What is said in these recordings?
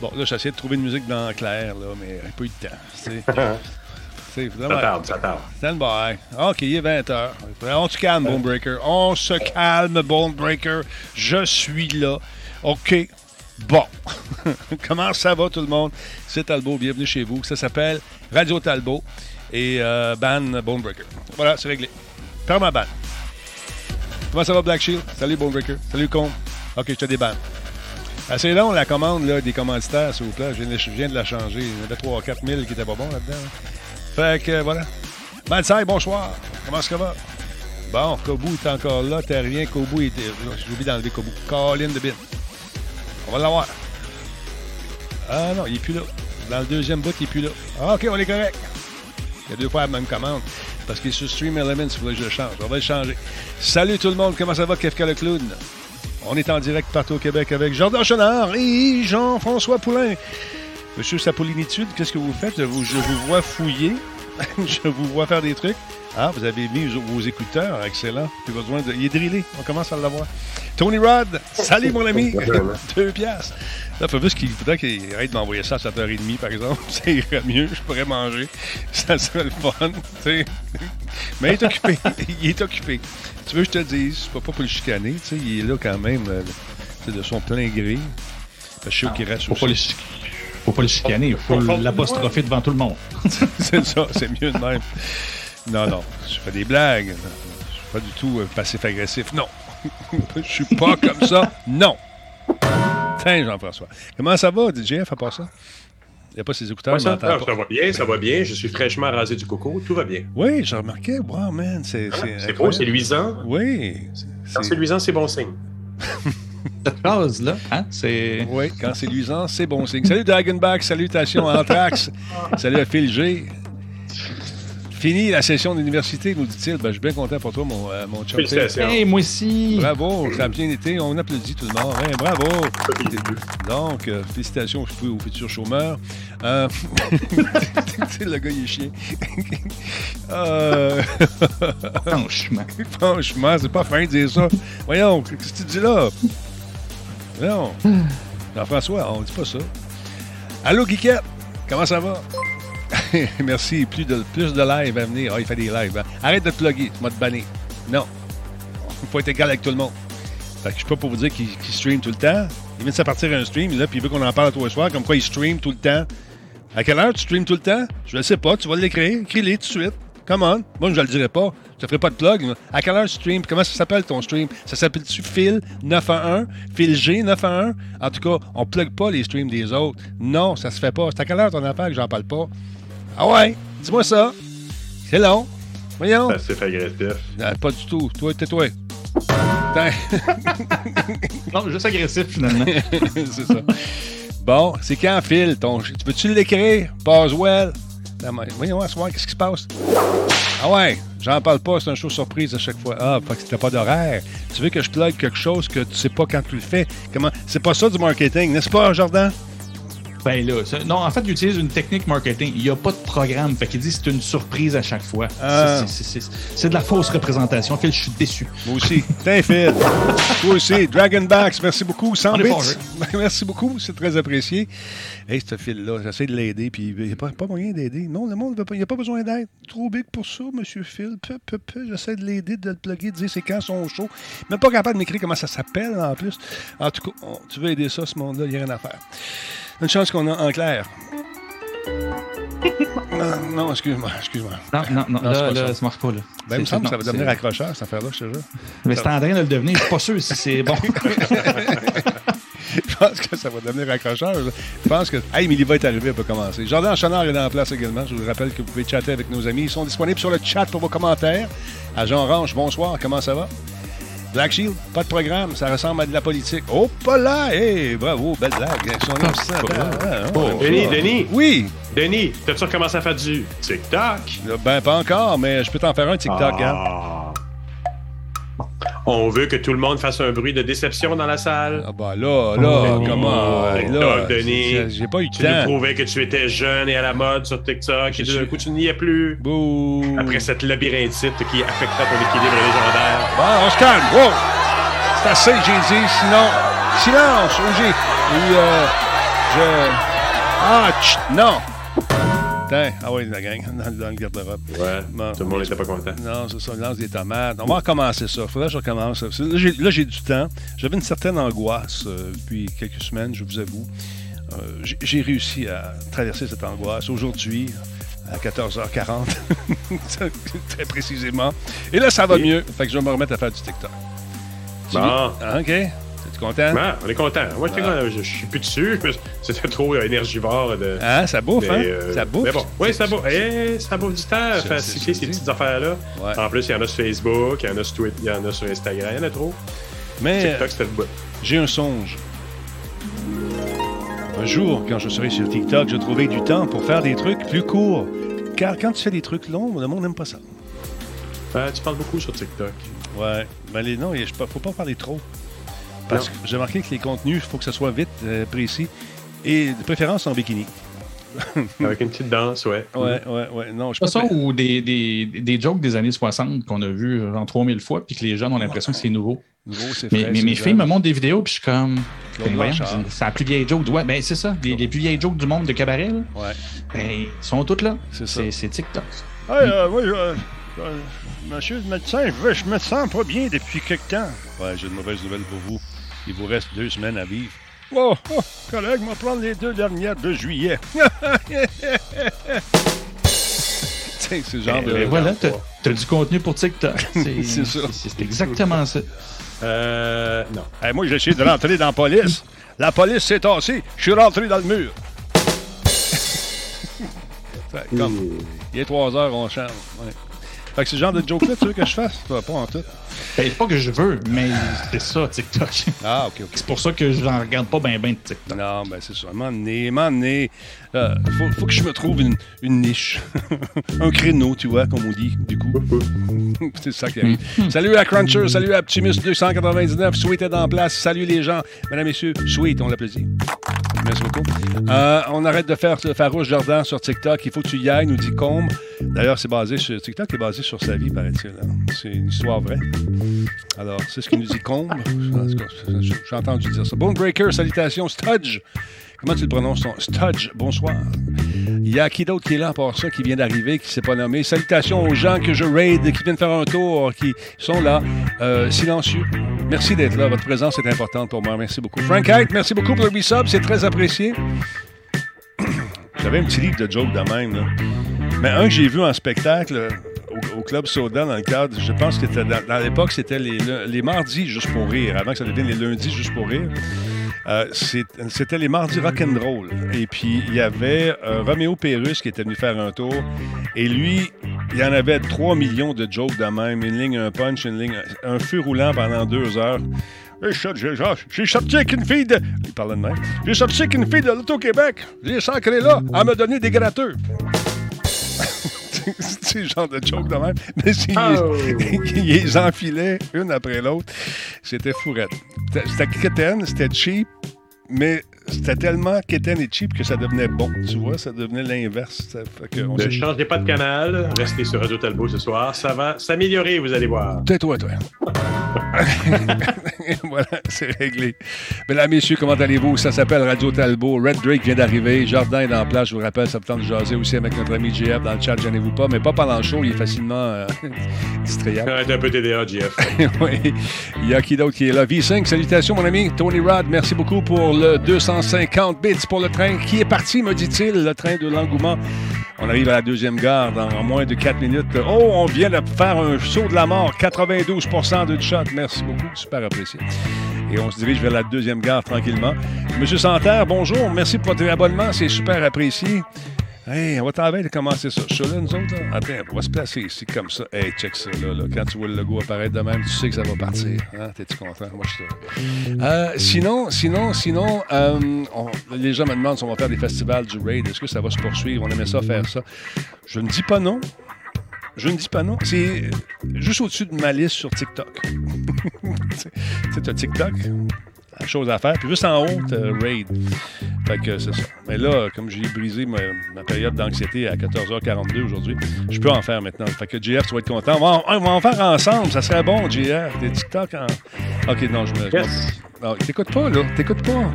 Bon, là, j'essaie de trouver une musique dans clair, là, mais pas eu de temps. C'est, c'est Ça tarde, ça tarde. Stand by. OK, il est 20h. On se calme, Bonebreaker. On se calme, Bonebreaker. Je suis là. OK. Bon. Comment ça va, tout le monde? C'est Talbot. Bienvenue chez vous. Ça s'appelle Radio Talbot et euh, Ban Bonebreaker. Voilà, c'est réglé. Perds ma ban. Comment ça va, Black Shield? Salut, Bonebreaker. Salut, Con. OK, je te débanne. C'est long, la commande là, des commanditaires, s'il vous plaît. Je viens, de, la changer. Il y avait 3 4 000 qui étaient pas bons là-dedans. Fait que, voilà. Malsaï, bonsoir. Comment ça va? Bon, Kobu est encore là. T'as rien. Kobu était. J'ai oublié d'enlever Kobu. Colin de Bin. On va l'avoir. Ah non, il est plus là. Dans le deuxième bout, il est plus là. Ah, OK, on est correct. Il y a deux fois la même commande. Parce qu'il est sur Stream Elements, il faudrait que je le change. On va le changer. Salut tout le monde, comment ça va, Kefka le clown? On est en direct partout au Québec avec Jordan Chenard et Jean-François Poulain. Monsieur Sapoulinitude, qu'est-ce que vous faites? Je vous, je vous vois fouiller. je vous vois faire des trucs. Ah, vous avez mis vos écouteurs. Excellent. Plus besoin de... Il est drillé. On commence à l'avoir. Tony Rod, salut mon ami. Deux piastres. Là, faut juste qu'il faudrait qu'il arrête de m'envoyer ça à 7h30, par exemple. Ça irait mieux. Je pourrais manger. Ça serait le fun. t'sais. Mais il est occupé. il est occupé. Tu veux que je te dise, pas, pas pour le chicaner. t'sais, Il est là quand même euh, de son plein gré. Je suis sûr qu'il reste Faut pas, le, aussi. chi- faut pas le chicaner, il faut l'apostropher devant tout le monde. c'est ça, c'est mieux de même. Non, non, je fais des blagues. Je suis pas du tout euh, passif-agressif. Non. je suis pas comme ça. Non. Tiens, Jean-François. Comment ça va, DJF, à part ça? Il n'y a pas ses écouteurs, Ouais, ça, ah, ça va bien, ça va bien. Je suis fraîchement rasé du coco. Tout va bien. Oui, j'ai remarqué. Wow, man, c'est c'est C'est beau, incroyable. c'est luisant. Oui. Quand c'est- luisant, c'est bon signe. Cette phrase-là, hein, c'est. Oui, quand c'est luisant, c'est bon signe. Salut Dragonback, salutations Anthrax. Salut à Phil G. Fini la session d'université, nous dit-il. Ben, je suis bien content pour toi, mon, euh, mon chum. Hey, moi aussi! Bravo, ça a bien été. On applaudit tout le monde. Hein, bravo. Donc, euh, félicitations aux aux futurs chômeurs. Euh, le gars, il est chien. euh, Franchement. franchement, c'est pas fin de dire ça. Voyons, qu'est-ce que tu dis là? Non. Jean-François, on dit pas ça. Allô, Guiquette, comment ça va? Merci. Plus de, plus de live à venir. Ah, il fait des lives. hein. Arrête de te plugger. Tu m'as te banner. Non. Il faut être égal avec tout le monde. Fait que je suis pas pour vous dire qu'il stream tout le temps. Il vient de s'appartir un stream, là, puis il veut qu'on en parle à tous les soirs, comme quoi il stream tout le temps. À quelle heure tu streams tout le temps? Je ne sais pas. Tu vas l'écrire. Écris-les tout de suite. Come on. Moi, je ne le dirai pas. Je te ferai pas de plug. À quelle heure tu stream? Comment ça s'appelle ton stream? Ça s'appelle-tu Phil 911? Phil G 911? En tout cas, on ne plug pas les streams des autres. Non, ça se fait pas. C'est à quelle heure ton affaire que j'en parle pas? Ah ouais? Dis-moi ça. C'est long. Voyons. Passif agressif. Ah, pas du tout. Toi, tais-toi. Non, juste agressif finalement. c'est ça. Bon, c'est quand, Phil? Ton... Tu veux-tu l'écrire? Boswell? Voyons, à ce soir, qu'est-ce qui se passe? Ah ouais, j'en parle pas, c'est un show surprise à chaque fois. Ah, fait que c'était pas d'horaire. Tu veux que je plug quelque chose que tu sais pas quand tu le fais? Comment? C'est pas ça du marketing, n'est-ce pas, Jordan? Ben là, ça- non, en fait, il utilise une technique marketing. Il n'y a pas de programme. Fait qu'il dit que c'est une surprise à chaque fois. Ah. C'est- de la fausse représentation. Phil, je suis déçu. Moi aussi. T'es Phil. Toi aussi. Dragonbacks, merci beaucoup. 100 On est bits. merci beaucoup, c'est très apprécié. Hey, ce fil-là, j'essaie de l'aider, puis il n'y a pas, pas moyen d'aider. Non, le monde, veut pas- il n'y a pas besoin d'aide. Trop big pour ça, monsieur Phil. Peu, peu, peu. J'essaie de l'aider, de le plugger, de dire c'est quand son show. Même pas capable de m'écrire comment ça s'appelle, en plus. En tout cas, on- tu veux aider ça, ce monde-là, il n'y a rien à faire. Une chance qu'on a en clair. non, non, excuse-moi, excuse-moi. Non, non, non, Non, c'est là, pas là, ça. ça marche pas. Là. Ben, il me C'est- semble que ça va devenir accrocheur, cette affaire-là, je te jure. Mais c'est en train de le devenir. Je suis pas sûr si c'est bon. Je pense que ça va devenir accrocheur. Je pense que. Hey, Milly va être arrivé, elle peut commencer. Jordan Chenard est dans la place également. Je vous rappelle que vous pouvez chatter avec nos amis. Ils sont disponibles sur le chat pour vos commentaires. Agent Orange, bonsoir, comment ça va? Black Shield, pas de programme, ça ressemble à de la politique. Oh, pas là! Hey, bravo, belle blague. Sont là, ça, ah, oh, Denis, ça. Denis. Oui! Denis, t'as-tu recommencé à faire du TikTok? Ben, pas encore, mais je peux t'en faire un TikTok. Ah. On veut que tout le monde fasse un bruit de déception dans la salle. Ah, ben là, là, Oh, comment? TikTok, là, Denis. j'ai- J'ai pas eu Tu de nous temps. prouvais que tu étais jeune et à la mode sur TikTok Je et d'un coup tu n'y es plus. Bouh! Après cette labyrinthite qui affectera ton équilibre légendaire. Bon, on se calme. Wow! C'est assez, j'ai dit. Sinon, silence. J'ai eu, euh, je. Ah, tch, non! Ah oui, la gang, dans, dans le garde-robe. Ouais, Bon. tout le monde n'était pas content. Non, c'est ça, on lance des tomates. On va recommencer ça. Faudrait que je recommence. Là, j'ai, là, j'ai du temps. J'avais une certaine angoisse euh, depuis quelques semaines, je vous avoue. Euh, j'ai, réussi à traverser cette angoisse aujourd'hui à 14h40, très précisément. Et là, ça va mieux. Fait que je vais me remettre à faire du TikTok. Bon. Ah, OK. Content? Bon, on est content. Moi, Ah. je, je suis plus dessus. C'était trop euh, énergivore. De, Hein, ça bouffe, hein? euh, ça bouffe. Mais bon, oui, ça bouffe. Eh, ça bouffe du temps à c'est- ces petites affaires-là. Ouais. En plus, il y en a sur Facebook, il y en a sur Twitter, il y en a sur Instagram, il y en a trop. Mais TikTok, c'était le j'ai un songe. Un jour, quand je serai sur TikTok, je trouverai du temps pour faire des trucs plus courts. Car quand tu fais des trucs longs, le monde n'aime pas ça. Ah, tu parles beaucoup sur TikTok. Ouais, mais les, non, il ne faut pas parler trop. Parce que j'ai remarqué que les contenus, il faut que ça soit vite, euh, précis, et de préférence en bikini. Avec une petite danse, ouais. Ouais, ouais, ouais. Non, je Pas ça pas... ou des, des, des jokes des années 60 qu'on a vus genre 3000 fois puis que les jeunes ont l'impression que c'est nouveau. Nouveau, c'est Mais, frais, mais c'est mes filles me montrent des vidéos puis je suis comme. Ben c'est la plus vieille joke. Ouais, ben c'est ça. Les, les plus vieilles jokes du monde de cabaret, là, Ouais, ben, ils sont toutes là. c'est ça. C'est c'est TikTok. Hey, euh, oui, euh, euh, monsieur le médecin, je, je me sens pas bien depuis quelque temps. Ouais, j'ai une mauvaise nouvelle pour vous. Il vous reste deux semaines à vivre. Oh, oh collègue, on va prendre les deux dernières de juillet. Tiens, c'est le genre Ben, de... ben voilà, t'as du contenu pour TikTok. C'est C'est ça. c'est- exactement ça. Euh, non. Hey, moi, j'ai essayé de rentrer dans la police. La police s'est tassée. Je suis rentré dans le mur. Comme, il est 3 heures, on change. Ouais. Fait que c'est ce genre de joke-là, tu veux que je fasse? Pas, pas en tout. Ben, pas que je veux, mais c'est ça, TikTok. Ah, OK, OK. C'est pour ça que je n'en regarde pas bien ben de TikTok. Non, ben c'est ça. Moment donné, euh, faut, faut que je me trouve une, une niche. un créneau, tu vois, comme on dit, du coup. c'est ça qui arrive. Salut à Cruncher, salut à Optimus299, Sweet est en place. Salut les gens. Mesdames, messieurs, Sweet, on l'applaudit. Merci beaucoup. Euh, on arrête de faire le farouche Jordan sur TikTok. Il faut que tu y ailles, nous dit Combe. D'ailleurs, c'est basé sur TikTok est basé sur sa vie, paraît-il. C'est une histoire vraie. Alors, c'est ce qu'il nous dit Combe. J'ai entendu dire ça. Bonebreaker, salutations. Studge. Comment tu le prononces ton Studge, bonsoir. Il y a qui d'autre qui est là à part ça, qui vient d'arriver, qui ne s'est pas nommé? Salutations aux gens que je raid, qui viennent faire un tour, qui sont là, euh, silencieux. Merci d'être là. Votre présence est importante pour moi. Merci beaucoup. Frank Height, merci beaucoup pour le resub. C'est très apprécié. J'avais un petit livre de jokes de même. Là. Mais un que j'ai vu en spectacle euh, au, Club Soda dans le cadre, je pense que dans, dans l'époque, c'était les, les mardis juste pour rire, avant que ça devienne les lundis juste pour rire. Euh, c'était les mardis rock'n'roll. Et puis, il y avait euh, Roméo Pérus qui était venu faire un tour. Et lui, il y en avait 3 millions de jokes de même. Une ligne, un punch, une ligne, un feu roulant pendant deux heures. J'ai sorti avec une fille de... Il parlait de même. J'ai sorti avec une fille de l'Auto-Québec. J'ai sacré là. Elle m'a donné des gratteux. C'est le genre de joke de même. Mais Oh! il les enfilait une après l'autre. C'était fourrette. C'était- quétaine, c'était cheap, mais c'était tellement quétaine et cheap que ça devenait bon. Tu vois, ça devenait l'inverse. Ne changez pas de canal. Restez sur Radio Talbot ce soir. Ça va s'améliorer, vous allez voir. Tais-toi, toi. voilà, c'est réglé. Mesdames, messieurs, comment allez-vous? Ça s'appelle Radio Talbot. Red Drake vient d'arriver. Jardin est en place. Je vous rappelle, ça me tente de jaser aussi avec notre ami JF dans le chat. Gênez-vous pas, mais pas pendant le show. Il est facilement euh, distrayable. Arrête un peu TDA, JF. oui. Il y a qui d'autre qui est là? V5, salutations, mon ami. Tony Rod, merci beaucoup pour le 250 bits pour le train qui est parti, me dit-il, le train de l'engouement. On arrive à la deuxième gare dans moins de 4 minutes. Oh, on vient de faire un saut de la mort. 92% de shot. Merci beaucoup. Super apprécié. Et on se dirige vers la deuxième gare tranquillement. Monsieur Santerre, bonjour. Merci pour votre abonnement. C'est super apprécié. Hey, on va travailler de commencer ça. Je suis là, nous autres. Là. Attends, on va se placer ici comme ça. Hey, check ça, là, là. Quand tu vois le logo apparaître de même, tu sais que ça va partir. Hein? T'es-tu content? Moi, je suis là. Euh, sinon, sinon, sinon, euh, on- les gens me demandent si on va faire des festivals du Raid. Est-ce que ça va se poursuivre? On aimait ça faire ça. Je ne dis pas non. Je ne dis pas non. C'est juste au-dessus de ma liste sur TikTok. tu sais, TikTok, la chose à faire. Puis juste en haut, Raid. Fait que c'est ça. Mais là, comme j'ai brisé ma, ma période d'anxiété à 14h42 aujourd'hui, je peux en faire maintenant. Fait que JF, tu vas être content. On va en, on va en faire ensemble. Ça serait bon, JF. Des TikTok en. Ok, non, je me. Yes. non, t'écoutes pas, là. T'écoutes pas.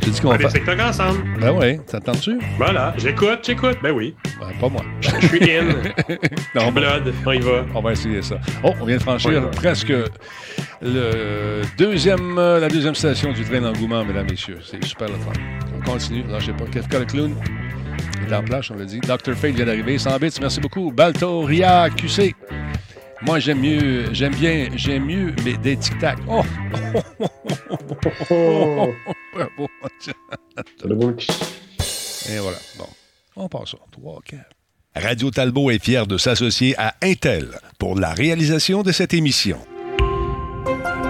Dis On qu'on va va des. TikTok ensemble. Ben oui, t'entends-tu? Voilà, j'écoute, j'écoute. Ben oui. Ben, pas moi. Je suis in. Non, Blood, on y va. On va essayer ça. Oh, on vient de franchir Ouais, ouais. presque le deuxième, euh, la deuxième station du train d'engouement, mesdames, messieurs. C'est super le fun. On continue. Sais pas. Kefka le clown est en place, on l'a dit. Dr. Fate vient d'arriver. 100 bits, merci beaucoup. Baltoria QC. Moi, j'aime mieux, j'aime bien, j'aime mieux, mais des tic-tac. Oh! Oh, Bravo. c'est le bon. Et voilà. Bon, on passe ça. 3, 4. Radio Talbot est fier de s'associer à Intel pour la réalisation de cette émission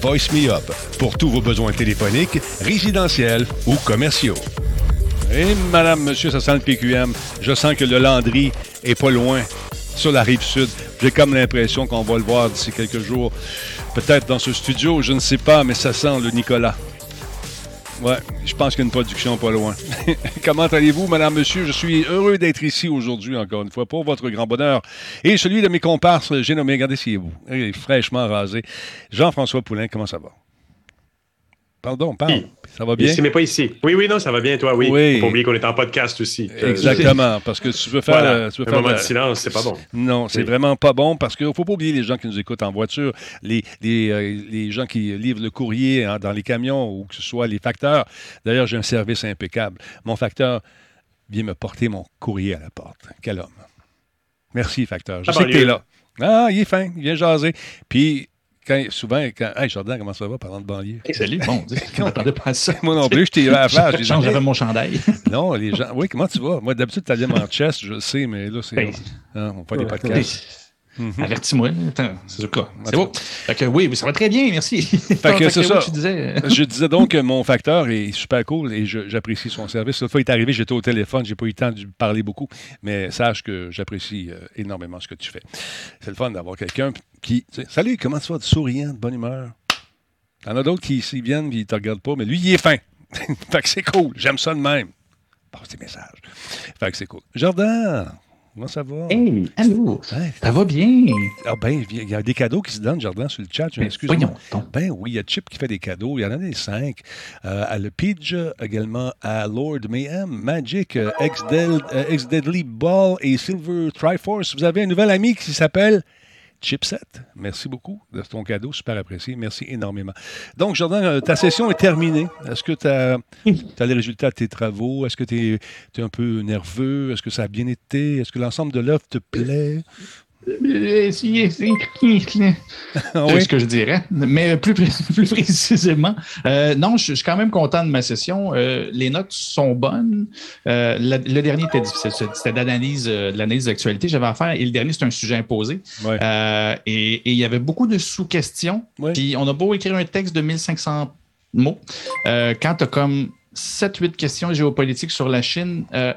Voice Me Up, pour tous vos besoins téléphoniques, résidentiels ou commerciaux. Et madame, monsieur, ça sent le PQM. Je sens que le Landry est pas loin, sur la rive sud. J'ai comme l'impression qu'on va le voir d'ici quelques jours. Peut-être dans ce studio, je ne sais pas, mais ça sent le Nicolas. Ouais, je pense qu'il y a une production pas loin. Comment allez-vous, madame, monsieur? Je suis heureux d'être ici aujourd'hui, encore une fois, pour votre grand bonheur. Et celui de mes comparses, j'ai nommé, regardez si vous, il est fraîchement rasé. Jean-François Poulain, comment ça va? Pardon, parle. Ça va bien? Ici, mais pas ici. Oui, oui, non, ça va bien, toi, oui. Oui. Faut pas oublier qu'on est en podcast aussi. Exactement, parce que tu veux faire... Voilà. tu veux Un faire moment de silence, c'est pas bon. Non, c'est Oui. vraiment pas bon parce qu'il ne faut pas oublier les gens qui nous écoutent en voiture, les, les, euh, les gens qui livrent le courrier hein, dans les camions ou que ce soit les facteurs. D'ailleurs, j'ai un service impeccable. Mon facteur vient me porter mon courrier à la porte. Quel homme. Merci, facteur. Je Ah, sais que banlieue. tu es là. Ah, il est fin, il vient jaser. Puis, quand, souvent, quand. Hey, Jordan, comment ça va parlant de banlieue? Hey, salut, bon, Dieu, je m'attendais pas à ça. Moi non plus, je t'ai à la face. J'avais mon chandail. Non, les gens. Oui, comment tu vas? Moi, d'habitude, tu allais en chest, je le sais, mais là, c'est. Ben, hein, on fait des podcasts. Avertis-moi. Attends, c'est le cas. C'est beau. Fait que oui, oui, ça va très bien, merci. Fait que c'est ça. Tu disais. Je disais donc que mon facteur est super cool et je- j'apprécie son service. L'autre fois, il est arrivé, j'étais au téléphone, j'ai pas eu le temps de lui parler beaucoup, mais sache que j'apprécie euh, énormément ce que tu fais. C'est le fun d'avoir quelqu'un qui. Salut, comment tu vas? Souriant, de bonne humeur. Il y en a d'autres qui s'y viennent et ils te regardent pas, mais lui, il est fin. fait que c'est cool. J'aime ça de même. Passe des messages. Fait que c'est cool. Jordan, comment ça va? Hey, allô? Ça va bien? Ah ben, il y a des cadeaux qui se donnent, Jordan, sur le chat. Je m'excuse. Ben oui, il y a Chip qui fait des cadeaux. Il y en a des cinq. Euh, à le Pidge, également à Lord Mayhem, Magic, euh, Ex-Del- euh, Ex-Deadly Ball et Silver Triforce. Vous avez un nouvel ami qui s'appelle Chipset. Merci beaucoup de ton cadeau. Super apprécié. Merci énormément. Donc, Jordan, euh, ta session est terminée. Est-ce que tu as, les résultats de tes travaux? Est-ce que tu es, un peu nerveux? Est-ce que ça a bien été? Est-ce que l'ensemble de l'œuvre te plaît? Euh, si- si- Ah C'est oui? ce que je dirais. Mais plus, plus précisément, euh, non, je, je suis quand même content de ma session. Euh, les notes sont bonnes. Euh, le, le dernier était difficile. C'était d'analyse, euh, de l'analyse d'actualité j'avais à faire. Et le dernier, c'est un sujet imposé. Ouais. Euh, et, et il y avait beaucoup de sous-questions. Ouais. Puis on a beau écrire un texte de 1500 mots. euh, quand tu as comme 7-8 questions géopolitiques sur la Chine, euh,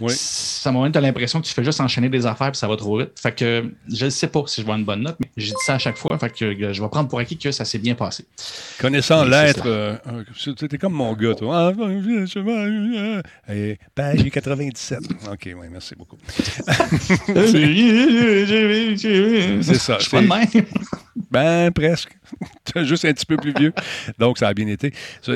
Oui. ça m'a as l'impression que tu fais juste enchaîner des affaires puis ça va trop vite. Fait que je ne sais pas si je vois une bonne note, mais j'ai dit ça à chaque fois. Fait que euh, je vais prendre pour acquis que ça s'est bien passé. Connaissant l'être, ça. euh, euh, c'était comme mon gars, toi. Ah, page 97. OK, oui, merci beaucoup. c'est ça, Je suis pas de même. Ben, presque. Juste un petit peu plus vieux. Donc, ça a bien été.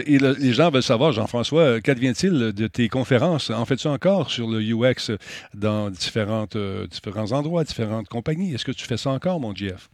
Et le- les gens veulent savoir, Jean-François, euh, qu'advient-il de tes conférences? En fais-tu encore sur le UX dans euh, différents endroits, différentes compagnies? Est-ce que tu fais ça encore, mon GF?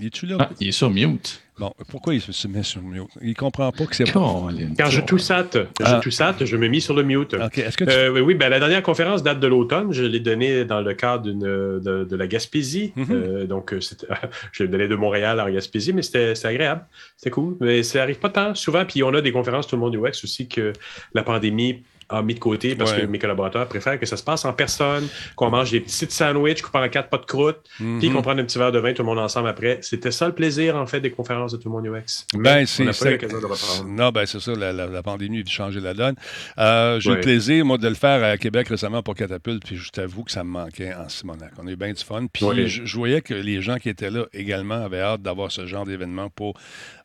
Es-tu là? Ah, il est sur mute. Bon, pourquoi il se- met sur mute? Il comprend pas que c'est... Colin. Quand je toussate, Ah. je toussate, je me mis sur le mute. OK, est-ce que tu... Euh, oui, oui, ben, la dernière conférence date de l'automne. Je l'ai donnée dans le cadre de, de la Gaspésie. Mhm. Euh, donc, euh, c'était- je l'ai donnée de Montréal en Gaspésie, mais c'était agréable. C'était cool. Mais ça arrive pas tant souvent. Puis, on a des conférences, tout le monde UX aussi, que la pandémie a mis de côté parce Ouais. que mes collaborateurs préfèrent que ça se passe en personne, qu'on mange des petites sandwichs, qu'on prend quatre pas de croûte, Mhm. puis qu'on prenne un petit verre de vin, tout le monde ensemble après. C'était ça le plaisir, en fait, des conférences de tout le monde UX. Mais Ben, on c'est n'a pas eu c'est- l'occasion de reprendre. Non, ben c'est ça, la, la- la pandémie a changé la donne. Euh, J'ai eu Ouais. le plaisir, moi, de le faire à Québec récemment pour Catapulte, puis je t'avoue que ça me manquait en Simonac. On a eu bien du fun. Puis Ouais. je, je voyais que les gens qui étaient là également avaient hâte d'avoir ce genre d'événement pour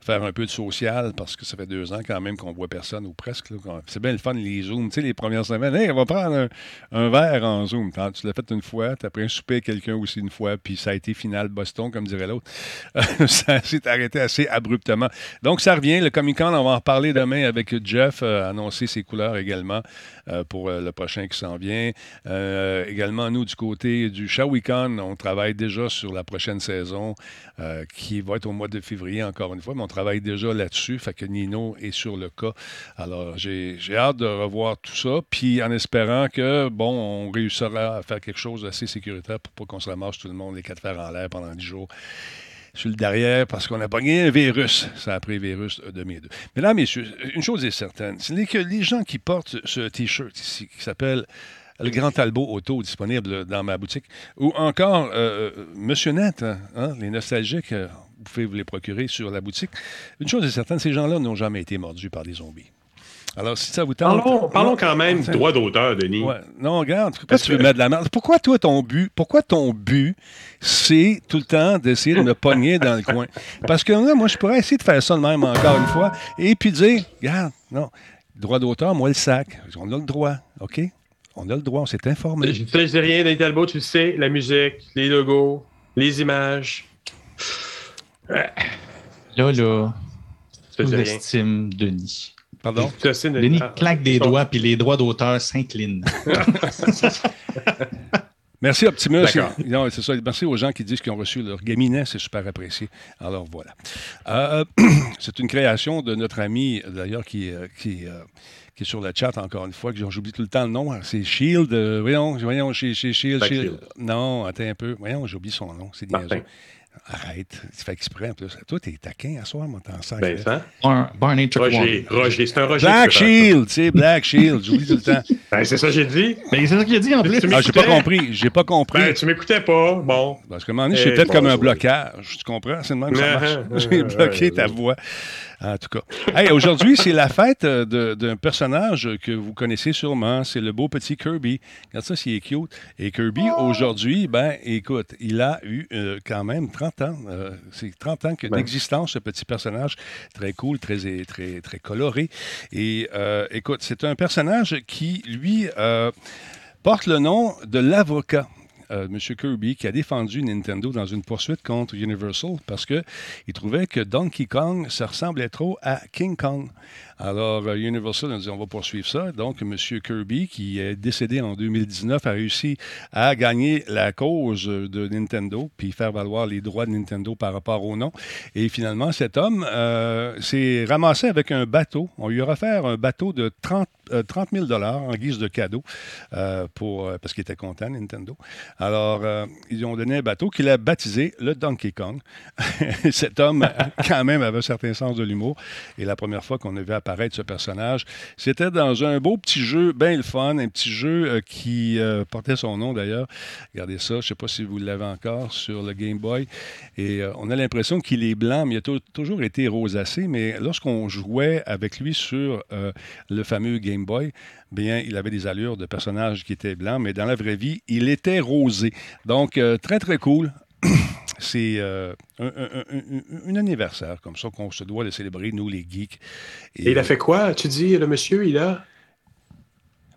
faire un peu de social, parce que ça fait deux ans quand même qu'on voit personne, ou presque. C'est bien le fun, les Zooms. Tu sais, les premières semaines, hey, on va prendre un, verre en Zoom. Tu l'as fait une fois, tu as pris un souper avec quelqu'un aussi une fois, puis ça a été final Boston, comme dirait l'autre. ça s'est arrêté assez abruptement. Donc, ça revient. Le Comic Con, on va en reparler demain avec Jeff, euh, annoncer ses couleurs également euh, pour euh, le prochain qui s'en vient. Également, nous, du côté du Shawicon, on travaille déjà sur la prochaine saison qui va être au mois de février, encore une fois, travaille déjà là-dessus. Fait que Nino est sur le cas. Alors, j'ai hâte de revoir tout ça, puis en espérant que, bon, on réussira à faire quelque chose d'assez sécuritaire pour pas qu'on se ramasse tout le monde les quatre fers en l'air pendant 10 jours sur le derrière parce qu'on a pogné un virus. Ça a pris virus de mes deux. Mesdames, messieurs, une chose est certaine, c'est que les gens qui portent ce T-shirt ici, qui s'appelle le Grand Talbot Auto, disponible dans ma boutique, ou encore euh, euh, Monsieur Net, hein, hein, les nostalgiques, euh, vous pouvez vous les procurer sur la boutique. Une chose est certaine, ces gens-là n'ont jamais été mordus par des zombies. Alors, si ça vous tente... Parlons, parlons quand même attends. droit d'auteur, Denis. Ouais. Non, regarde, pourquoi tu veux que- mettre de la merde? Pourquoi toi, ton but, pourquoi ton but, c'est tout le temps d'essayer de me pogner dans le coin? Parce que là, moi, je pourrais essayer de faire ça de même encore une fois et puis dire, regarde, non, droit d'auteur, moi, le sac. On a le droit, OK? On a le droit, on s'est informé. Je ne dis rien, Denis Talbot, tu le sais, la musique, les logos, les images. Là, là, Je sous-estime Denis. Pardon? Sais, Denis claque des doigts, puis les droits d'auteur s'inclinent. Merci Optimus. Non, c'est ça. Merci aux gens qui disent qu'ils ont reçu leur gaminet, c'est super apprécié. Alors voilà. Euh, c'est une création de notre ami, d'ailleurs, qui, euh, qui, euh, qui est sur le chat encore une fois, que j'oublie tout le temps le nom. C'est Shield. euh, voyons, voyons, chez, chez Shield. Black Shield. Shield. Non, attends un peu. Voyons, j'oublie son nom. C'est niaiseux. Arrête. Tu fais exprès en plus. Toi, t'es taquin à soir, moi, t'en sens. Ben, ça. Bar- Barney Roger. Roger, c'est un Roger. Black Shield, tu sais, Black Shield. J'oublie tout le temps. ça. Ben, c'est ça que j'ai dit. Ben, c'est ça qu'il a dit en plus. Ah, j'ai pas compris. J'ai pas compris. Ben, tu m'écoutais pas. Bon. Parce qu'à un moment donné, c'est Eh, peut-être comme un blocage. Tu comprends? C'est le même que ça Uh-huh, marche. J'ai uh-huh, bloqué ta voix. En tout cas. Hey, aujourd'hui, c'est la fête euh, d'un personnage que vous connaissez sûrement. C'est le beau petit Kirby. Regarde ça, s'il est cute. Et Kirby, aujourd'hui, ben, écoute, il a eu euh, quand même 30 ans. Euh, c'est 30 ans que Ben. d'existence, ce petit personnage. Très cool, très, très, très coloré. Et euh, écoute, c'est un personnage qui, lui, euh, porte le nom de l'avocat. Euh, M. Kirby, qui a défendu Nintendo dans une poursuite contre Universal parce qu'il trouvait que Donkey Kong, ça ressemblait trop à King Kong. Alors, euh, Universal a dit on va poursuivre ça. Donc, M. Kirby, qui est décédé en 2019, a réussi à gagner la cause de Nintendo puis faire valoir les droits de Nintendo par rapport au nom. Et finalement, cet homme euh, s'est ramassé avec un bateau. On lui a offert un bateau de 30, euh, 30 000 en guise de cadeau euh, pour, parce qu'il était content, Nintendo. Alors, ils lui ont donné un bateau qu'il a baptisé le Donkey Kong. Cet homme, quand même, avait un certain sens de l'humour. Et la première fois qu'on a vu ce personnage, c'était dans un beau petit jeu, bien le fun, un petit jeu euh, qui euh, portait son nom d'ailleurs. Regardez ça, je ne sais pas si vous l'avez encore sur le Game Boy. Et euh, on a l'impression qu'il est blanc, mais il a tou- toujours été rosacé. Mais lorsqu'on jouait avec lui sur le fameux Game Boy, bien, il avait des allures de personnage qui était blanc, mais dans la vraie vie, il était rosé. Donc, très, très cool. C'est euh, un, un- un- un- un anniversaire comme ça qu'on se doit de célébrer, nous, les geeks. Et il a fait quoi? Tu dis, le monsieur, il a?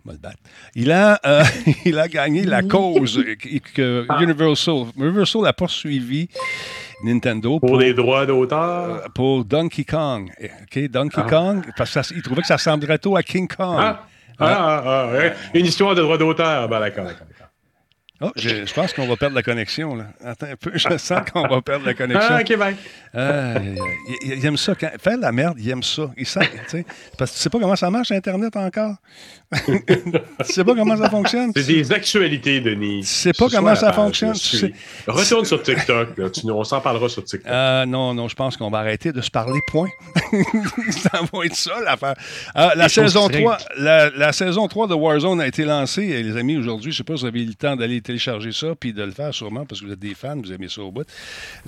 va le battre. Il a, euh, il a gagné la cause que, Universal, Universal a poursuivi Nintendo Pour pour, les droits d'auteur? euh, pour Donkey Kong. OK, Donkey Ah. Kong, parce qu'il trouvait que ça ressemblerait trop à King Kong. Ah, ah, ah, ah, ouais. Une histoire de droits d'auteur. Ben, d'accord, d'accord. d'accord. Oh, je, je pense qu'on va perdre la connexion. Là. Attends un peu, je sens qu'on va perdre la connexion. Ah, OK, bye. Euh, il, il aime ça. Quand, faire la merde, il aime ça. Il sent, tu sais, parce que tu sais pas comment ça marche, Internet, encore? tu sais pas comment ça fonctionne? C'est des actualités, Denis. Tu sais pas comment ça page, fonctionne, tu sais. Retourne sur TikTok. là. Tu- on s'en parlera sur TikTok. Euh, non, non, je pense qu'on va arrêter de se parler, point. ça va être ça, l'affaire. Euh, la, saison qui 3, la, la saison 3 de Warzone a été lancée, et les amis, aujourd'hui. Je ne sais pas si vous avez eu le temps d'aller télécharger ça puis de le faire sûrement parce que vous êtes des fans, vous aimez ça au bout.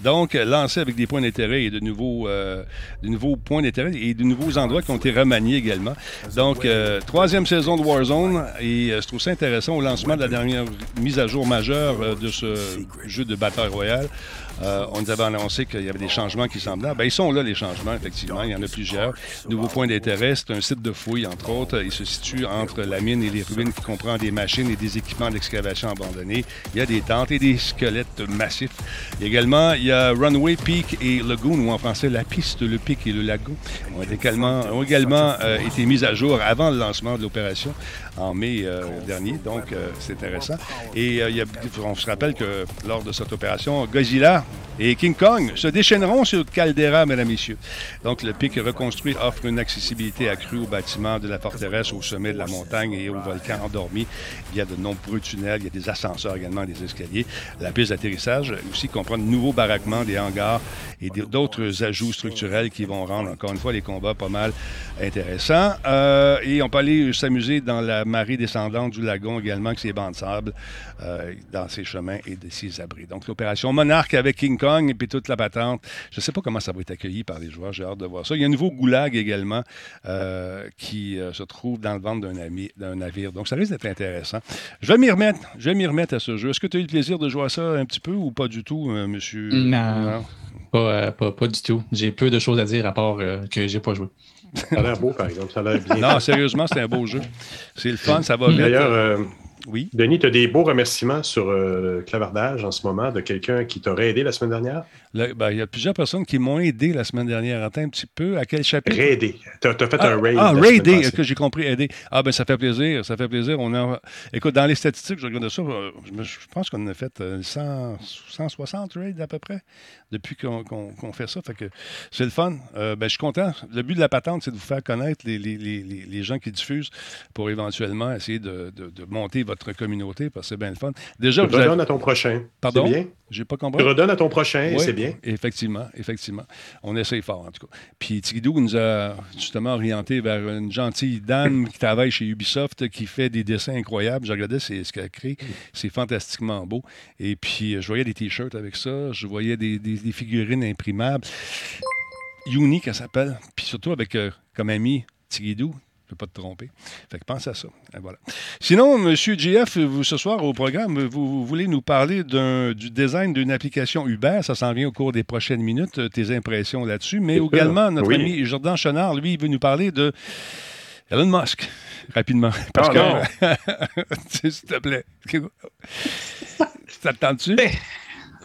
Donc, euh, lancé avec des points d'intérêt et de nouveaux, euh, de nouveaux points d'intérêt et de nouveaux endroits qui ont été remaniés également. Donc, euh, troisième saison de Warzone et euh, je trouve ça intéressant au lancement de la dernière mise à jour majeure de ce jeu de bataille royale. Euh, on nous avait annoncé qu'il y avait des changements qui semblaient. Ben, ils sont là, les changements, effectivement. Il y en a plusieurs. Nouveau point d'intérêt, c'est un site de fouille, entre autres. Il se situe entre la mine et les ruines qui comprend des machines et des équipements d'excavation abandonnés. Il y a des tentes et des squelettes massifs. Également, il y a Runway, Peak et Lagoon, ou en français, la piste, le pic et le lagon, ont également, ont euh, été mis à jour avant le lancement de l'opération en mai euh, dernier. Donc, euh, c'est intéressant. Et euh, y a- on se rappelle que lors de cette opération, Godzilla et King Kong se déchaîneront sur Caldera, mesdames messieurs. Donc, le pic reconstruit offre une accessibilité accrue aux bâtiments de la forteresse, au sommet de la montagne et au volcan endormi. Il y a de nombreux tunnels, il y a des ascenseurs également, des escaliers. La piste d'atterrissage aussi comprend de nouveaux baraquements, des hangars et d'autres ajouts structurels qui vont rendre, encore une fois, les combats pas mal intéressants. Euh, et on peut aller s'amuser dans la marée descendante du lagon également, avec ses bancs de sable, euh, dans ses chemins et de ses abris. Donc, l'opération Monarch avec King Kong et puis toute la patente. Je ne sais pas comment ça va être accueilli par les joueurs. J'ai hâte de voir ça. Il y a un nouveau goulag également euh, qui euh, se trouve dans le ventre d'un ami- d'un navire. Donc, ça risque d'être intéressant. Je vais m'y remettre. Je vais m'y remettre à ce jeu. Est-ce que tu as eu le plaisir de jouer à ça un petit peu ou pas du tout, monsieur? Non. Pas, pas, pas du tout. J'ai peu de choses à dire à part que j'ai pas joué. Ça a l'air beau, par exemple. Ça a l'air bien. Non, sérieusement, c'est un beau jeu. C'est le fun, ça va vite. D'ailleurs, euh, Oui. Denis, tu as des beaux remerciements sur euh, le clavardage en ce moment de quelqu'un qui t'aurait aidé la semaine dernière? Ben, Il y a plusieurs personnes qui m'ont aidé la semaine dernière. Attends un petit peu. À quel chapitre? Raidé. Tu as, fait Ah, un raid. ah, raidé, passée. que j'ai compris, aider. Ah, ben ça fait plaisir, ça fait plaisir. On a... Écoute, dans les statistiques, je regarde ça, euh, je, pense qu'on a fait euh, 100, 160 raids à peu près depuis qu'on fait ça. Fait que c'est le fun. Euh, ben, je suis content. Le but de la patente, c'est de vous faire connaître les, les- les- les- les gens qui diffusent pour éventuellement essayer de, de- de monter votre communauté parce que c'est bien le fun. Déjà, Tu vous avez... redonnes à ton prochain. Pardon? Bien? J'ai pas Tu compris. redonnes à ton prochain, et c'est bien. Effectivement, effectivement. On essaye fort, en tout cas. Puis Tigidou nous a justement orienté vers une gentille dame qui travaille chez Ubisoft, qui fait des dessins incroyables. Je regardais c'est- ce qu'elle crée. C'est fantastiquement beau. Et puis, euh, je voyais des t-shirts avec ça. Je voyais des, des- des figurines imprimables. Unique, elle s'appelle. Puis surtout avec euh, comme ami Tigidou. Peux pas te tromper. Fait que pense à ça. Et voilà. Sinon, M. JF, vous, ce soir au programme, vous, vous voulez nous parler du design d'une application Uber. Ça s'en vient au cours des prochaines minutes, euh, tes impressions là-dessus. Mais également, notre Oui. ami Jordan Chenard, lui, il veut nous parler de Elon Musk, rapidement. Parce Ah, que, s'il te plaît. Ça te tente-tu?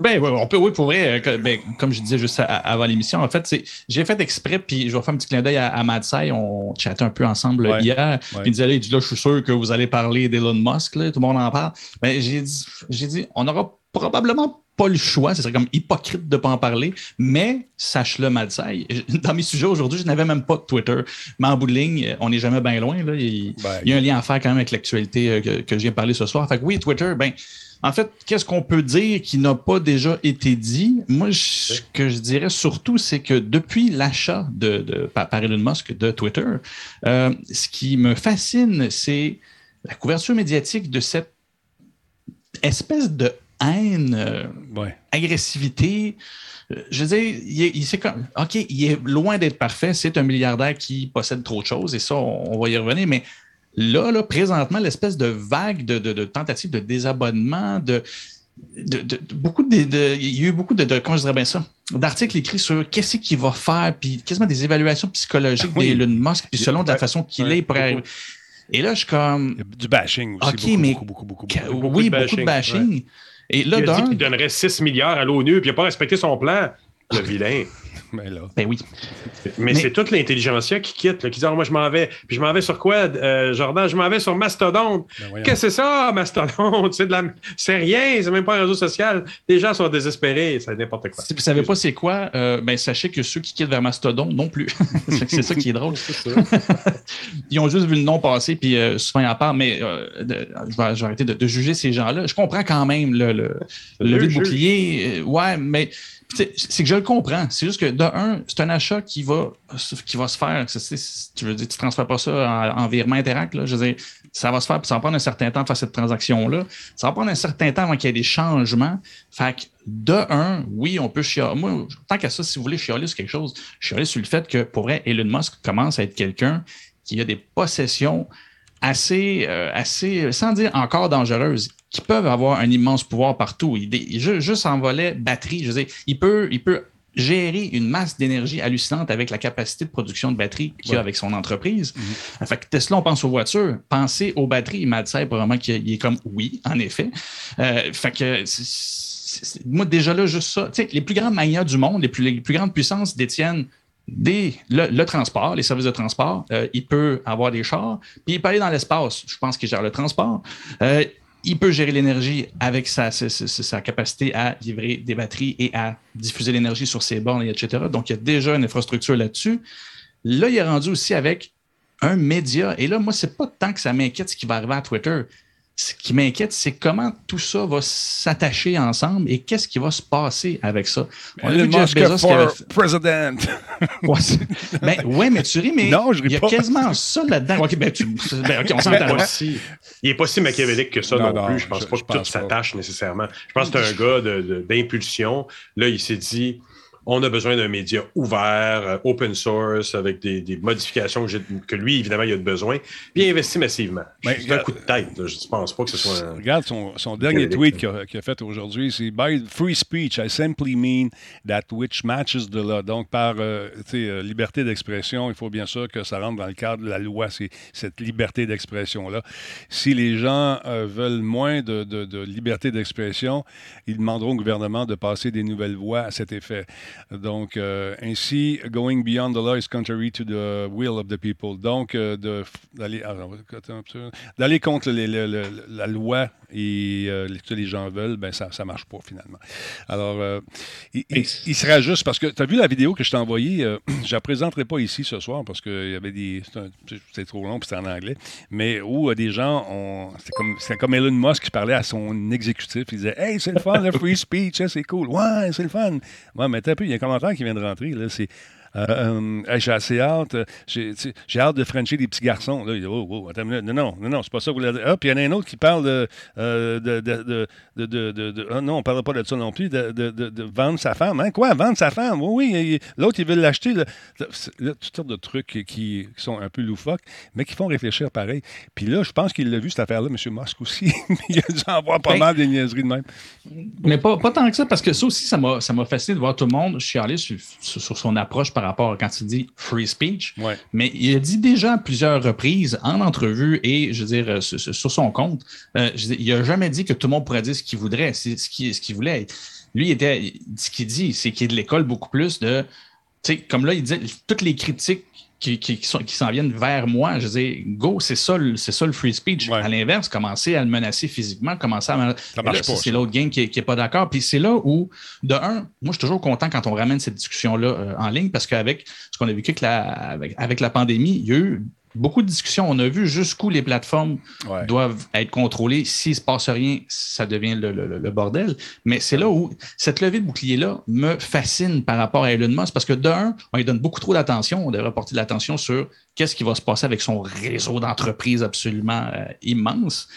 Ben oui, on peut, oui, pour vrai, euh, ben, comme je disais juste avant l'émission, en fait, c'est j'ai fait exprès, puis je vais faire un petit clin d'œil à, à Madsai, on chattait un peu ensemble Ouais. hier, puis il disait, là, je suis sûr que vous allez parler d'Elon Musk, là, tout le monde en parle. Ben, j'ai dit, j'ai dit, on n'aura probablement pas le choix, ce serait comme hypocrite de ne pas en parler, mais sache-le, Madsai, dans mes sujets aujourd'hui, je n'avais même pas de Twitter, mais en bout de ligne, on n'est jamais bien loin, là, il, Ben, il y a un lien à faire quand même avec l'actualité euh, que, que je viens de parler ce soir. Fait que oui, Twitter, ben, en fait, qu'est-ce qu'on peut dire qui n'a pas déjà été dit? Moi, je- ce que je dirais surtout, c'est que depuis l'achat de, de, par, Elon Musk de Twitter, euh, ce qui me fascine, c'est la couverture médiatique de cette espèce de haine, euh, ouais. agressivité. Euh, Je veux dire, il est, il- c'est comme, OK, il est loin d'être parfait. C'est un milliardaire qui possède trop de choses et ça, on, on va y revenir. Mais là, là présentement, l'espèce de vague de, de, de tentatives de désabonnement, de, de, de- de- beaucoup de, de- Il y a eu beaucoup de, de comment je dirais bien ça, d'articles écrits sur qu'est-ce qu'il va faire, puis quasiment des évaluations psychologiques Oui. d'Elon Musk, puis selon de la façon qu'il Ouais. est, il pourrait arriver. Et là, je suis comme. Il y a du bashing aussi. Beaucoup, mais- beaucoup, beaucoup, beaucoup, beaucoup. beaucoup oui, de beaucoup de bashing, bashing. Et là, il a dit qu'il donnerait 6 milliards à l'ONU, puis il n'a pas respecté son plan. Le vilain. Mais là. Ben oui. Mais, c'est toute l'intelligentsia qui quitte, qui dit ah, Moi, je m'en vais. Puis je m'en vais sur quoi, euh, Jordan? Je m'en vais sur Mastodon. Ben Qu'est-ce que c'est ça, Mastodon C'est, de la... c'est rien, c'est même pas un réseau social. Les gens sont désespérés, c'est n'importe quoi. Si vous savez pas c'est quoi, euh, ben, sachez que ceux qui quittent vers Mastodon non plus. c'est ça qui est drôle. ils ont juste vu le nom passer, puis euh, souvent ils en parlent, mais je, vais, arrêter de, juger ces gens-là. Je comprends quand même le, le, le, bouclier. ouais, mais c'est que je le comprends. C'est juste que, de un, c'est un achat qui va, qui va se faire. tu veux dire, tu ne transfères pas ça en, virement interact. Là. Je veux dire, ça va se faire, puis ça va prendre un certain temps de faire cette transaction-là. Ça va prendre un certain temps avant qu'il y ait des changements. Fait que, de un, oui, on peut chialer. Moi, tant qu'à ça, si vous voulez chialer sur quelque chose, chialer sur le fait que, pour vrai, Elon Musk commence à être quelqu'un qui a des possessions assez, euh, assez, sans dire encore dangereuses qui peuvent avoir un immense pouvoir partout. Il, juste en volet batterie, je veux dire, il peut, il peut gérer une masse d'énergie hallucinante avec la capacité de production de batterie qu'il a avec son entreprise. Mm-hmm. Fait que Tesla, on pense aux voitures. Pensez aux batteries. Matt Say, probablement qu'il est comme oui, en effet. Euh, fait que moi, déjà là, juste ça. les plus grandes manias du monde, les plus, les plus grandes puissances détiennent des, le, transport, les services de transport. Euh, il peut avoir des chars, puis il peut aller dans l'espace. Je pense qu'il gère le transport. Euh, il peut gérer l'énergie avec sa, sa, capacité à livrer des batteries et à diffuser l'énergie sur ses bornes, etc. Donc, il y a déjà une infrastructure là-dessus. Là, il est rendu aussi avec un média. Et là, moi, c'est pas tant que ça m'inquiète ce qui va arriver à Twitter ce qui m'inquiète, c'est comment tout ça va s'attacher ensemble et qu'est-ce qui va se passer avec ça. On a vu Jeff Bezos qui avait... président. ouais, ben, ouais, mais tu ris, mais non, je il y a quasiment ça là-dedans. OK, ben, tu... ben, on s'entend. il n'est pas si machiavélique que ça non, plus. Je pense pas que tout s'attache nécessairement. Je pense que c'est un gars d'impulsion. Là, il s'est dit on a besoin d'un média ouvert, euh, open source, avec des, modifications que, lui, évidemment, il a besoin. Puis il investit massivement. C'est un coup de tête. Je ne pense pas que ce soit. Un... Regarde son, dernier tweet qu'il a, fait aujourd'hui. C'est By free speech, I simply mean that which matches the law. Donc, par euh, euh, liberté d'expression, il faut bien sûr que ça rentre dans le cadre de la loi, c'est cette liberté d'expression-là. Si les gens veulent moins de, de liberté d'expression, ils demanderont au gouvernement de passer des nouvelles voies à cet effet. Donc, euh, ainsi, going beyond the law is contrary to the will of the people. Donc, euh, d'aller d'aller contre la loi et euh, que les gens veulent, ben ça ne marche pas finalement. Alors, il, il, sera juste parce que tu as vu la vidéo que je t'ai envoyée, je ne la présenterai pas ici ce soir parce qu'il y avait des. C'est trop long puis c'est en anglais, mais où des gens, c'est comme, comme Elon Musk qui parlait à son exécutif, il disait Hey, c'est le fun, le free speech, hein, c'est cool. Ouais, c'est le fun. Ouais, mais t'as peu, il y a un commentaire qui vient de rentrer. Là, c'est euh, euh, j'ai assez hâte. J'ai, hâte de frencher des petits garçons. Là, oh, oh, attends Non, non, non, non, c'est pas ça que vous voulez dire. Ah, puis il y en a un autre qui parle de. Euh, de, de, de, de ah, non, on ne parlera pas de ça non plus, de, vendre sa femme. Hein? Quoi, vendre sa femme? Oui, oui. L'autre, il veut l'acheter. Toutes sortes de trucs qui, sont un peu loufoques, mais qui font réfléchir pareil. Puis là, je pense qu'il l'a vu, cette affaire-là, M. Musk aussi. il a dû en voir pas ben, mal des niaiseries de même. Mais pas, pas tant que ça, parce que ça aussi, ça m'a, ça m'a fasciné de voir tout le monde chialer sur, sur son approche par rapport quand il dit free speech. Mais il a dit déjà plusieurs reprises en entrevue et, je veux dire, euh, sur, son compte, euh, il n'a jamais dit que tout le monde pourrait dire ce qu'il voudrait, ce qu'il voulait. Lui, était, ce qu'il dit, c'est qu'il est de l'école beaucoup plus de. Comme là, il dit toutes les critiques qui, qui, s'en viennent vers moi. Je dis, go, c'est ça, c'est ça le free speech. À l'inverse, commencer à le menacer physiquement, commencer à. C'est l'autre game qui n'est pas d'accord. Puis c'est là où, de un, moi, je suis toujours content quand on ramène cette discussion-là euh, en ligne parce qu'avec ce qu'on a vécu avec la, avec la pandémie, il y a eu beaucoup de discussions. On a vu jusqu'où les plateformes doivent être contrôlées. S'il ne se passe rien, ça devient le, bordel. Mais c'est là où cette levée de bouclier-là me fascine par rapport à Elon Musk parce que d'un, on lui donne beaucoup trop d'attention. On devrait porter de l'attention sur qu'est-ce qui va se passer avec son réseau d'entreprises absolument euh, immense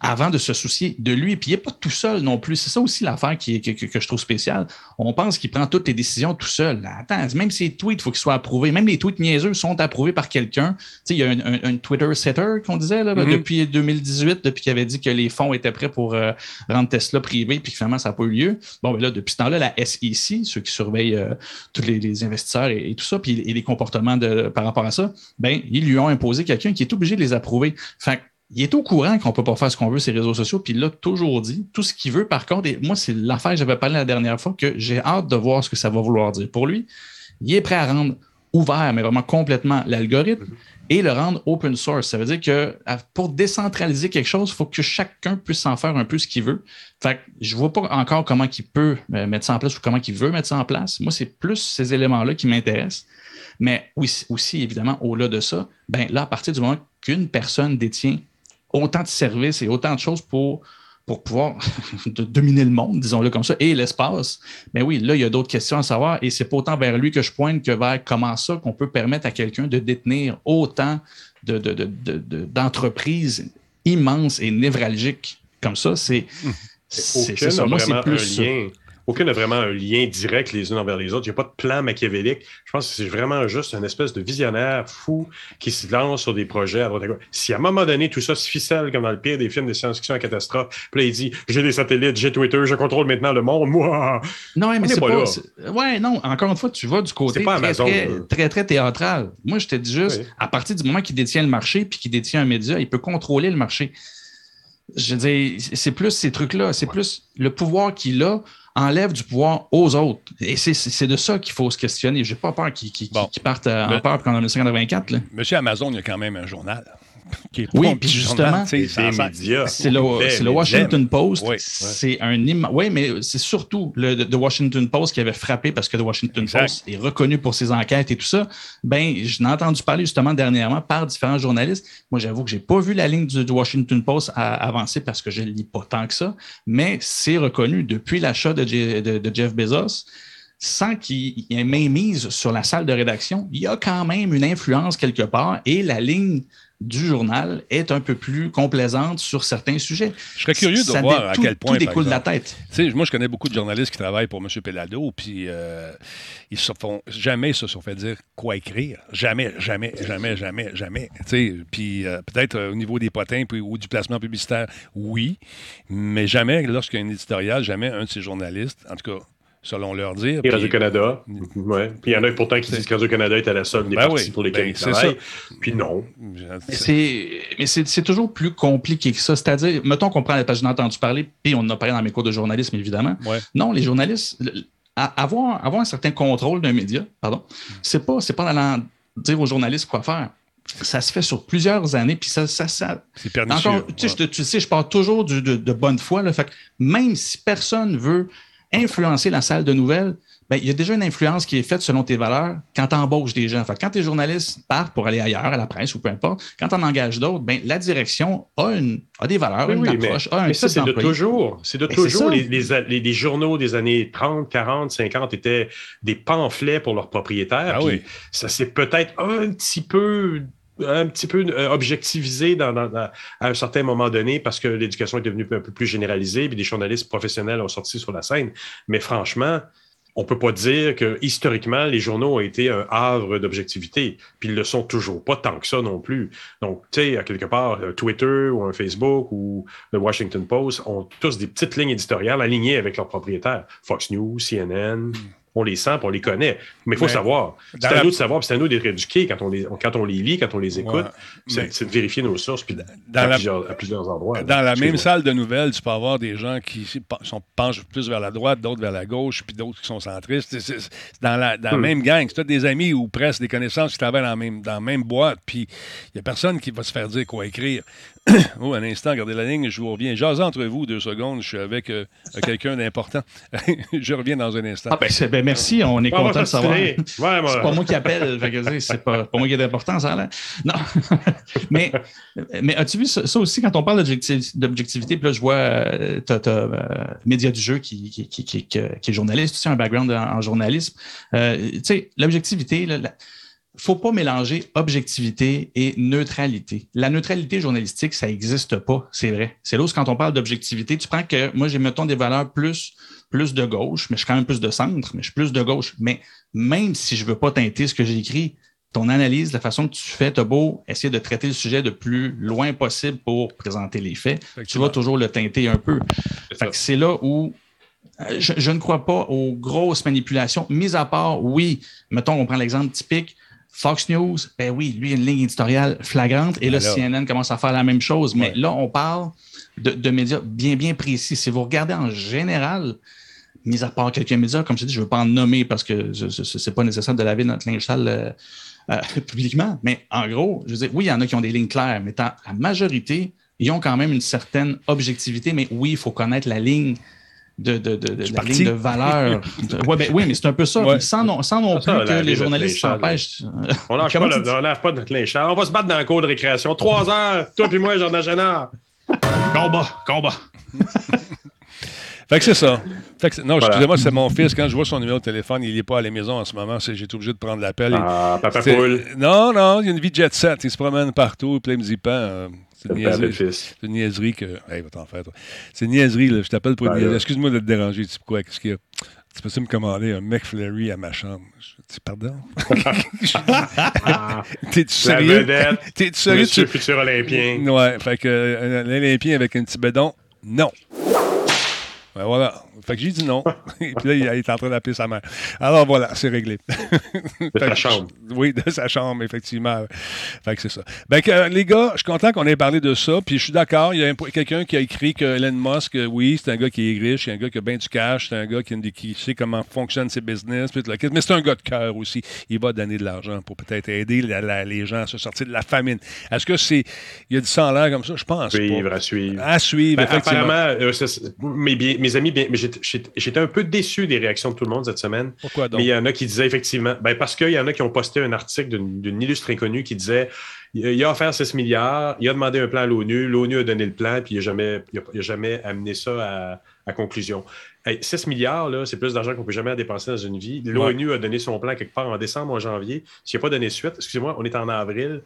avant de se soucier de lui. Puis il n'est pas tout seul non plus. C'est ça aussi l'affaire qui, que, que, je trouve spéciale. On pense qu'il prend toutes les décisions tout seul. Attends, même ses tweets, il faut qu'ils soient approuvés. Même les tweets niaiseux sont approuvés par quelqu'un. Tu sais, il y a un, Twitter setter qu'on disait là, mm-hmm. depuis 2018, depuis qu'il avait dit que les fonds étaient prêts pour euh, rendre Tesla privé, puis finalement, ça n'a pas eu lieu. Bon, mais là, depuis ce temps-là, la SEC, ceux qui surveillent euh, tous les, investisseurs et, tout ça, puis et les comportements de, par rapport à ça, ben, ils lui ont imposé quelqu'un qui est obligé de les approuver. Fait il est au courant qu'on ne peut pas faire ce qu'on veut sur les réseaux sociaux, puis il l'a toujours dit. Tout ce qu'il veut, par contre, et moi, c'est l'affaire que j'avais parlé la dernière fois, que j'ai hâte de voir ce que ça va vouloir dire. Pour lui, il est prêt à rendre ouvert, mais vraiment complètement l'algorithme mm-hmm. et le rendre open source. Ça veut dire que pour décentraliser quelque chose, il faut que chacun puisse en faire un peu ce qu'il veut. Fait je ne vois pas encore comment il peut euh, mettre ça en place ou comment il veut mettre ça en place. Moi, c'est plus ces éléments-là qui m'intéressent. Mais oui, aussi, évidemment, au-delà de ça, ben là, à partir du moment qu'une personne détient autant de services et autant de choses pour, pour pouvoir dominer le monde, disons-le comme ça, et l'espace, mais oui, là, il y a d'autres questions à savoir et c'est pas autant vers lui que je pointe que vers comment ça qu'on peut permettre à quelqu'un de détenir autant d'entreprises de, de, immenses et névralgiques comme ça. C'est ça. Moi, c'est plus. lien aucun n'a vraiment un lien direct les unes envers les autres. Il n'y a pas de plan machiavélique. Je pense que c'est vraiment juste une espèce de visionnaire fou qui se lance sur des projets à droite à gauche. Si à un moment donné, tout ça se ficelle comme dans le pire des films de science-fiction à catastrophe, puis là, il dit J'ai des satellites, j'ai Twitter, je contrôle maintenant le monde, moi. Non, mais c'est pas. pas ouais, non, encore une fois, tu vas du côté très, très, théâtral. Moi, je te dis juste, à partir du moment qu'il détient le marché puis qu'il détient un média, il peut contrôler le marché. Je veux dire, c'est plus ces trucs-là, c'est plus le pouvoir qu'il a enlève du pouvoir aux autres. Et c'est de ça qu'il faut se questionner. Je n'ai pas peur qu'ils partent en peur en 1984. Monsieur Amazon, il y a quand même un journal oui, puis justement, c'est le, le, Washington Post. C'est un Oui, mais c'est surtout le The Washington Post qui avait frappé parce que The Washington Post est reconnu pour ses enquêtes et tout ça. Ben, je n'ai entendu parler justement dernièrement par différents journalistes. Moi, j'avoue que j'ai pas vu la ligne du, Washington Post avancer parce que je ne lis pas tant que ça, mais c'est reconnu depuis l'achat de, de Jeff Bezos sans qu'il y ait main mise sur la salle de rédaction, il y a quand même une influence quelque part et la ligne du journal est un peu plus complaisante sur certains sujets. Je serais curieux de voir à quel point. Tout découle de la tête. moi, je connais beaucoup de journalistes qui travaillent pour M. Pelado, puis euh, ils se font jamais se sont fait dire quoi écrire. Jamais, jamais, jamais, jamais, jamais. Puis euh, peut-être euh, au niveau des potins ou du placement publicitaire, oui, mais jamais lorsqu'il y a un éditorial, jamais un de ces journalistes, en tout cas selon leur dire. Et Radio-Canada. Ouais. Puis il y en a pourtant qui disent que Radio-Canada était la seule des ben parties pour lesquelles ben, ils travaillent. Puis non. Mais c'est toujours plus compliqué que ça. C'est-à-dire, mettons qu'on prend la page, j'ai entendu parler, puis on en a parlé dans mes cours de journalisme, évidemment. Non, les journalistes, avoir, avoir un certain contrôle d'un média, pardon, c'est pas, pas allant dire aux journalistes quoi faire ça se fait sur plusieurs années, puis ça, ça, ça c'est pernicieux. Encore, tu, sais, je parle toujours de, de, bonne foi. Là, fait même si personne veut influencer la salle de nouvelles, ben, il y a déjà une influence qui est faite selon tes valeurs quand tu embauches des gens. quand tes journalistes partent pour aller ailleurs, à la presse ou peu importe, quand tu en engages d'autres, ben, la direction a, une, a des valeurs, une approche, a un mais ça, c'est de toujours. C'est de toujours. Les, les, les, journaux des années 30, 40, 50 étaient des pamphlets pour leurs propriétaires. Ah ça s'est peut-être un petit peu un petit peu euh, objectivisé dans, à un certain moment donné parce que l'éducation est devenue un peu plus généralisée, puis des journalistes professionnels ont sorti sur la scène. Mais franchement, on ne peut pas dire que historiquement, les journaux ont été un havre d'objectivité, puis ils le sont toujours pas tant que ça non plus. Donc, tu sais, à quelque part, euh, Twitter ou un Facebook ou le Washington Post ont tous des petites lignes éditoriales alignées avec leurs propriétaires. Fox News, CNN, on les sent, on les connaît. Mais il faut savoir. C'est à nous de savoir, c'est à nous d'être éduqués quand on, les, quand on les lit, quand on les écoute. C'est de vérifier nos sources puis à, plusieurs, endroits. Dans la même salle de nouvelles, tu peux avoir des gens qui sont, penchent plus vers la droite, d'autres vers la gauche, puis d'autres qui sont centristes. C'est dans la, dans hmm. même gang. C'est des amis ou presque des connaissances qui travaillent dans la même, dans la même boîte, puis il n'y a personne qui va se faire dire quoi écrire. oh, un instant, gardez la ligne, je vous reviens. J'ose entre vous deux secondes, je suis avec euh, quelqu'un d'important. je reviens dans un instant. Ah, ben, ben merci, on est content de savoir. c'est pas moi qui appelle, c'est pas, pas moi qui est important, ça là. Non. mais mais as-tu vu ça, aussi, quand on parle d'objectivité, puis là, je vois, euh, tu as, euh, Média du jeu qui, qui, qui, qui, est journaliste, tu sais, un background en, journalisme. tu sais, l'objectivité, faut pas mélanger objectivité et neutralité. La neutralité journalistique, ça n'existe pas, c'est vrai. C'est où, quand on parle d'objectivité, tu prends que moi, j'ai, mettons, des valeurs plus, plus de gauche, mais je suis quand même plus de centre, mais je suis plus de gauche. Mais même si je veux pas teinter ce que j'ai écrit, ton analyse, la façon que tu fais, tu beau essayer de traiter le sujet de plus loin possible pour présenter les faits, tu vas toujours le teinter un peu. C'est là où euh, je, ne crois pas aux grosses manipulations, mis à part, oui, mettons, on prend l'exemple typique, Fox News, ben oui, lui, a une ligne éditoriale flagrante. Et là, CNN commence à faire la même chose. Mais là, on parle de, médias bien, bien précis. Si vous regardez en général, mis à part quelques médias, comme je dis, je ne veux pas en nommer parce que ce n'est pas nécessaire de laver notre linge sale euh, euh, publiquement. Mais en gros, je veux dire, oui, il y en a qui ont des lignes claires, mais la majorité, ils ont quand même une certaine objectivité. Mais oui, il faut connaître la ligne de, de, de, de la ligne de valeur. ouais, ben, oui, mais c'est un peu ça. Sans, non, sans non plus que les journalistes s'empêchent. On lâche pas, on lâche pas notre linge On va se battre dans le cours de récréation. Trois heures, toi puis moi, Jordan Génard. combat, combat. Fait que c'est ça. Fait que non, excusez-moi, c'est mon fils. Quand je vois son numéro de téléphone, il n'est pas à la maison en ce moment. J'ai été obligé de prendre l'appel. Ah, papa poule. Non, non, il y a une vie de jet set. Il se promène partout. Puis il me dit, pas. Euh, c'est une, niaiserie, une niaiserie que. Hey, va t'en faire, toi. C'est une niaiserie, là. Je t'appelle pour une niaiserie. Excuse-moi de te déranger. Tu sais pourquoi? Qu'est-ce qu'il y a? Tu peux me commander un McFlurry à ma chambre? Je dis, pardon? T'es-tu sérieux? T'es-tu sérieux? Monsieur futur olympien. Ouais, fait que euh, l'olympien avec un petit bédon, non. Ben voilà. Fait que j'ai dit non. Et puis là, il est en train d'appeler sa mère. Alors voilà, c'est réglé. De sa chambre. Oui, de sa chambre, effectivement. Fait que c'est ça. Ben, que, les gars, je suis content qu'on ait parlé de ça. Puis je suis d'accord. Il y a quelqu'un qui a écrit que Elon Musk, oui, c'est un gars qui est riche, c'est un gars qui a bien du cash, c'est un gars qui, qui, sait comment fonctionnent ses business. mais c'est un gars de cœur aussi. Il va donner de l'argent pour peut-être aider les gens à se sortir de la famine. Est-ce que c'est. Il y a du sang l'air comme ça? Je pense. Suivre, à suivre. À suivre, ben, effectivement. Apparemment, euh, mes, mes, amis, bien, j'étais un peu déçu des réactions de tout le monde cette semaine. Pourquoi donc? Mais il y en a qui disaient effectivement, ben parce qu'il y en a qui ont posté un article d'une illustre inconnue qui disait il a offert 6 milliards, il a demandé un plan à l'ONU, l'ONU a donné le plan, puis il n'a jamais, jamais amené ça à, conclusion. 6 milliards, c'est plus d'argent qu'on peut jamais dépenser dans une vie. L'ONU a donné son plan quelque part en décembre, en janvier. S'il n'a pas donné suite, excusez-moi, on est en avril.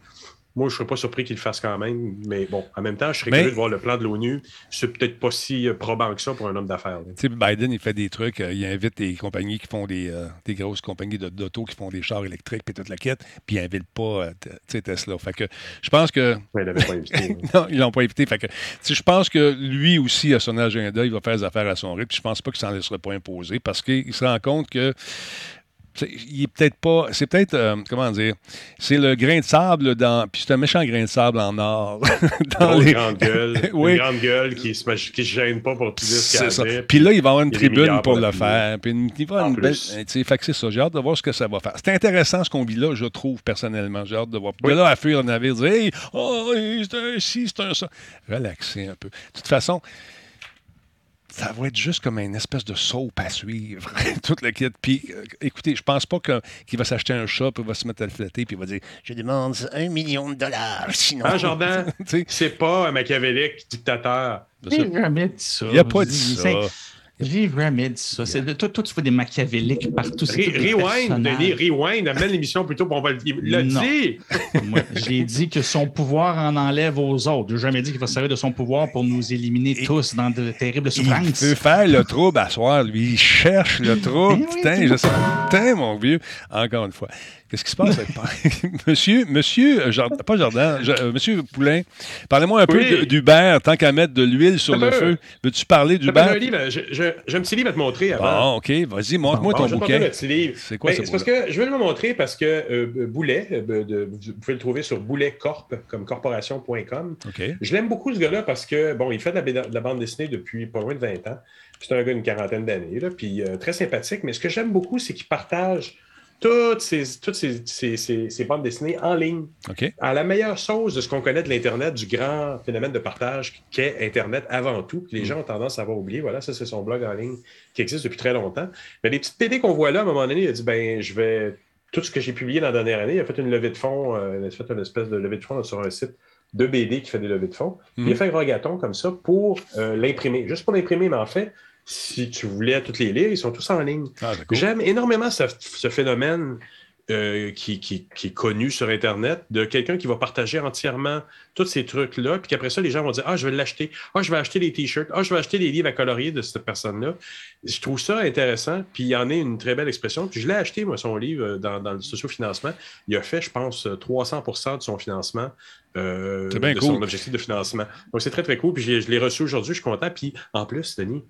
Moi, je ne serais pas surpris qu'il le fasse quand même. Mais bon, en même temps, je serais curieux de voir le plan de l'ONU. C'est peut-être pas si euh, probant que ça pour un homme d'affaires. Tu sais, Biden, il fait des trucs. Euh, il invite des compagnies qui font des, euh, des grosses compagnies d'auto qui font des chars électriques puis toute la quête. Puis il n'invite pas Tesla. Fait que je pense que. Ouais, il l'avait pas invité. non, ils l'ont pas invité. Fait que je pense que lui aussi, à son agenda, il va faire des affaires à son rythme. Puis je pense pas qu'il s'en laisserait pas imposer parce qu'il se rend compte que il est peut-être pas. C'est peut-être. Euh, comment dire C'est le grain de sable dans. Puis c'est un méchant grain de sable en or. dans les grandes gueules. oui. Une grande gueule qui se, qui se gêne pas pour tout dire ce Puis là, il va avoir une tribune pour, le faire. Puis il va une belle. Fait que c'est ça. J'ai hâte de voir ce que ça va faire. C'est intéressant ce qu'on vit là, je trouve, personnellement. J'ai hâte de voir. De là à fuir le navire, dire Hey, oh, c'est un ci, c'est un ça. Relaxer un peu. De toute façon, ça va être juste comme une espèce de soap à suivre, tout le kit. Puis, euh, écoutez, je pense pas qu'il va s'acheter un chat, puis il va se mettre à le flatter, puis il va dire Je demande un million de dollars, sinon. Ah, Jordan, c'est pas un machiavélique dictateur. Il n'y a pas dit ça. J'ai jamais dit ça. Toi, toi, tu fais des machiavéliques partout. rewind, Denis, rewind, amène l'émission plutôt, on va le dire. j'ai dit que son pouvoir en enlève aux autres. J'ai jamais dit qu'il va se servir de son pouvoir pour nous éliminer tous dans de terribles souffrances. Il veut faire le trouble à soir, lui. Il cherche le trouble. Eh putain, je sais. Putain, mon vieux. Encore une fois. Qu'est-ce qui se passe avec Monsieur, monsieur, euh, pas Jardin, euh, Monsieur Poulain, parlez-moi un peu d'Uber, tant qu'à mettre de l'huile sur le feu. Veux-tu parler d'Uber? J'ai un petit livre à te montrer avant. Bon, OK, vas-y, montre-moi ton bouquin. C'est quoi C'est parce que je vais le montrer parce que euh, Boulet, vous pouvez le trouver sur bouletcorp, comme corporation.com. Je l'aime beaucoup, ce gars-là, parce que, bon, il fait de la, bande dessinée depuis pas loin de 20 ans. C'est un gars d'une quarantaine d'années, puis très sympathique. Mais ce que j'aime beaucoup, c'est qu'il partage toutes ces, toutes ces, bandes dessinées en ligne à la meilleure sauce de ce qu'on connaît de l'Internet, du grand phénomène de partage qu'est Internet avant tout, que les mm. gens ont tendance à avoir oublié. Voilà, ça, c'est son blog en ligne qui existe depuis très longtemps. Mais les petites BD qu'on voit là, à un moment donné, il a dit ben, je vais. Tout ce que j'ai publié dans la dernière année, il a fait une levée de fonds, euh, il a fait une espèce de levée de fonds sur un site de BD qui fait des levées de fonds. Il a mm. fait un gros comme ça pour euh, l'imprimer. Juste pour l'imprimer, mais en fait, si tu voulais toutes les lire, ils sont tous en ligne. Ah, J'aime énormément ce, phénomène euh, qui, est connu sur Internet de quelqu'un qui va partager entièrement tous ces trucs-là, puis qu'après ça, les gens vont dire Ah, je vais l'acheter. Ah, je vais acheter les t-shirts. Ah, je vais acheter les livres à colorier de cette personne-là. Je trouve ça intéressant, puis il y en a une très belle expression. Puis je l'ai acheté, moi, son livre, dans, dans le socio-financement. Il a fait, je pense, 300% de son financement euh, de son objectif de financement. Donc, c'est très, très cool. Puis, je l'ai reçu aujourd'hui, je suis content. Puis, en plus, Denis,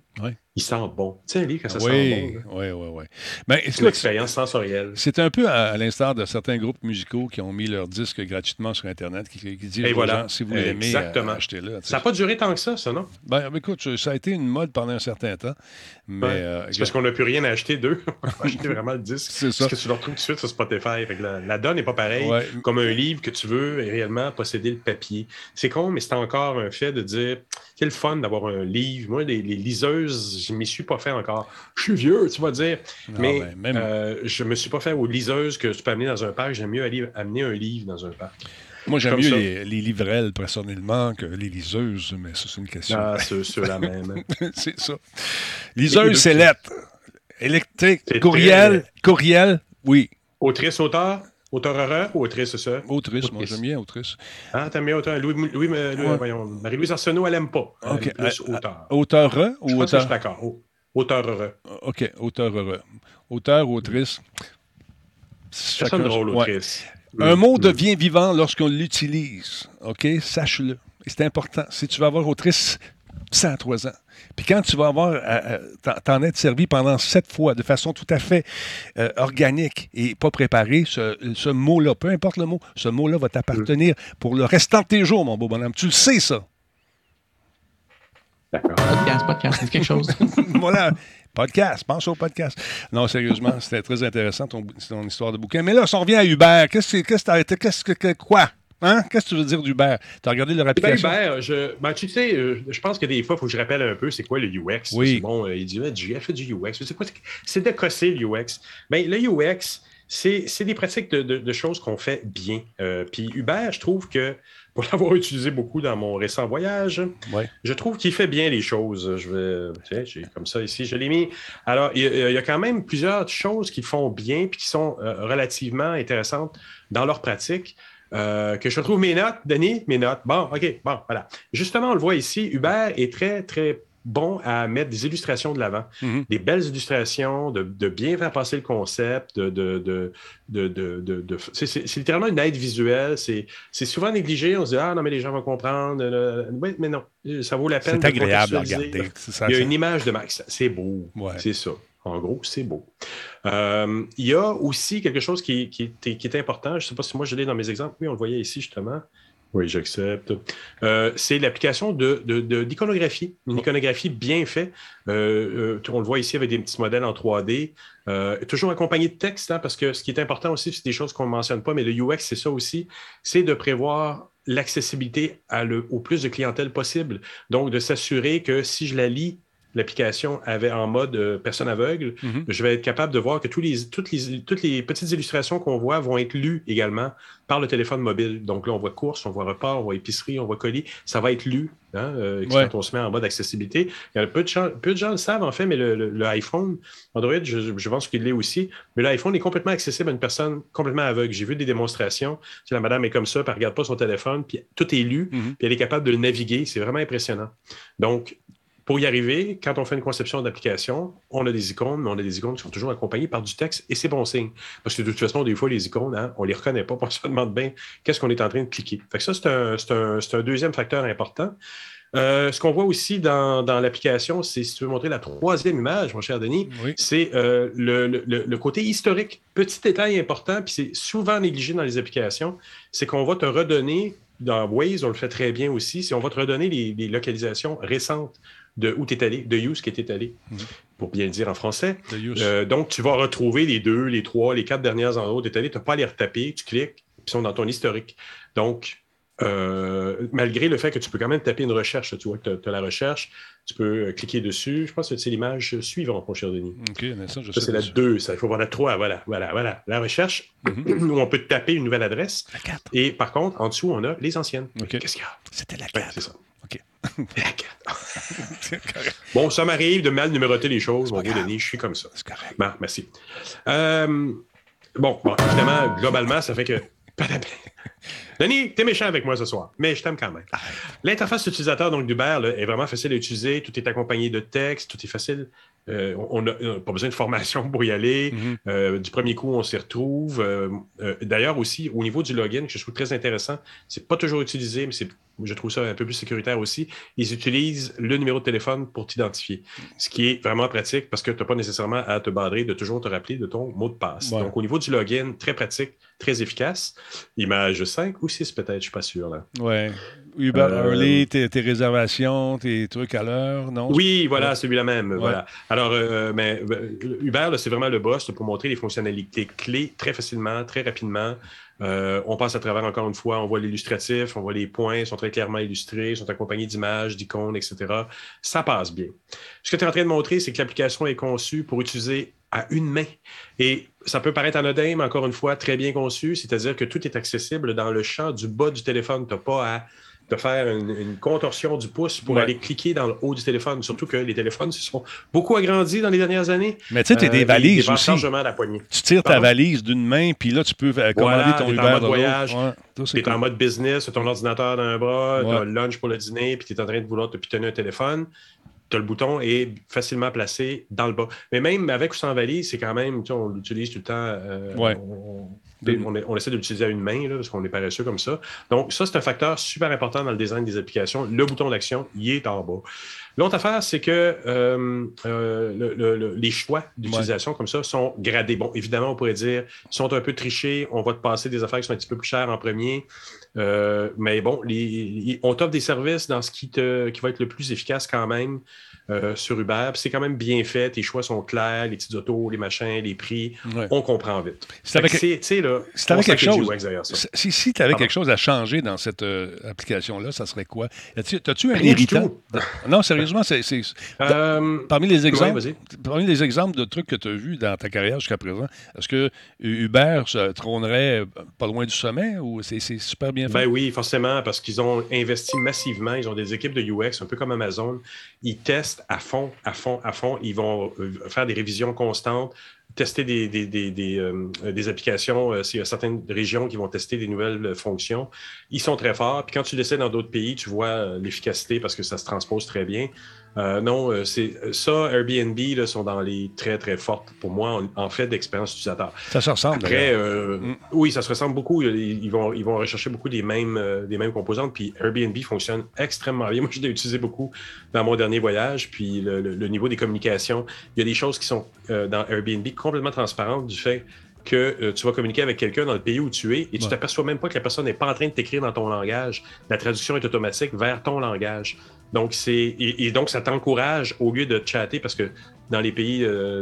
il sent bon. Tu sais, un livre, quand ça sent bon. Oui, oui, oui. C'est une expérience sensorielle. C'est un peu à, l'instar de certains groupes musicaux qui ont mis leurs disques gratuitement sur Internet, qui, qui disent aux si vous l'aimez, euh, achetez-le. Ça n'a pas duré tant que ça, ça, non? Ben, écoute, ça a été une mode pendant un certain temps. Mais, euh, c'est parce qu'on n'a plus rien à acheter d'eux. On a acheté vraiment le disque. c'est ça. Parce que tu le retrouves tout de suite sur Spotify. la, donne n'est pas pareille. Comme un livre que tu veux réellement posséder le papier. C'est con, mais c'est encore un fait de dire quel fun d'avoir un livre. Moi, les, liseuses, je ne m'y suis pas fait encore. Je suis vieux, tu vas dire. mais ben, euh, je ne me suis pas fait aux liseuses que tu peux amener dans un parc. J'aime mieux aller, amener un livre dans un parc. Moi, j'aime mieux les, les, livrelles, personnellement, que les liseuses, mais ça, c'est une question. Ah, c'est la même. c'est ça. Liseuse, c'est lettre. Électrique, courriel, courriel, oui. Autrice, auteur? Auteur heureux ou autrice, ça? Autrice, moi j'aime bien autrice. Ah, t'aimes bien auteur. Louis, Louis, voyons, Marie-Louise Arsenault, elle n'aime pas. OK. plus euh, auteur. Auteur heureux ou auteur? Je suis d'accord. Auteur heureux. OK, auteur heureux. Auteur ou autrice? Personne drôle, autrice. Un mot devient vivant lorsqu'on l'utilise. OK? Sache-le. C'est important. Si tu vas avoir autrice, 103 ans. Puis quand tu vas avoir, euh, euh, t'en être servi pendant sept fois de façon tout à fait euh, organique et pas préparée, ce, mot-là, peu importe le mot, ce mot-là va t'appartenir pour le restant de tes jours, mon beau bonhomme. Tu le sais, ça. D'accord. Podcast, podcast, c'est quelque chose. voilà. Podcast, pense au podcast. Non, sérieusement, c'était très intéressant ton, histoire de bouquin. Mais là, si on revient à Hubert, qu'est-ce que, qu'est-ce que, quoi? Hein? Qu'est-ce que tu veux dire d'Uber? Tu as regardé leur application? Ben, Uber, je, ben, tu sais, euh, je pense que des fois, il faut que je rappelle un peu c'est quoi le UX. Oui. Bon, euh, il dit, j'ai fait du UX. C'est quoi? C'est de cosser le UX. Ben, le UX, c'est des pratiques de, choses qu'on fait bien. Euh, puis Uber, je trouve que, pour l'avoir utilisé beaucoup dans mon récent voyage, je trouve qu'il fait bien les choses. Je vais, j'ai comme ça ici, je l'ai mis. Alors, il, y a quand même plusieurs choses qu'ils font bien puis qui sont relativement intéressantes dans leur pratique. Euh, que je retrouve mes notes, Denis, mes notes. Bon, OK, bon, voilà. Justement, on le voit ici, Hubert est très, très bon à mettre des illustrations de l'avant, mhm. des belles illustrations, de, bien faire passer le concept, de, de, de c'est littéralement une aide visuelle. C'est souvent négligé. On se dit ah non mais les gens vont comprendre. Oui, mais non, ça vaut la peine. C'est agréable à regarder. Il y a une image de Max. C'est beau. C'est ça. En gros, c'est beau. Euh, il y a aussi quelque chose qui, est, important. Je ne sais pas si moi je l'ai dans mes exemples. Oui, on le voyait ici justement. Oui, j'accepte. Euh, c'est l'application d'iconographie, de, une iconographie bien faite. Euh, on le voit ici avec des petits modèles en 3D, toujours accompagné de texte, hein, parce que ce qui est important aussi, c'est des choses qu'on ne mentionne pas, mais le UX, c'est ça aussi, c'est de prévoir l'accessibilité au plus de clientèle possible. Donc, de s'assurer que si je la lis l'application avait en mode euh, personne aveugle, mhm. je vais être capable de voir que tous les, toutes, les, toutes les petites illustrations qu'on voit vont être lues également par le téléphone mobile. Donc là, on voit course, on voit repas, on voit épicerie, on voit colis. Ça va être lu hein, euh, quand on se met en mode accessibilité. Il y a peu de, gens, peu de gens le savent, en fait, mais le, iPhone, Android, je, je pense qu'il l'est aussi, mais l'iPhone est complètement accessible à une personne complètement aveugle. J'ai vu des démonstrations. La madame est comme ça, puis elle ne regarde pas son téléphone, puis tout est lu, mhm. puis elle est capable de le naviguer. C'est vraiment impressionnant. Donc, pour y arriver, quand on fait une conception d'application, on a des icônes, mais on a des icônes qui sont toujours accompagnées par du texte et c'est bon signe. Parce que de toute façon, des fois, les icônes, hein, on ne les reconnaît pas, on se demande bien qu'est-ce qu'on est en train de cliquer. Fait que ça, c'est un, deuxième facteur important. Euh, ce qu'on voit aussi dans, l'application, c'est, si tu veux montrer la troisième image, mon cher Denis, c'est euh, le, côté historique. Petit détail important, puis c'est souvent négligé dans les applications, c'est qu'on va te redonner, dans Waze, on le fait très bien aussi, c'est on va te redonner les localisations récentes de où tu es allé, de use qui était allé, mhm. pour bien le dire en français. Euh, donc, tu vas retrouver les deux, les trois, les quatre dernières endroits où tu es allé. Tu n'as pas à les retaper, tu cliques, puis ils sont dans ton historique. Donc, euh, malgré le fait que tu peux quand même taper une recherche, tu vois que tu as, la recherche, tu peux euh, cliquer dessus. Je pense que c'est l'image suivante, mon cher Denis. OK, mais ça, je ça, c'est la 2, ça, il faut voir la 3, voilà, voilà, voilà. La recherche, mhm. où on peut taper une nouvelle adresse. La 4. Et par contre, en dessous, on a les anciennes. Qu'est-ce qu'il y a? C'était la 4. c'est ça. bon, ça m'arrive de mal numéroter les choses, mon vieux Denis, je suis comme ça. C'est correct. Bon, merci. Euh, bon, évidemment, globalement, ça fait que. Denis, t'es méchant avec moi ce soir, mais je t'aime quand même. L'interface utilisateur donc d'Uber est vraiment facile à utiliser. Tout est accompagné de texte, tout est facile euh, on n'a pas besoin de formation pour y aller. Mhm. Euh, du premier coup, on s'y retrouve. Euh, d'ailleurs, aussi, au niveau du login, que je trouve très intéressant, c'est pas toujours utilisé, mais je trouve ça un peu plus sécuritaire aussi. Ils utilisent le numéro de téléphone pour t'identifier, ce qui est vraiment pratique parce que tu n'as pas nécessairement à te badrer de toujours te rappeler de ton mot de passe. Donc, au niveau du login, très pratique, très efficace. Image 5 ou 6 peut-être, je ne suis pas sûr. Là. Ouais. Uber Early, tes, réservations, tes trucs à l'heure, non? Oui, voilà, celui-là même. Voilà. Alors, euh, mais, euh, Uber, c'est vraiment le boss pour montrer les fonctionnalités clés très facilement, très rapidement. Euh, on passe à travers, encore une fois, on voit l'illustratif, on voit les points, ils sont très clairement illustrés, sont accompagnés d'images, d'icônes, etc. Ça passe bien. Ce que tu es en train de montrer, c'est que l'application est conçue pour utiliser à une main. Et ça peut paraître anodin, mais encore une fois, très bien conçu, c'est-à-dire que tout est accessible dans le champ du bas du téléphone. Tu n'as pas à de faire une, contorsion du pouce pour aller cliquer dans le haut du téléphone. Surtout que les téléphones se sont beaucoup agrandis dans les dernières années. Mais tu sais, tu as des euh, valises aussi. la poignée. Tu tires ta valise d'une main, puis là, tu peux euh, commander ton Uber en mode voyage. tu es en mode business, tu as ton ordinateur dans un bras, tu as le lunch pour le dîner, puis tu es en train de vouloir te pitonner un téléphone le bouton est facilement placé dans le bas. Mais même avec ou sans valise, c'est quand même, on l'utilise tout le temps. Euh, on, essaie de l'utiliser à une main, parce qu'on est paresseux comme ça. Donc, ça, c'est un facteur super important dans le design des applications. Le bouton d'action, il est en bas. L'autre affaire, c'est que euh, euh, les choix d'utilisation comme ça sont gradés. Bon, évidemment, on pourrait dire, sont un peu trichés, on va te passer des affaires qui sont un petit peu plus chères en premier. Mais bon, on t'offre des services dans ce qui, te, qui va être le plus efficace quand même. Euh, sur Uber. C'est quand même bien fait. Tes choix sont clairs, les petites autos, les machins, les prix. On comprend vite. Si tu avais quelque chose, si, si tu avais quelque chose à changer dans cette euh, application-là, ça serait quoi? As-tu un irritant? non, sérieusement, c'est. Euh, parmi, les exemples, parmi les exemples de trucs que tu as vus dans ta carrière jusqu'à présent, est-ce que Uber se trônerait pas loin du sommet ou c'est super bien Ben oui, forcément, parce qu'ils ont investi massivement. Ils ont des équipes de UX, un peu comme Amazon. Ils testent à fond, à fond, à fond. Ils vont euh, faire des révisions constantes, tester des, des, des, des, euh, applications. Euh, s'il y a certaines régions qui vont tester des nouvelles fonctions, ils sont très forts. Puis quand tu l'essaies dans d'autres pays, tu vois l'efficacité parce que ça se transpose très bien. Euh, non, euh, c'est ça, Airbnb là, sont dans les très, très fortes pour moi en, fait d'expérience utilisateur. Ça se ressemble. Après, euh, mm. oui, ça se ressemble beaucoup. Ils, vont, ils vont rechercher beaucoup des mêmes, des mêmes composantes. Puis Airbnb fonctionne extrêmement bien. Moi, je l'ai utilisé beaucoup dans mon dernier voyage. Puis le, niveau des communications, il y a des choses qui sont dans Airbnb complètement transparentes du fait que tu vas communiquer avec quelqu'un dans le pays où tu es et tu t'aperçois même pas que la personne n'est pas en train de t'écrire dans ton langage. La traduction est automatique vers ton langage. Donc, c'est et, donc ça t'encourage au lieu de chatter parce que dans les pays euh,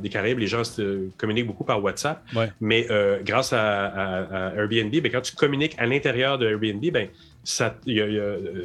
des Caraïbes, les gens se communiquent beaucoup par WhatsApp. Mais euh, grâce à, Airbnb, ben, quand tu communiques à l'intérieur de Airbnb, ben, ça,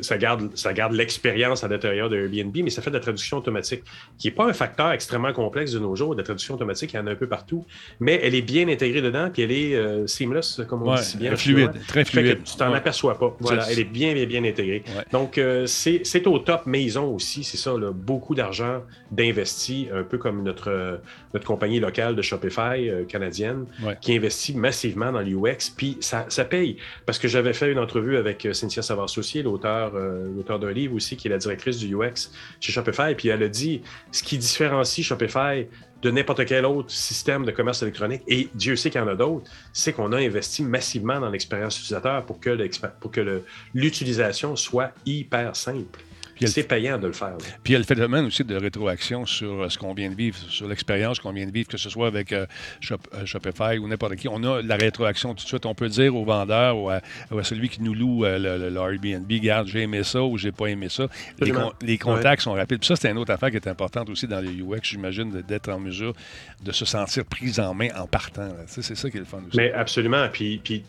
ça, garde, ça garde l'expérience à l'intérieur de Airbnb, mais ça fait de la traduction automatique, qui n'est pas un facteur extrêmement complexe de nos jours. La traduction automatique, il y en a un peu partout, mais elle est bien intégrée dedans, puis elle est euh, seamless, comme on dit si bien. Fluide, très fluide. tu t'en aperçois pas. Voilà, elle est bien, bien, bien intégrée. Donc, euh, c'est au top, mais ils ont aussi, c'est ça, beaucoup d'argent d'investi, un peu comme notre, notre compagnie locale de Shopify euh, canadienne, qui investit massivement dans l'UX, puis ça, ça paye. Parce que j'avais fait une entrevue avec Cynthia Savard-Saucier, l'auteur euh, l'auteur d'un livre aussi, qui est la directrice du UX chez Shopify. Puis elle a dit ce qui différencie Shopify de n'importe quel autre système de commerce électronique, et Dieu sait qu'il y en a d'autres, c'est qu'on a investi massivement dans l'expérience utilisateur pour que l'utilisation soit hyper simple. C'est payant de le faire. Puis il y a le phénomène aussi de rétroaction sur euh, ce qu'on vient de vivre, sur l'expérience qu'on vient de vivre, que ce soit avec euh, euh, Shopify ou n'importe qui. On a la rétroaction tout de suite. On peut dire au vendeur ou à, celui qui nous loue le, Airbnb, garde, j'ai aimé ça ou j'ai pas aimé ça. Les, contacts sont rapides. Puis ça, c'est une autre affaire qui est importante aussi dans le UX, j'imagine, d'être en mesure de se sentir prise en main en partant. C'est ça qui est le fun aussi. Mais absolument. Puis, puis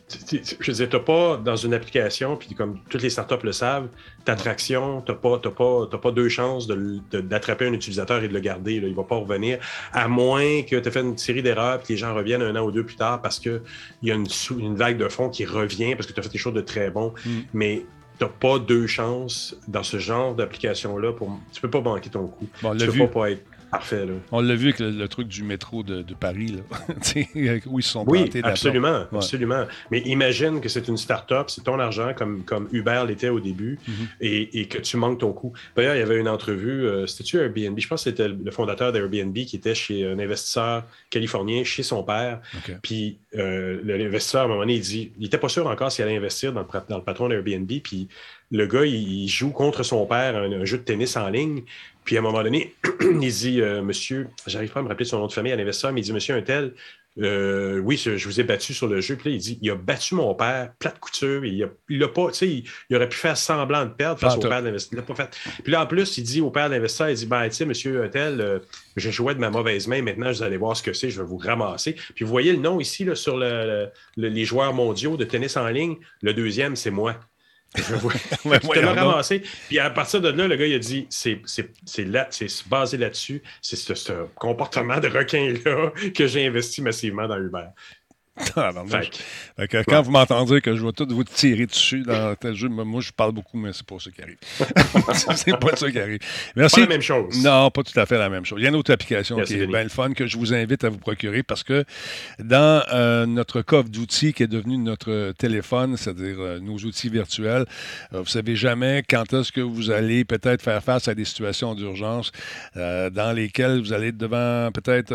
je veux dire, tu pas dans une application, puis comme toutes les startups le savent, ta traction, tu n'as pas tu n'as pas, deux chances d'attraper un utilisateur et de le garder. Il ne va pas revenir, à moins que tu aies fait une série d'erreurs et que les gens reviennent un an ou deux plus tard parce qu'il y a une, une, vague de fond qui revient parce que tu as fait des choses de très bon. Mm. Mais tu n'as pas deux chances dans ce genre d'application-là. Pour... Tu peux pas manquer ton coup. tu ne peux pas, être Parfait. Là. On l'a vu avec le, truc du métro de, Paris, là. où ils se sont Oui, absolument, absolument. Mais imagine que c'est une start-up, c'est ton argent, comme, comme Uber l'était au début, mm-hmm. et, que tu manques ton coup. D'ailleurs, il y avait une entrevue, euh, c'était-tu Airbnb? Je pense que c'était le fondateur d'Airbnb qui était chez un investisseur californien, chez son père. Puis euh, l'investisseur, à un moment donné, il dit, il n'était pas sûr encore s'il allait investir dans le, dans le patron d'Airbnb, puis le gars, il, joue contre son père un, jeu de tennis en ligne. Puis à un moment donné, il dit euh, Monsieur, j'arrive pas à me rappeler son nom de famille à l'investisseur, mais il dit Monsieur un tel, euh, oui, je vous ai battu sur le jeu. Puis là, il dit il a battu mon père, plat de couture. Il a, a pas, tu sais, il, aurait pu faire semblant de perdre face au père d'investisseur. Il l'a pas fait. Puis là, en plus, il dit au père d'investisseur il dit ben, tu sais, monsieur un tel, euh, j'ai joué de ma mauvaise main. Maintenant, vous allez voir ce que c'est. Je vais vous ramasser. Puis vous voyez le nom ici là, sur les joueurs mondiaux de tennis en ligne. Le deuxième, c'est moi. Je l'as ramassé. Puis à partir de là, le gars, il a dit c'est basé là-dessus. C'est ce, comportement de requin-là que j'ai investi massivement dans Uber. Ah, quand vous m'entendez que je vais tout vous tirer dessus dans tel jeu, moi, je parle beaucoup, mais c'est pas ça qui arrive. c'est pas ça qui arrive. Merci. Pas la même chose. Non, pas tout à fait la même chose. Il y a une autre application qui est bien le fun que je vous invite à vous procurer parce que dans euh, notre coffre d'outils qui est devenu notre téléphone, c'est-à-dire euh, nos outils virtuels, euh, vous savez jamais quand est-ce que vous allez peut-être faire face à des situations d'urgence dans lesquelles vous allez être devant peut-être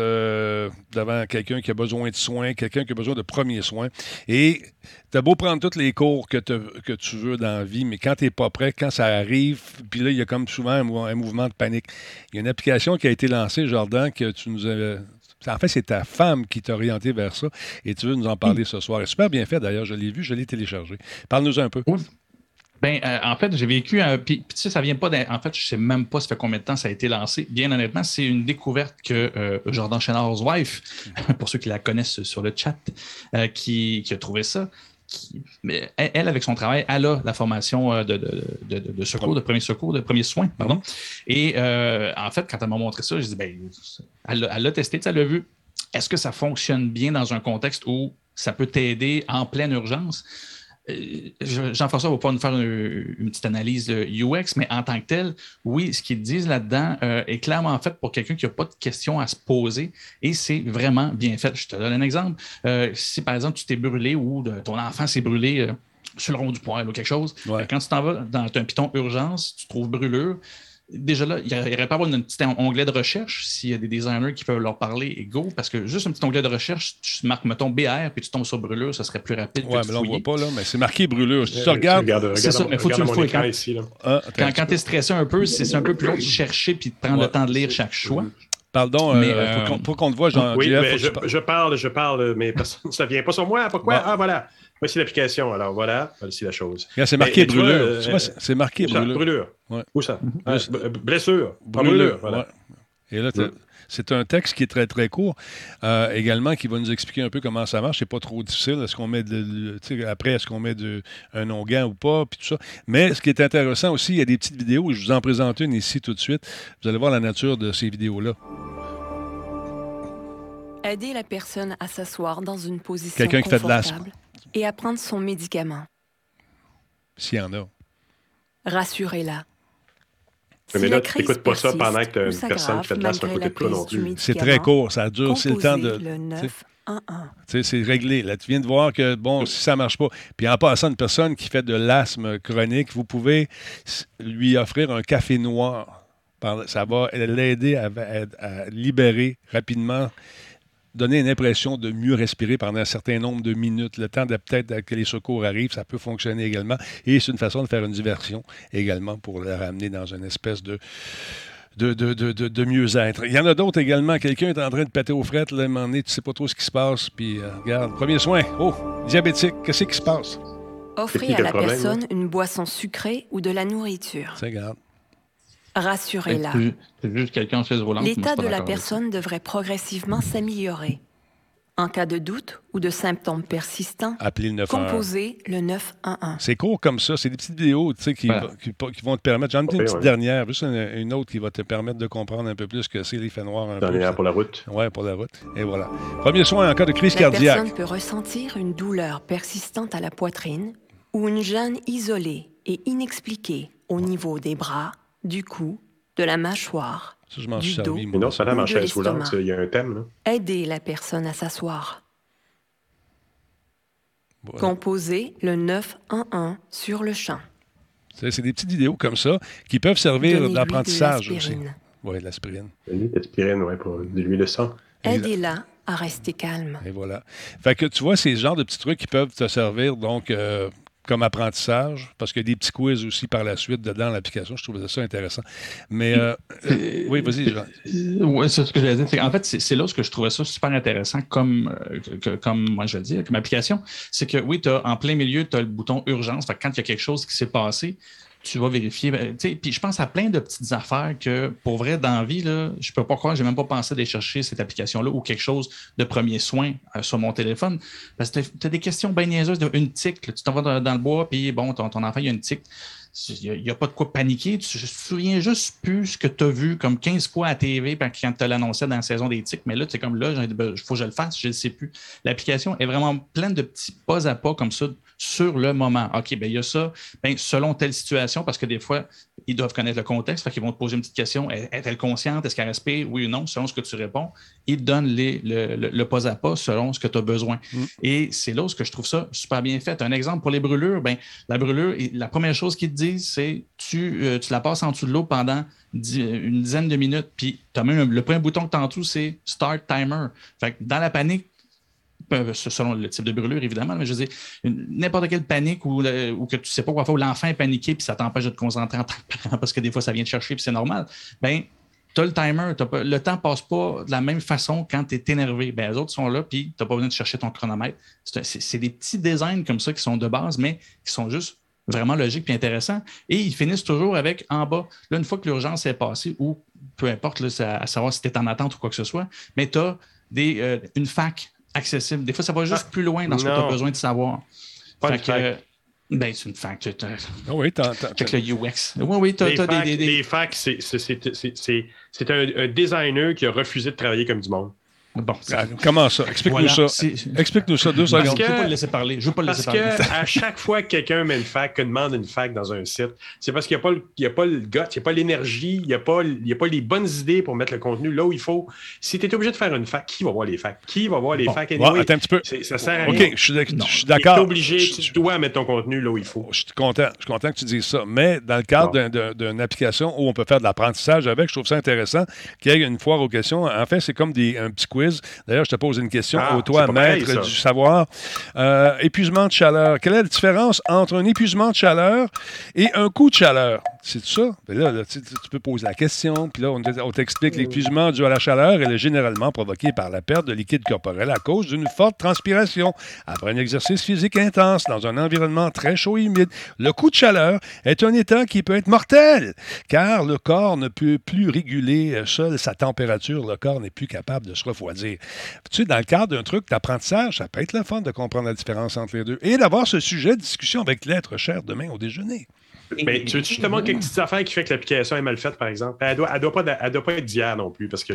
devant quelqu'un qui a besoin de soins, quelqu'un qui a besoin de premiers soins. Et tu as beau prendre tous les cours que, que tu veux dans la vie, mais quand tu n'es pas prêt, quand ça arrive, puis là, il y a comme souvent un, mouvement de panique. Il y a une application qui a été lancée, Jordan, que tu nous avais. En fait, c'est ta femme qui t'a orienté vers ça et tu veux nous en parler ce soir. Super bien fait d'ailleurs, je l'ai vu, je l'ai téléchargé. Parle-nous un peu. Ben, euh, en fait, j'ai vécu un. Puis, ça, ça vient pas. En fait, je sais même pas ça fait combien de temps ça a été lancé. Bien honnêtement, c'est une découverte que euh, Jordan Chenard's wife, pour ceux qui la connaissent sur le chat, euh, qui, a trouvé ça. elle, avec son travail, elle a la formation de, secours, de premier secours, de premier soin, pardon. Et en fait, quand elle m'a montré ça, je dis, ben, elle l'a testé, elle l'a vu. Est-ce que ça fonctionne bien dans un contexte où ça peut t'aider en pleine urgence? Euh, Jean-François va pas nous faire une, petite analyse UX, mais en tant que tel, oui, ce qu'ils disent là-dedans euh, est clairement fait pour quelqu'un qui n'a pas de questions à se poser et c'est vraiment bien fait. Je te donne un exemple. Euh, si par exemple tu t'es brûlé ou ton enfant s'est brûlé sur le rond du poing ou quelque chose, quand tu t'en vas dans un piton urgence, tu trouves brûlure, déjà là, il y aurait pas avoir un petit onglet de recherche s'il y a des designers qui peuvent leur parler et go, parce que juste un petit onglet de recherche, tu marques, mettons, BR, puis tu tombes sur brûlure, ça serait plus rapide. Ouais, mais là, on voit pas, là, mais c'est marqué brûlure. Si tu regardes. c'est ça, mais faut que tu le fouilles. Quand, ici, ah, quand, quand tu es stressé un peu, c'est un peu plus long de chercher puis de prendre le temps de lire chaque choix. Pardon, mais, euh, pour qu'on te voit, Jean. Oui, mais je, je, parle, je parle, mais ça ne vient pas sur moi. Pourquoi? Ah, voilà. Voici l'application. Alors voilà, voici la chose. C'est marqué brûlure. Euh, c'est marqué brûlure. brûlure. Où ça? Mhm. Ah, blessure. Brûlure. Voilà. Et là, c'est un texte qui est très, très court. Euh, également, qui va nous expliquer un peu comment ça marche. C'est pas trop difficile. Est-ce qu'on met de, après, est-ce qu'on met de, un onguent ou pas, puis tout ça. Mais ce qui est intéressant aussi, il y a des petites vidéos. Je vous en présente une ici tout de suite. Vous allez voir la nature de ces vidéos-là. Aider la personne à s'asseoir dans une position Quelqu'un qui fait de l'asthme et à prendre son médicament. S'il y en a. Rassurez-la. mais là, tu n'écoutes pas ça pendant que tu as une personne qui fait de l'asthme à côté de toi non plus. C'est très court, ça dure, c'est le temps de. C'est réglé. Là, tu viens de voir que, bon, si ça ne marche pas. Puis en passant, une personne qui fait de l'asthme chronique, vous pouvez lui offrir un café noir. Ça va l'aider à, libérer rapidement donner une impression de mieux respirer pendant un certain nombre de minutes, le temps de peut-être que les secours arrivent, ça peut fonctionner également. Et c'est une façon de faire une diversion également pour le ramener dans une espèce de de, de, de, de mieux-être. Il y en a d'autres également. Quelqu'un est en train de péter aux frettes, là, à un moment donné, tu sais pas trop ce qui se passe, puis euh, regarde, premier soin, oh, diabétique, qu'est-ce qui se passe? Offrez à la personne une boisson sucrée ou de la nourriture. Ça garde. Rassurez-la. L'état de la personne devrait progressivement s'améliorer. En cas de doute ou de symptômes persistants, Appelez le composez le 911. C'est court comme ça. C'est des petites vidéos qui, qui, vont te permettre. J'en ai une petite dernière, juste une, autre qui va te permettre de comprendre un peu plus que c'est l'effet noir. Un dernière pour la route. Oui, pour la route. Et voilà. Premier soin en cas de crise cardiaque. La personne peut ressentir une douleur persistante à la poitrine ou une gêne isolée et inexpliquée au niveau des bras, du cou, de la mâchoire Ça, je m'en suis servi. Mais non, ça la chaise roulante, il y a un thème. Là. Aider la personne à s'asseoir. Composer le 911 sur le champ. C'est des petites vidéos comme ça qui peuvent servir d'apprentissage aussi. Oui, de l'aspirine. L'aspirine, oui, pour l'huile de sang. Aidez-la à rester calme. Et voilà. Fait que tu vois, c'est ce genre de petits trucs qui peuvent te servir donc euh, comme apprentissage, parce qu'il y a des petits quiz aussi par la suite dedans l'application. Je trouvais ça intéressant. Mais euh, euh, oui, vas-y, Jean. Oui, c'est ce que j'allais dire. En fait, c'est là ce que je trouvais ça super intéressant comme, comme moi je le dis, comme application. C'est que oui, as, en plein milieu, tu as le bouton urgence. Fait quand il y a quelque chose qui s'est passé, tu vas vérifier. Ben, puis je pense à plein de petites affaires que, pour vrai, dans la vie, là, je peux pas croire, j'ai même pas pensé d'aller chercher cette application-là ou quelque chose de premier soin euh, sur mon téléphone. Parce que tu as des questions bien niaiseuses, une tic, tu t'en vas dans, le bois, puis bon, ton, enfant, il y a une tic. Il n'y a, pas de quoi paniquer. Tu te souviens juste plus ce que tu as vu comme 15 fois à TV quand tu l'annonçais dans la saison des tics. Mais là, tu es comme là, il ben, faut que je le fasse, je ne sais plus. L'application est vraiment pleine de petits pas à pas comme ça sur le moment. OK, bien, il y a ça. Ben, selon telle situation, parce que des fois, ils doivent connaître le contexte, fait qu'ils vont te poser une petite question. Est-elle consciente? Est-ce qu'elle respire? Oui ou non? Selon ce que tu réponds, ils te donnent les, le, pas à pas selon ce que tu as besoin. Mm. Et c'est là où je trouve ça super bien fait. Un exemple pour les brûlures, ben, la brûlure, la première chose qu'ils te disent, c'est tu, euh, tu la passes en dessous de l'eau pendant une dizaine de minutes, puis tu as même le premier bouton que tu en dessous, c'est Start Timer. Fait dans la panique, selon le type de brûlure, évidemment, mais je veux dire, n'importe quelle panique ou, que tu ne sais pas quoi faire, ou l'enfant est paniqué, puis ça t'empêche de te concentrer en tant que parent parce que des fois, ça vient te chercher, puis c'est normal, ben tu as le timer, le temps ne passe pas de la même façon quand tu es énervé. Ben, les autres sont là, puis tu n'as pas besoin de chercher ton chronomètre. C'est des petits designs comme ça qui sont de base, mais qui sont juste vraiment logiques et intéressants. Et ils finissent toujours avec en bas. Là, une fois que l'urgence est passée, ou peu importe, là, à savoir si tu es en attente ou quoi que ce soit, mais tu as des, euh, une fac accessible. Des fois, ça va juste ah, plus loin dans ce que tu as besoin de savoir. Pas fait ben, c'est une fac. Ah oui, t'as. Avec le UX. Oui, oui, t'as, des, des, Les facs, c'est, c'est, un, designer qui a refusé de travailler comme du monde. Bon, comment ça? Explique-nous ça. Explique-nous ça deux secondes. je ne veux pas le laisser parler. Je veux pas le laisser parler. Parce qu'à chaque fois que quelqu'un met une fac, que demande une fac dans un site, c'est parce qu'il n'y a, pas le, a pas le gut, il n'y a pas l'énergie, il n'y a, pas, a pas les bonnes idées pour mettre le contenu là où il faut. Si tu es obligé de faire une fac, qui va voir les facs? Qui va voir les facs? Anyway? attends un petit peu. Ça sert à rien. OK, je suis d'accord. Tu es obligé, tu dois mettre ton contenu là où il faut. Je suis content. Je suis content que tu dises ça. Mais dans le cadre d'une application où on peut faire de l'apprentissage avec, je trouve ça intéressant qu'il y ait une foire aux questions. En fait, c'est comme des, un petit quiz. D'ailleurs, je te pose une question ah, au toi, maître du savoir. Euh, épuisement de chaleur. Quelle est la différence entre un épuisement de chaleur et un coup de chaleur? C'est tout ça? Ben là, tu, peux poser la question, puis là, on, t'explique l'épuisement dû à la chaleur, elle est généralement provoquée par la perte de liquide corporel à cause d'une forte transpiration après un exercice physique intense dans un environnement très chaud et humide. Le coup de chaleur est un état qui peut être mortel, car le corps ne peut plus réguler seul sa température, le corps n'est plus capable de se refroidir. Tu sais, dans le cadre d'un truc d'apprentissage, ça peut être le fun de comprendre la différence entre les deux et d'avoir ce sujet de discussion avec l'être cher demain au déjeuner. Mais tu veux justement quelques petites affaires qui fait que l'application est mal faite, par exemple? Elle doit, doit, pas, elle doit pas être d'hier non plus. Parce que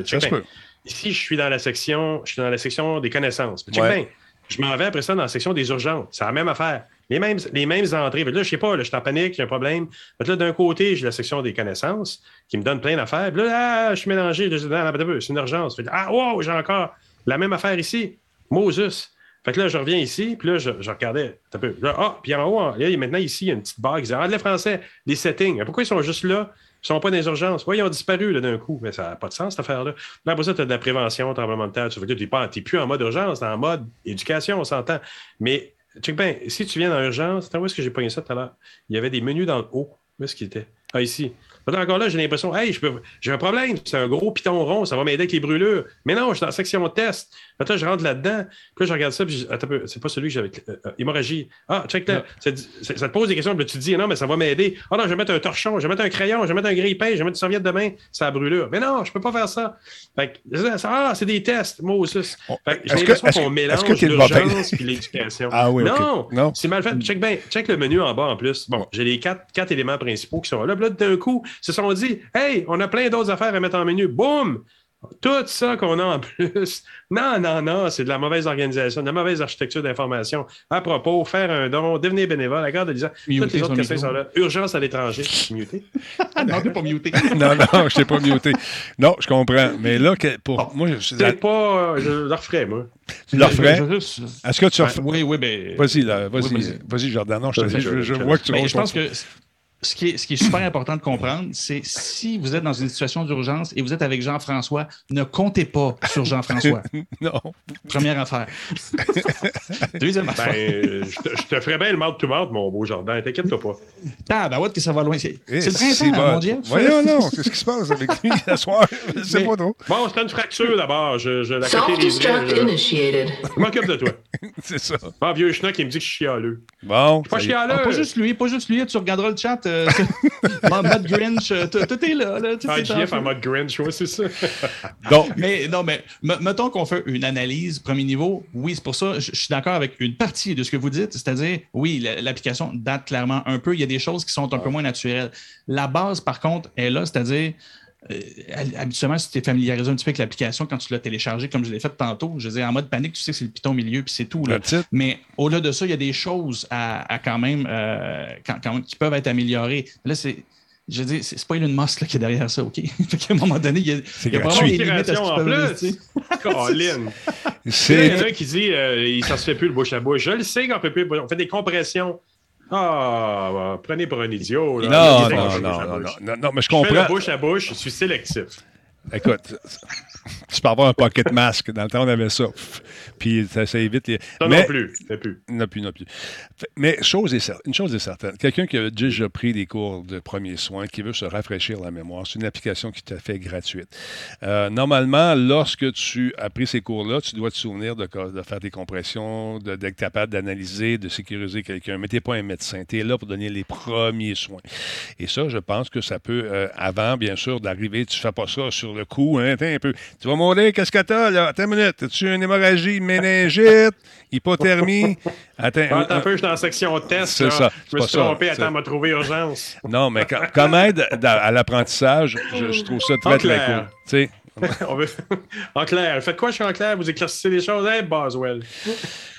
ici, je suis dans la section, je suis dans la section des connaissances. je m'en vais après ça dans la section des urgences. C'est la même affaire. Les mêmes, les mêmes entrées. là, je sais pas, là, je suis en panique, j'ai un problème. là, d'un côté, j'ai la section des connaissances qui me donne plein d'affaires. là, ah, je suis mélangé. C'est une urgence. ah, wow, j'ai encore la même affaire ici. Moses. Fait que là, je reviens ici, puis là, je, regardais un peu. Ah, puis en haut, là, maintenant, ici, il y a une petite barre qui dit Ah, les Français, les settings. Pourquoi ils sont juste là? Ils sont pas dans les urgences. Oui, ils ont disparu d'un coup. Mais ça n'a pas de sens, cette affaire-là. Là, après ça, tu as de la prévention, tremblement de terre. Tu n'es plus en mode urgence, tu en mode éducation, on s'entend. Mais, check bien, si tu viens dans l'urgence, où est-ce que j'ai pogné ça tout à l'heure? Il y avait des menus dans le haut. Où est-ce qu'il était? Ah, ici encore là, j'ai l'impression, hey, j'ai un problème, c'est un gros piton rond, ça va m'aider avec les brûlures. Mais non, je suis dans la section test. Là, je rentre là-dedans, puis là, je regarde ça, puis attends c'est pas celui que j'avais. Euh, hémorragie. Ah, check là. Ça, te pose des questions, puis tu te dis, non, mais ça va m'aider. Ah non, je vais mettre un torchon, je vais mettre un crayon, je vais mettre un grille-pain, je vais mettre une serviette de main, ça a brûlure. Mais non, je peux pas faire ça. Fait ah, c'est des tests, moi aussi. J'ai l'impression qu'on mélange l'urgence puis l'éducation. Ah oui, non, non. c'est mal fait. Check, ben, check le menu en bas en plus. Bon, j'ai les quatre, quatre éléments principaux qui sont là. Puis là, d'un coup, se sont dit Hey, on a plein d'autres affaires à mettre en menu. Boum Tout ça qu'on a en plus. Non, non, non, c'est de la mauvaise organisation, de la mauvaise architecture d'information. À propos, faire un don, devenir bénévole, la garde de Toutes les autres questions sont là. Urgence à l'étranger. Muté. non, t'es pas muté. non, non, je t'ai pas muté. Non, je comprends. Mais là, pour moi, je. La... pas. Je le referais, moi. Tu le referais? Est-ce que tu referais? Oui, oui, mais. Vas-y, là. Vas-y, vas-y, Jordan. Non, je, te, je, je, vois que tu Je pense que ce qui, est, ce qui est super important de comprendre, c'est si vous êtes dans une situation d'urgence et vous êtes avec Jean-François, ne comptez pas sur Jean-François. non. Première affaire. Deuxième ben, affaire. je, te, ferais bien le mal to mouth, mon beau Jordan. T'inquiète-toi pas. Ah, ben ouais, que ça va loin. C'est eh, le printemps, mon Dieu. Voyons, non. Qu'est-ce qui se passe avec lui ce soir? Je sais pas trop. Bon, c'est une fracture d'abord. Je, je, la Je m'occupe de toi. c'est ça. Bon, vieux schnock, il me dit que je suis chialeux. Bon. Je suis pas chialeux. Ah, pas juste lui, pas juste lui. Tu regarderas le chat. Euh, mode Grinch, euh, tout est là. là ah, JF en mode Grinch, oui, c'est ça. Donc, mais non, mais mettons qu'on fait une analyse premier niveau. Oui, c'est pour ça. Je, suis d'accord avec une partie de ce que vous dites, c'est-à-dire, oui, l'application date clairement un peu. Il y a des choses qui sont un peu moins naturelles. La base, par contre, est là, c'est-à-dire. Euh, habituellement, si tu es familiarisé un petit peu avec l'application, quand tu l'as téléchargé, comme je l'ai fait tantôt, je disais en mode panique, tu sais que c'est le piton au milieu, puis c'est tout. Là. Mais au-delà de ça, il y a des choses à, quand, même, euh, qui peuvent être améliorées. Là, c'est. Je dis, c'est pas Elon Musk qui est derrière ça, OK? fait à un moment donné, il y a, il y a vraiment des limites à ce qu'il Colin! Il y en a un qui dit euh, il s'en se fait plus le bouche à bouche. Je le sais qu'on peut plus. On fait des compressions. Ah, bah, prenez pour un idiot. Là. Non, non, non, non, non, mais je comprends. Je fais la bouche à bouche, je suis sélectif. Écoute, tu peux avoir un pocket mask. Dans le temps, on avait ça. Puis ça, évite les. Ça non plus. plus. Non plus, non plus. Mais chose est, une chose est certaine. Quelqu'un qui a déjà pris des cours de premiers soins, qui veut se rafraîchir la mémoire, c'est une application qui t'a fait gratuite. Euh, normalement, lorsque tu as pris ces cours-là, tu dois te souvenir de, faire des compressions, d'être capable d'analyser, de sécuriser quelqu'un. Mais tu n'es pas un médecin. Tu es là pour donner les premiers soins. Et ça, je pense que ça peut, euh, avant, bien sûr, d'arriver, tu ne fais pas ça sur le coup. Hein, un peu. Tu vas mourir, qu'est-ce que t'as, là? Attends une minute. As-tu une hémorragie, méningite, hypothermie? Attends, Attends un peu, je suis dans la section test. C'est ça. Je me suis trompé, attends, m'a trouvé urgence. Non, mais comme aide à l'apprentissage, je, trouve ça très, très cool. Tu sais, en clair, faites quoi, je suis en clair? Vous éclaircissez les choses, hein, Boswell?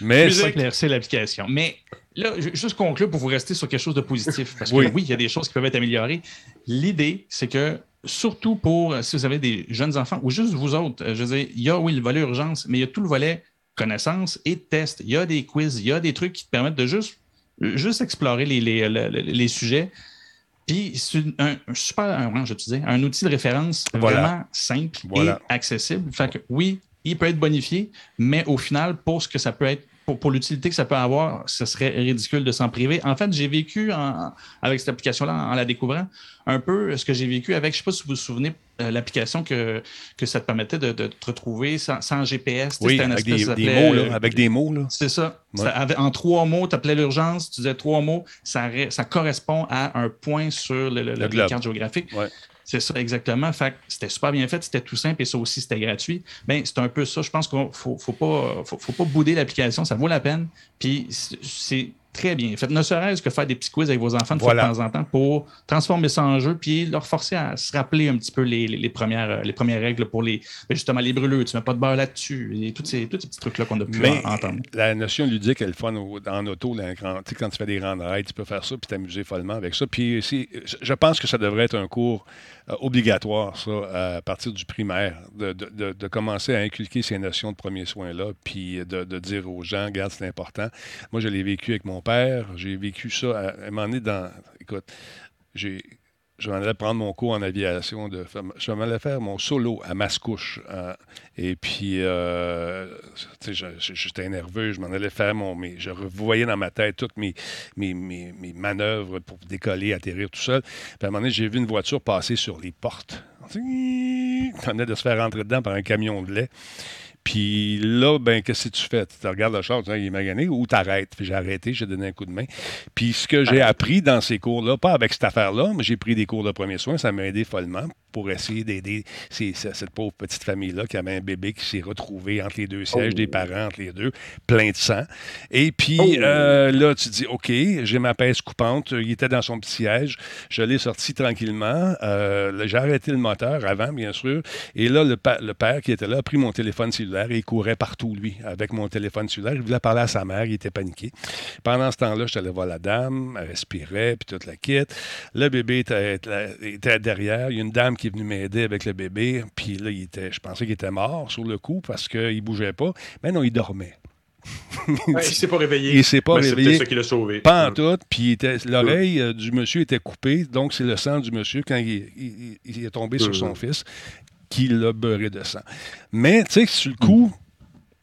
Mais c'est éclaircir l'application. Mais là, juste conclure pour vous rester sur quelque chose de positif. Parce que oui, il y a des choses qui peuvent être améliorées. L'idée, c'est que surtout pour si vous avez des jeunes enfants ou juste vous autres, je veux dire, il y a, oui, le volet urgence, mais il y a tout le volet connaissance et test. Il y a des quiz, il y a des trucs qui te permettent de juste, juste explorer les, les, les, sujets. Puis c'est un, super, un, je te un outil de référence vraiment simple et accessible. Fait que oui, il peut être bonifié, mais au final, pour ce que ça peut être pour, l'utilité que ça peut avoir, ce serait ridicule de s'en priver. En fait, j'ai vécu avec cette application-là, en, la découvrant, un peu ce que j'ai vécu avec, je ne sais pas si vous vous souvenez, euh, l'application que, que ça te permettait de, te retrouver sans, GPS. Oui, avec des, mots, là, avec des mots. C'est ça. en trois mots, tu appelais l'urgence, tu disais trois mots, ça, ça correspond à un point sur le, le, carte géographique. C'est ça, exactement. Fait c'était super bien fait, c'était tout simple et ça aussi, c'était gratuit. Bien, c'est un peu ça. Je pense qu'il ne faut, pas, faut, pas bouder l'application, ça vaut la peine. Puis c'est très bien fait. Ne serait-ce que faire des petits quiz avec vos enfants de, temps en temps pour transformer ça en jeu puis leur forcer à se rappeler un petit peu les, premières, les premières règles pour les ben, justement les brûleux. Tu mets pas de beurre là-dessus et tous ces, tous ces petits trucs-là qu'on a pu entendre. La notion ludique, elle est fun en auto. quand, tu fais des grandes raids, tu peux faire ça puis t'amuser follement avec ça. Puis je pense que ça devrait être un cours euh, obligatoire, ça, à partir du primaire, de, de, commencer à inculquer ces notions de premiers soins-là, puis de, dire aux gens, regarde, c'est important. Moi, je l'ai vécu avec mon père, j'ai vécu ça à, un moment donné dans. Écoute, j'ai je m'en allais prendre mon cours en aviation. De, je m'en allais faire mon solo à Mascouche. Hein. et puis, euh, j'étais nerveux. Je m'en allais faire mon. Je revoyais dans ma tête toutes mes, mes, mes, manœuvres pour décoller, atterrir tout seul. Puis à un moment donné, j'ai vu une voiture passer sur les portes. On venait de se faire rentrer dedans par un camion de lait. Puis là, ben, qu'est-ce que tu fais? Tu regardes le char, tu dis, il est magané ou tu arrêtes? Puis j'ai arrêté, j'ai donné un coup de main. Puis ce que j'ai appris dans ces cours-là, pas avec cette affaire-là, mais j'ai pris des cours de premiers soins, ça m'a aidé follement. Pour essayer d'aider cette pauvre petite famille-là qui avait un bébé qui s'est retrouvé entre les deux sièges des oh. parents, entre les deux, plein de sang. Et puis oh. euh, là, tu dis, OK, j'ai ma pèse coupante. Il était dans son petit siège. Je l'ai sorti tranquillement. Euh, j'ai arrêté le moteur avant, bien sûr. Et là, le, le, père qui était là a pris mon téléphone cellulaire et il courait partout, lui, avec mon téléphone cellulaire. Il voulait parler à sa mère. Il était paniqué. Pendant ce temps-là, je suis allé voir la dame. Elle respirait, puis toute la kit. Le bébé était, était derrière. Il y a une dame qui est venu m'aider avec le bébé. Puis là, il était, je pensais qu'il était mort sur le coup parce qu'il ne bougeait pas. Mais non, il dormait. il ne s'est pas réveillé. Il s'est pas réveillé. C'est ça qui l'a sauvé. Pas en tout. Puis l'oreille euh, du monsieur était coupée. Donc, c'est le sang du monsieur, quand il, est tombé sur son fils, qui l'a beurré de sang. Mais, tu sais, sur le coup,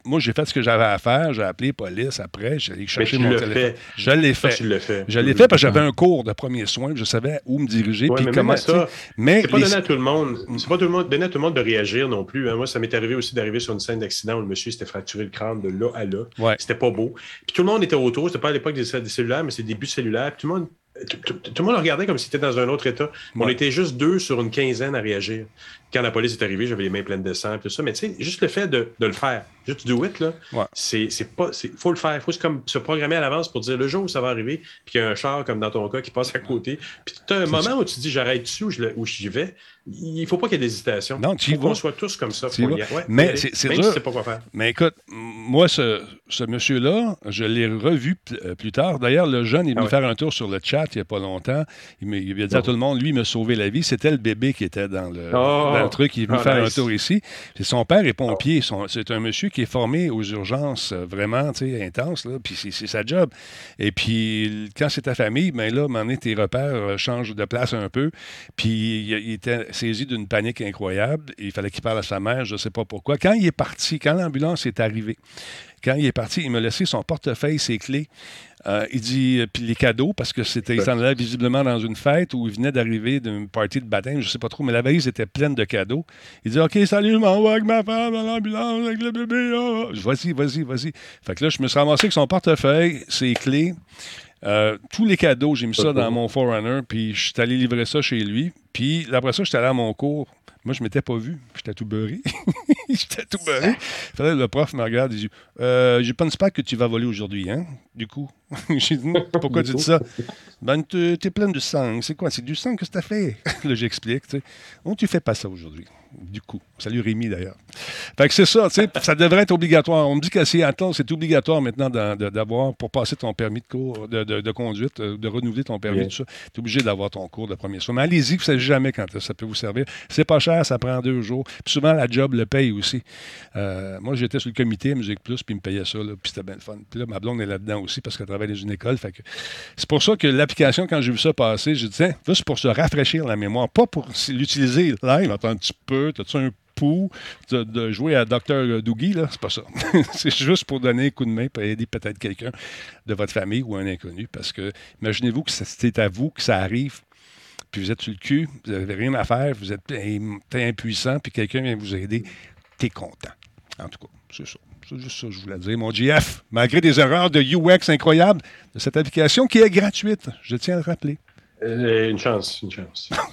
moi, j'ai fait ce que j'avais à faire. J'ai appelé police après. J'ai allé chercher mon téléphone. Je l'ai fait. Je l'ai fait parce que j'avais un cours de premiers soins. Je savais où me diriger. puis comment. Ça, mais c'est pas donné à tout le monde. C'est pas tout le monde, donné à tout le monde de réagir non plus. Hein. Moi, ça m'est arrivé aussi d'arriver sur une scène d'accident où le monsieur s'était fracturé le crâne de là à là. C'était pas beau. Puis tout le monde était autour. C'était pas à l'époque des, cellulaires, mais c'est des buts cellulaires. Puis tout le monde tout, le monde regardait comme si c'était dans un autre état. On était juste deux sur une quinzaine à réagir. Quand la police est arrivée, j'avais les mains pleines de sang et tout ça. Mais tu sais, juste le fait de, le faire, juste do it, là, c'est, pas. faut le faire. Il faut comme se programmer à l'avance pour dire le jour où ça va arriver, puis qu'il y a un char, comme dans ton cas, qui passe à côté. Puis tu as un moment où tu dis j'arrête dessus ou j'y vais? Il ne faut pas qu'il y ait d'hésitation. Non, tu Il faut qu'on soit tous comme ça. mais c'est c'est pas quoi faire. Mais écoute, moi, ce, ce monsieur-là, je l'ai revu euh, plus tard. D'ailleurs, le jeune est venu ah faire un tour sur le chat il n'y a pas longtemps. Il, il a dit à tout le monde, lui, il m'a sauvé la vie. C'était le bébé qui était dans le, oh! truc. Il est venu ah, faire un tour ici. son père est pompier. C'est un monsieur qui est formé aux urgences euh, vraiment intenses. Puis c'est sa job. Et puis, quand c'est ta famille, ben là, à tes repères euh, changent de place un peu. Puis il était saisi d'une panique incroyable. Il fallait qu'il parle à sa mère, je ne sais pas pourquoi. Quand il est parti, quand l'ambulance est arrivée, quand il est parti, il m'a laissé son portefeuille, ses clés. Euh, il dit, euh, puis les cadeaux, parce que c'était, il s'en allait visiblement dans une fête où il venait d'arriver d'une partie de baptême, je ne sais pas trop, mais la valise était pleine de cadeaux. Il dit, OK, salut, je m'en vais avec ma femme dans l'ambulance, avec le bébé. Là. Vas-y, vas-y, vas-y. Fait que là, je me suis ramassé avec son portefeuille, ses clés. Euh, tous les cadeaux, j'ai mis ça dans mon Forerunner, puis je suis allé livrer ça chez lui. Puis après ça, j'étais allé à mon cours. Moi, je ne m'étais pas vu. J'étais tout beurré. j'étais tout beurré. le prof me regarde et dit euh, Je pense pas que tu vas voler aujourd'hui, hein Du coup. j'ai dit Pourquoi tu dis ça Ben, tu es plein de sang. C'est quoi? C'est du sang que tu as fait? Là, j'explique. Tu sais. Oh, tu fais pas ça aujourd'hui du coup. Salut Rémi d'ailleurs. Fait que c'est ça, tu sais, ça devrait être obligatoire. On me dit qu'à Seattle, c'est obligatoire maintenant d'avoir, pour passer ton permis de cours, de, conduite, euh, de renouveler ton permis, tout ça. Tu es obligé d'avoir ton cours de premier soin. Mais allez-y, vous ne savez jamais quand ça peut vous servir. C'est pas cher, ça prend deux jours. Puis souvent, la job le paye aussi. Euh, moi, j'étais sur le comité Musique Plus, puis ils me payaient ça, puis c'était bien le fun. Puis là, ma blonde est là-dedans aussi parce qu'elle travaille dans une école. Fait que c'est pour ça que l'application, quand j'ai vu ça passer, j'ai dit, tiens, juste pour se rafraîchir la mémoire, pas pour l'utiliser live, attends un petit peu T'as-tu un pouls de, jouer à Dr. Doogie? Là? C'est pas ça. c'est juste pour donner un coup de main pour aider peut-être quelqu'un de votre famille ou un inconnu. Parce que imaginez-vous que c'est à vous que ça arrive puis vous êtes sur le cul, vous n'avez rien à faire, vous êtes impuissant, puis quelqu'un vient vous aider, t'es content. En tout cas, c'est ça. C'est juste ça que je voulais dire. Mon GF, malgré des erreurs de UX incroyables de cette application qui est gratuite, je tiens à le rappeler. Euh, une chance, une chance.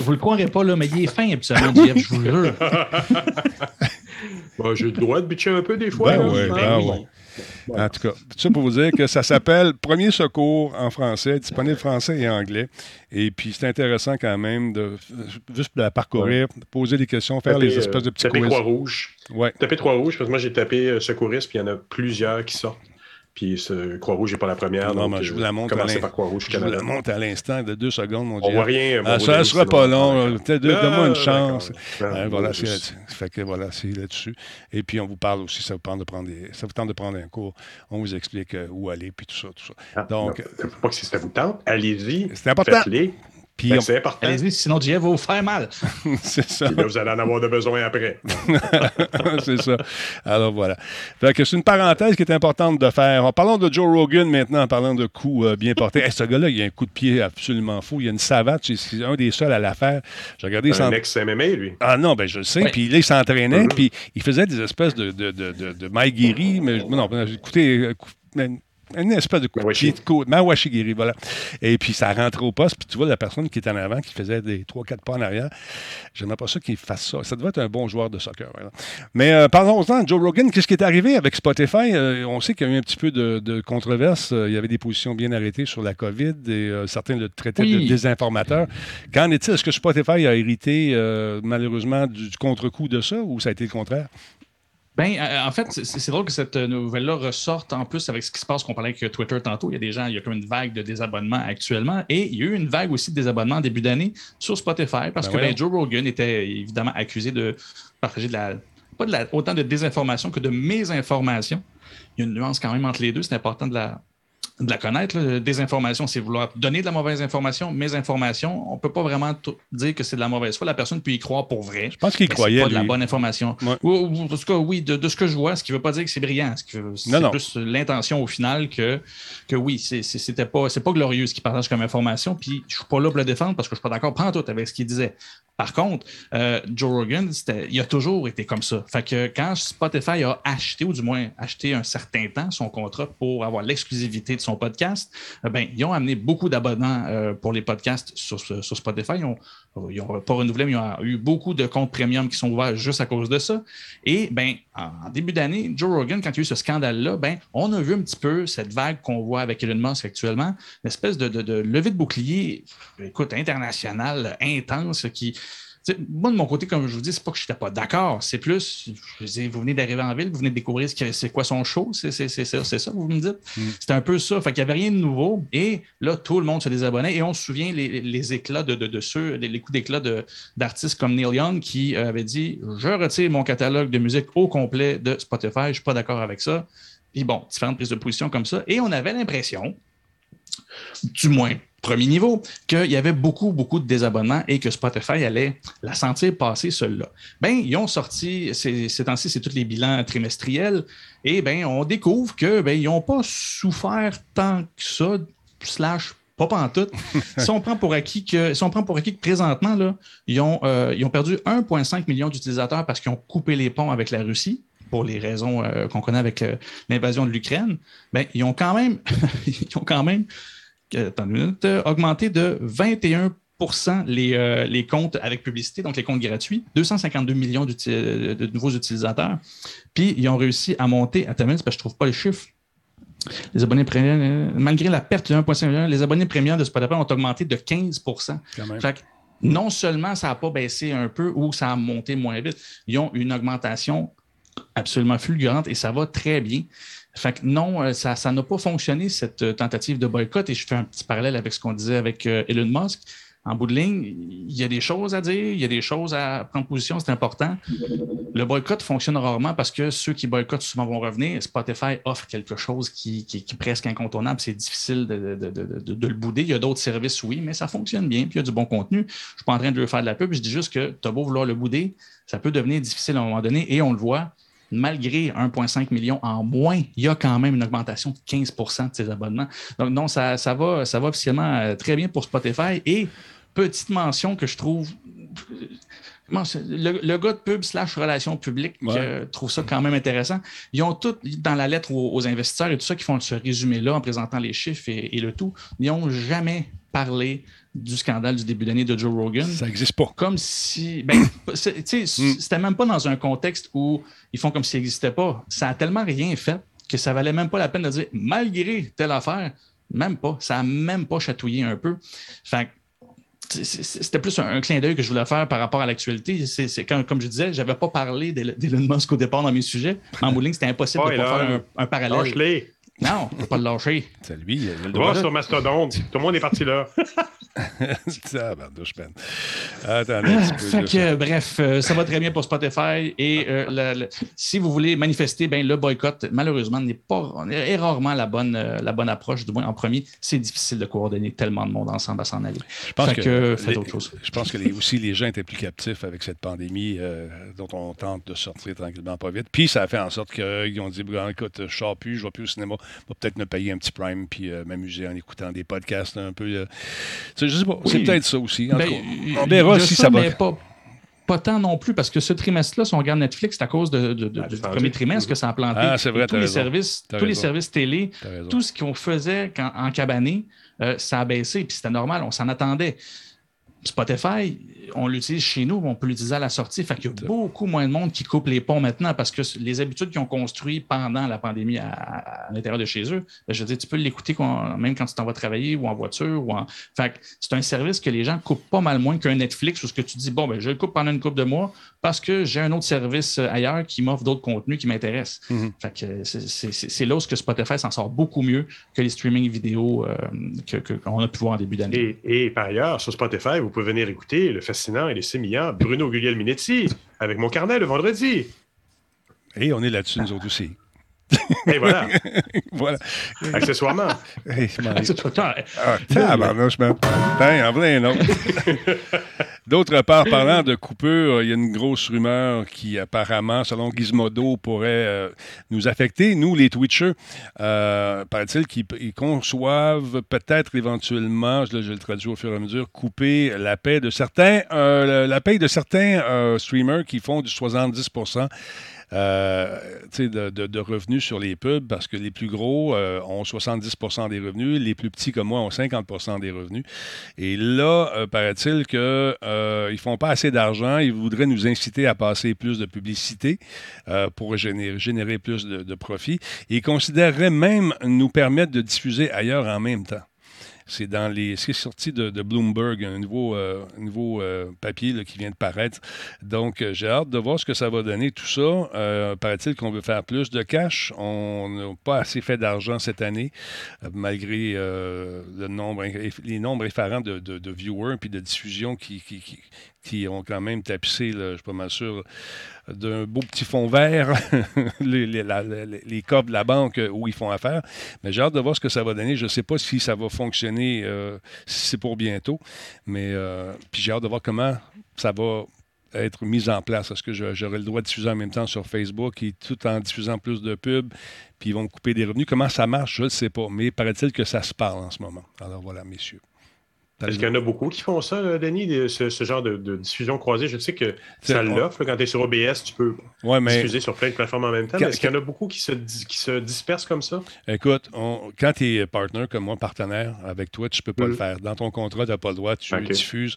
vous, le croirez pas, là, mais il est fin, absolument, Jeff, je vous jure. bon, J'ai le droit de bitcher un peu des fois. Ben, ouais, ben ouais. En tout cas, tout ça pour vous dire que ça s'appelle Premier secours en français, disponible français et anglais. Et puis, c'est intéressant quand même de juste de la parcourir, poser des questions, faire les espèces de petits taper Croix-Rouge. Ouais. Taper Croix-Rouge, parce que moi, j'ai tapé euh, secouriste, puis il y en a plusieurs qui sortent. Puis ce Croix-Rouge n'est pas la première. Non, mais je vous la montre à Je vous la montre à l'instant de deux secondes, mon. On voit rien. Ah, ça ne sera pas long. Donne-moi une chance. Voilà, c'est fait que voilà, c'est là-dessus. Et puis on vous parle aussi, ça vous tente de prendre ça vous tente de prendre un cours. On vous explique euh, où aller, puis tout ça, tout ça. Ah, Donc, pas que ça vous tente. Allez-y. C'est important. C'est important. Allez-y, sinon Jeff va vous faire mal. c'est ça. vous allez en avoir de besoin après. c'est ça. Alors voilà. c'est une parenthèse qui est importante de faire. En parlant de Joe Rogan maintenant, en parlant de coups euh, bien portés. ce gars-là, il a un coup de pied absolument fou. Il a une savate. C'est un des seuls à la faire. J'ai regardé. Un ex-MMA, lui. Ah non, ben je le sais. Puis là, il s'entraînait. Mm-hmm. Puis il faisait des espèces de, de, de, de, de mais non, écoutez, une espèce de coup de pied de côte. Mawashigiri, voilà. Et puis ça rentre au poste, puis tu vois la personne qui est en avant, qui faisait des 3-4 pas en arrière. J'aimerais pas ça qu'il fasse ça. Ça devait être un bon joueur de soccer. Mais euh, parlons-en, Joe Rogan, qu'est-ce qui est arrivé avec Spotify? Euh, on sait qu'il y a eu un petit peu de, controverse. Euh, il y avait des positions bien arrêtées sur la COVID et certains le traitaient de désinformateur. Qu'en est-il? Est-ce que Spotify a hérité malheureusement du contre-coup de ça ou ça a été le contraire? Ben, euh, en fait, c'est drôle que cette nouvelle-là ressorte en plus avec ce qui se passe qu'on parlait avec Twitter tantôt. Il y a des gens, il y a comme une vague de désabonnements actuellement. Et il y a eu une vague aussi de désabonnements en début d'année sur Spotify parce ben que ben, Joe Rogan était évidemment accusé de partager de la, pas de la, autant de désinformation que de mésinformation. Il y a une nuance quand même entre les deux. C'est important de la, de la connaître. Là. Désinformation, c'est vouloir donner de la mauvaise information. Mésinformation, on ne peut pas vraiment dire que c'est de la mauvaise foi. La personne peut y croire pour vrai. Je pense qu'il croyait. pas de la bonne information. Ou, en tout cas, oui, de, ce que je vois, ce qui ne veut pas dire que c'est brillant. C'est plus l'intention au final que, que oui, c'était pas, c'est pas glorieux ce qu'il partage comme information. Puis je ne suis pas là pour le défendre parce que je ne suis pas d'accord, prends tout avec ce qu'il disait. Par contre, euh, Joe Rogan, il a toujours été comme ça. Fait que quand Spotify a acheté, ou du moins acheté un certain temps, son contrat pour avoir l'exclusivité de son podcast, euh, ben, ils ont amené beaucoup d'abonnements euh, pour les podcasts sur, Spotify. Ils n'ont pas renouvelé, mais ils ont eu beaucoup de comptes premium qui sont ouverts juste à cause de ça. Et ben, en début d'année, Joe Rogan, quand il y a eu ce scandale-là, ben, on a vu un petit peu cette vague qu'on voit avec Elon Musk actuellement, une espèce de, de, de levée de bouclier, écoute, internationale, intense, qui, moi, de mon côté, comme je vous dis, c'est pas que je n'étais pas d'accord. C'est plus, je vous venez d'arriver en ville, vous venez de découvrir c'est quoi son show, c'est ça, ça, vous me dites. Mm. C'est un peu ça. Fait qu'il n'y avait rien de nouveau. Et là, tout le monde se désabonnait. Et on se souvient les, éclats de, ceux, les, coups d'éclat d'artistes comme Neil Young qui euh, avait dit Je retire mon catalogue de musique au complet de Spotify, je ne suis pas d'accord avec ça. Puis bon, différentes prises de position comme ça. Et on avait l'impression, du moins premier niveau, qu'il y avait beaucoup, beaucoup de désabonnements et que Spotify allait la sentir passer seul-là. Ben, ils ont sorti, ces temps-ci, c'est tous les bilans trimestriels, et ben, on découvre que ben, ils n'ont pas souffert tant que ça, slash pas pantoute. si on prend pour acquis que, si on prend pour acquis que présentement, là, ils, ont, euh, ils ont perdu 1,5 million d'utilisateurs parce qu'ils ont coupé les ponts avec la Russie pour les raisons euh, qu'on connaît avec euh, l'invasion de l'Ukraine, ben, ils ont quand même, ils ont quand même euh, augmenté de 21 les, euh, les, comptes avec publicité, donc les comptes gratuits, 252 millions de nouveaux utilisateurs. Puis, ils ont réussi à monter, à terminer, parce que je ne trouve pas les chiffres. Les abonnés premium, malgré la perte de 1,5 million, les abonnés premium de Spotify ont augmenté de 15% non seulement ça n'a pas baissé un peu ou ça a monté moins vite, ils ont une augmentation absolument fulgurante et ça va très bien. Fait que non, euh, ça n'a pas fonctionné, cette euh, tentative de boycott. Et je fais un petit parallèle avec ce qu'on disait avec euh, Elon Musk. En bout de ligne, il y a des choses à dire, il y a des choses à prendre position, c'est important. Le boycott fonctionne rarement parce que ceux qui boycottent souvent vont revenir. Spotify offre quelque chose qui, est presque incontournable. C'est difficile de, le bouder. Il y a d'autres services, oui, mais ça fonctionne bien, puis il y a du bon contenu. Je ne suis pas en train de lui faire de la pub, je dis juste que tu as beau vouloir le bouder, ça peut devenir difficile à un moment donné, et on le voit malgré 1,5 million en moins, il y a quand même une augmentation de 15% de ses abonnements. Donc, non, ça, ça, va, ça va officiellement euh, très bien pour Spotify. Et petite mention que je trouve. Le, gars de pub slash relations publiques je trouve ça quand même intéressant. Ils ont tout, dans la lettre aux, investisseurs et tout ça, qui font ce résumé-là en présentant les chiffres et, et le tout, ils n'ont jamais parlé du scandale du début d'année de Joe Rogan. Ça n'existe pas. Comme si. Ben, mm. c'était même pas dans un contexte où ils font comme s'il n'existait pas. Ça a tellement rien fait que ça valait même pas la peine de dire, malgré telle affaire, même pas. Ça a même pas chatouillé un peu. Fait c'était plus un, clin d'œil que je voulais faire par rapport à l'actualité. C'est comme je disais, j'avais pas parlé d'Elon Musk au départ dans mes sujets. En bowling, c'était impossible de pas faire un, un parallèle. Non, on ne pas le lâcher. C'est lui, il a le droit. sur Mastodon. Tout le monde est parti là. ça, ben, peine. Attends que, bref, euh, ça va très bien pour Spotify. Et euh, si vous voulez manifester, ben, le boycott, malheureusement, n'est pas est rarement la bonne, euh, la bonne approche. Du moins, en premier, c'est difficile de coordonner tellement de monde ensemble à s'en aller. Je pense que, faites autre chose. Je pense que les, aussi les gens étaient plus captifs avec cette pandémie dont on tente de sortir tranquillement pas vite. Puis ça a fait en sorte qu'ils ont dit écoute, je ne sors plus, je ne vais plus au cinéma va peut-être me payer un petit prime puis euh, m'amuser en écoutant des podcasts un peu. Euh. sais C'est peut-être ça aussi. Ben, on verra si ça, va. Pas, pas tant non plus, parce que ce trimestre-là, si on regarde Netflix, c'est à cause de, du premier trimestre que ça a planté. Ah, c'est vrai, tous, les services, tous les services télé, tout ce qu'on faisait en cabané, euh, ça a baissé, puis c'était normal, on s'en attendait. Spotify, on l'utilise chez nous, on peut l'utiliser à la sortie. Fait qu'il y a beaucoup moins de monde qui coupe les ponts maintenant parce que les habitudes qu'ils ont construites pendant la pandémie à, l'intérieur de chez eux, ben, je veux dire, tu peux l'écouter même quand tu t'en vas travailler ou en voiture. Ou en... Fait c'est un service que les gens coupent pas mal moins qu'un Netflix où ce que tu dis, bon, ben, je le coupe pendant une coupe de mois parce que j'ai un autre service ailleurs qui m'offre d'autres contenus qui m'intéressent. Fait que c'est là où que Spotify s'en sort beaucoup mieux que les streaming vidéo euh, qu'on a pu voir en début d'année. Et, et, par ailleurs, sur Spotify, vous pouvez venir écouter le fascinant et le sémillant Bruno Guglielminetti avec mon carnet le vendredi. Et on est là-dessus, nous autres aussi. Et voilà. voilà. Accessoirement. Hey, ah, tabarnouche, man. Ben, en vrai, non. D'autre part, parlant de coupure, il y a une grosse rumeur qui, apparemment, selon Gizmodo, pourrait euh, nous affecter, nous, les Twitchers. Euh, Paraît-il qu'ils conçoivent peut-être éventuellement, je, le traduis au fur et à mesure, couper la paix de certains, euh, la paix de certains streamers qui font du 70 euh, de, revenus sur les pubs parce que les plus gros euh, ont 70% des revenus, les plus petits comme moi ont 50% des revenus. Et là, euh, paraît-il qu'ils ne font pas assez d'argent. Ils voudraient nous inciter à passer plus de publicité pour générer, plus de, de profit. Et ils considéreraient même nous permettre de diffuser ailleurs en même temps. C'est dans les. C'est sorti de, Bloomberg, un nouveau, euh, nouveau euh, papier qui vient de paraître. Donc, euh, j'ai hâte de voir ce que ça va donner, tout ça. Paraît-il qu'on veut faire plus de cash. On n'a pas assez fait d'argent cette année, malgré le nombre, les nombres effarants de, viewers puis de diffusions qui, qui, ont quand même tapissé, je suis pas mal sûr, d'un beau petit fond vert, les, les, de la banque où ils font affaire. Mais j'ai hâte de voir ce que ça va donner. Je ne sais pas si ça va fonctionner, euh, si c'est pour bientôt. Mais euh, puis j'ai hâte de voir comment ça va être mis en place. Est-ce que j'aurai le droit de diffuser en même temps sur Facebook et tout en diffusant plus de pubs, puis ils vont couper des revenus? Comment ça marche, je ne sais pas. Mais paraît-il que ça se parle en ce moment. Alors voilà, messieurs. Est-ce qu'il y en a beaucoup qui font ça, Denis, ce, genre de, diffusion croisée? Je sais que ça l'offre. Quand tu es sur OBS, tu peux diffuser sur plein de plateformes en même temps. Est-ce qu'il y en a beaucoup qui se, qui se dispersent comme ça? Écoute, quand tu es partner comme moi, partenaire avec Twitch, tu ne peux pas le mm. faire. Dans ton contrat, tu n'as pas le droit. Tu diffuses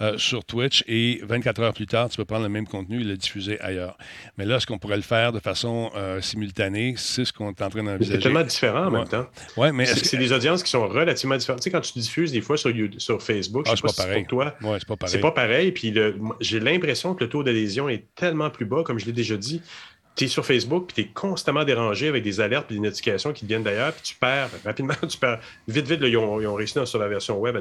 euh, sur Twitch et 24 heures plus tard, tu peux prendre le même contenu et le diffuser ailleurs. Mais là, ce qu'on pourrait le faire de façon euh, simultanée, c'est ce qu'on est en train d'envisager. C'est tellement différent en même temps. Ouais, mais c'est des audiences qui sont relativement différentes. Tu sais, quand tu diffuses des fois sur YouTube, sur Facebook. Ah, c'est pas, pareil. Pour toi. c'est pas pareil. C'est pas pareil. Puis j'ai l'impression que le taux d'adhésion est tellement plus bas, comme je l'ai déjà dit. Tu es sur Facebook, puis tu es constamment dérangé avec des alertes et des notifications qui te viennent d'ailleurs, puis tu perds rapidement, tu perds vite, vite. ils, ont, réussi sur la version web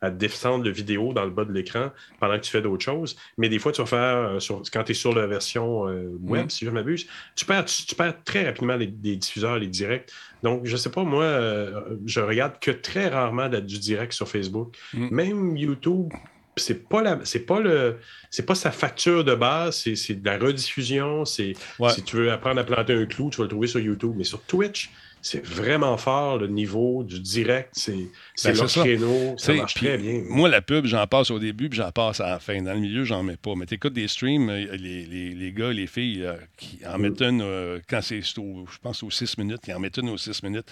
à, descendre le vidéo dans le bas de l'écran pendant que tu fais d'autres choses. Mais des fois, tu vas faire, euh, quand tu es sur la version euh, web, mm. si je m'abuse, tu perds, tu, perds très rapidement les, diffuseurs, les directs. Donc, je sais pas, moi, euh, je regarde que très rarement du direct sur Facebook. Mm. Même YouTube, c'est pas la, c'est pas le, c'est pas sa facture de base, c'est, de la rediffusion. C'est, Si tu veux apprendre à planter un clou, tu vas le trouver sur YouTube. Mais sur Twitch, c'est vraiment fort le niveau du direct. C'est, ben, créneau. Ça marche très bien. Moi, la pub, j'en passe au début puis j'en passe à la fin. Dans le milieu, j'en mets pas. Mais tu écoutes des streams, euh, les, les, les, gars, les filles euh, qui en mettent une euh, quand c'est, je pense, aux 6 minutes, qui en mettent une aux 6 minutes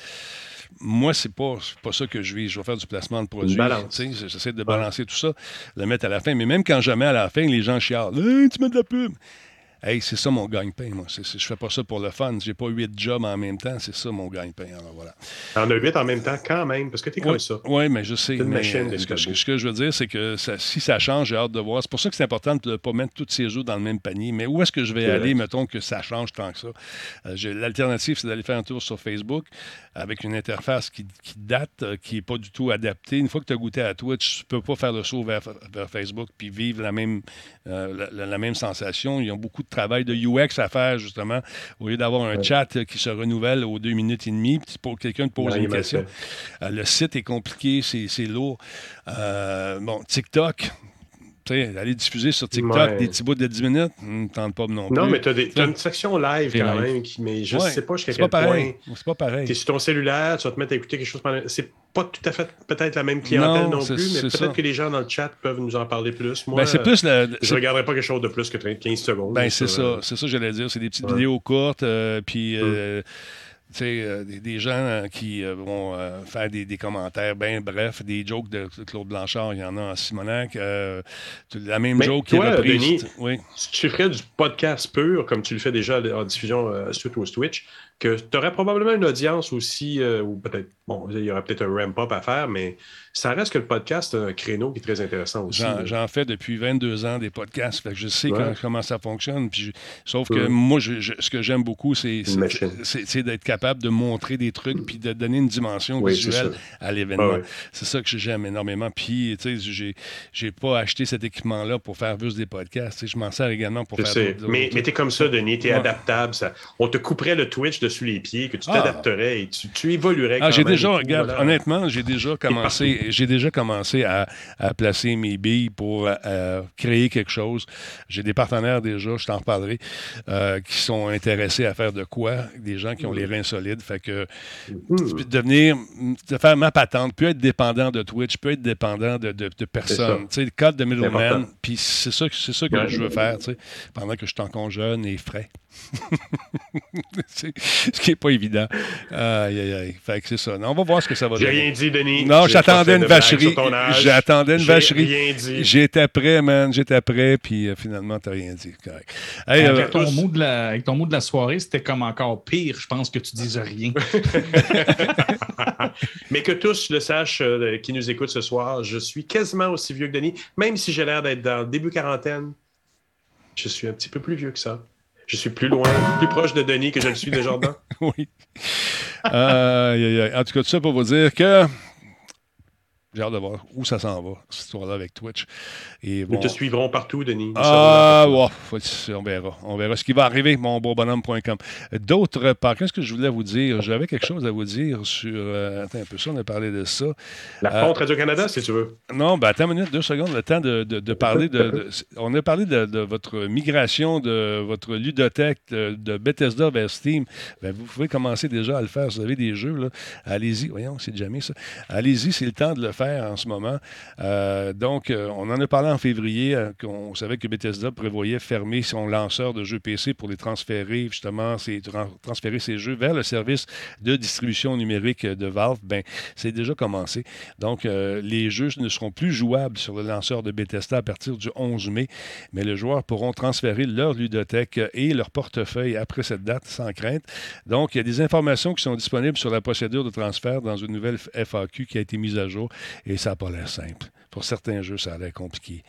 moi, c'est pas, pas ça que je vis. Je vais faire du placement de produits. J'essaie de balancer tout ça, le mettre à la fin. Mais même quand je mets à la fin, les gens chialent. tu mets de la pub. Hey, c'est ça mon gagne-pain, moi. C'est, je fais pas ça pour le fun. J'ai pas huit jobs en même temps. C'est ça mon gagne-pain. Alors voilà. T'en as huit en même temps quand même, parce que t'es comme ça. Oui, mais je sais. Mais ce, que, ce, que, je veux dire, c'est que si ça change, j'ai hâte de voir. C'est pour ça que c'est important de ne pas mettre tous ses œufs dans le même panier. Mais où est-ce que je vais aller, mettons que ça change tant que ça? Euh, l'alternative, c'est d'aller faire un tour sur Facebook avec une interface qui, date, euh, qui n'est pas du tout adaptée. Une fois que tu as goûté à Twitch, tu ne peux pas faire le saut vers, Facebook puis vivre la même, euh, la, même sensation. Ils ont beaucoup de travail de UX à faire, justement, au lieu d'avoir un chat qui se renouvelle aux deux minutes et demie, pour quelqu'un te pose une question. Euh, le site est compliqué, c'est lourd. bon, TikTok, aller diffuser sur TikTok des petits bouts de 10 minutes, ne tente pas non plus. Non, mais tu as, une section live quand même, qui, mais je ne sais pas jusqu'à quel pas point. C'est pas pareil. Tu es sur ton cellulaire, tu vas te mettre à écouter quelque chose. C'est pas tout à fait peut-être la même clientèle non, plus, mais peut-être que les gens dans le chat peuvent nous en parler plus. Moi, ben, c'est plus je ne regarderai pas quelque chose de plus que 15 secondes. Ben, c'est ça, c'est ça, j'allais dire. C'est des petites vidéos courtes, euh, puis. Euh, hum. Euh, des, des, gens euh, qui euh, vont faire des, des commentaires, ben bref, des jokes de Claude Blanchard, il y en a en Simonac. la même joke qui est reprise. Denis, oui. Si tu ferais du podcast pur, comme tu le fais déjà en diffusion suite au Twitch, que tu aurais probablement une audience aussi, ou peut-être, bon, il y aurait peut-être un ramp-up à faire, mais ça reste que le podcast, un créneau qui est très intéressant aussi. J'en fais depuis 22 ans des podcasts, je sais comment ça fonctionne. Puis sauf que moi, ce que j'aime beaucoup, c'est d'être capable de montrer des trucs puis de donner une dimension visuelle à l'événement. C'est ça que j'aime énormément. Puis, tu sais, j'ai pas acheté cet équipement-là pour faire juste des podcasts. Je m'en sers également pour faire Mais, mais tu es comme ça, Denis, tu es adaptable. Ça. On te couperait le Twitch dessus les pieds, que tu ah. t'adapterais et tu, évoluerais. Ah, j'ai déjà, regarde, honnêtement, j'ai déjà commencé j'ai déjà commencé à, placer mes billes pour euh, créer quelque chose. J'ai des partenaires déjà, je t'en reparlerai, euh, qui sont intéressés à faire de quoi, des gens qui ont les reins solides. Fait que mm-hmm. devenir, de faire ma patente, peut être dépendant de Twitch, peut être dépendant de, personnes. Tu sais, le code de middleman, puis c'est ça, ça que je veux faire, tu sais, pendant que je suis encore jeune et frais. ce qui n'est pas évident. Aïe, aïe, aïe. Fait que c'est ça. on va voir ce que ça va donner. J'ai rien dit, Denis. Non, j'attendais une vacherie. J'attendais une vacherie. rien dit. J'étais prêt, man. J'étais prêt, puis euh, finalement, tu n'as rien dit. Correct. avec, euh, ton mot de la, avec ton mot de la soirée, c'était comme encore pire. Je pense que tu dises rien. Mais que tous le sachent euh, qui nous écoutent ce soir, je suis quasiment aussi vieux que Denis, même si j'ai l'air d'être dans le début quarantaine. Je suis un petit peu plus vieux que ça. Je suis plus loin, plus proche de Denis que je le suis de Jordan. oui. en tout cas, tout ça pour vous dire que j'ai hâte de voir où ça s'en va, cette histoire-là avec Twitch. Et Nous te suivrons partout, Denis. Ah, on verra. On verra ce qui va arriver, mon beau bonhomme.com. D'autre part, qu'est-ce que je voulais vous dire? J'avais quelque chose à vous dire sur. Euh, attends un peu ça, on a parlé de ça. La euh, Radio-Canada, si tu veux. Non, ben attends une minute, deux secondes, le temps de, de, parler de, On a parlé de, votre migration de votre ludothèque de, Bethesda vers Steam. Ben, vous pouvez commencer déjà à le faire. Vous avez des jeux, là. Allez-y. Voyons, c'est jamais ça. Allez-y, c'est le temps de le faire en ce moment. Euh, donc, euh, on en a parlé en février. Euh, on savait que Bethesda prévoyait fermer son lanceur de jeux PC pour les transférer, justement, transférer ces jeux vers le service de distribution numérique de Valve. Ben, c'est déjà commencé. Donc, les jeux ne seront plus jouables sur le lanceur de Bethesda à partir du 11 mai, mais les joueurs pourront transférer leur ludothèque et leur portefeuille après cette date sans crainte. Donc, il y a des informations qui sont disponibles sur la procédure de transfert dans une nouvelle FAQ qui a été mise à jour et ça n'a pas l'air simple. Pour certains jeux, ça a l'air compliqué.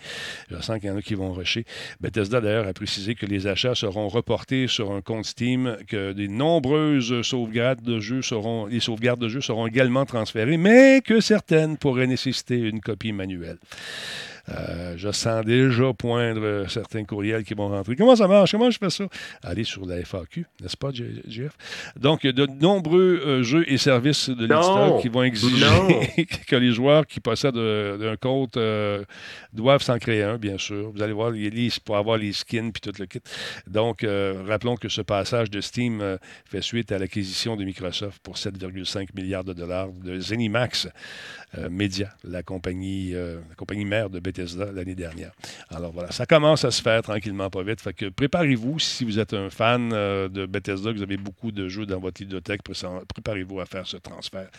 Je sens qu'il y en a qui vont rusher. Bethesda, d'ailleurs, a précisé que les achats seront reportés sur un compte Steam, que des nombreuses sauvegardes de jeux seront, les sauvegardes de jeux seront également transférées, mais que certaines pourraient nécessiter une copie manuelle. Euh, je sens déjà poindre certains courriels qui vont rentrer. Comment ça marche? Comment je fais ça? Allez sur la FAQ, n'est-ce pas, Jeff? Donc, il y a de nombreux euh, jeux et services de l'éditeur qui vont exiger que les joueurs qui possèdent euh, un compte doivent s'en créer un, bien sûr. Vous allez voir, les, pour avoir les skins puis tout le kit. Donc, rappelons que ce passage de Steam fait suite à l'acquisition de Microsoft pour 7,5 milliards de dollars de Zenimax Media, la compagnie, la compagnie mère de Bethesda l'année dernière. Alors voilà, ça commence à se faire tranquillement, pas vite. Fait que préparez-vous, si vous êtes un fan euh, de Bethesda, que vous avez beaucoup de jeux dans votre bibliothèque, préparez-vous à faire ce transfert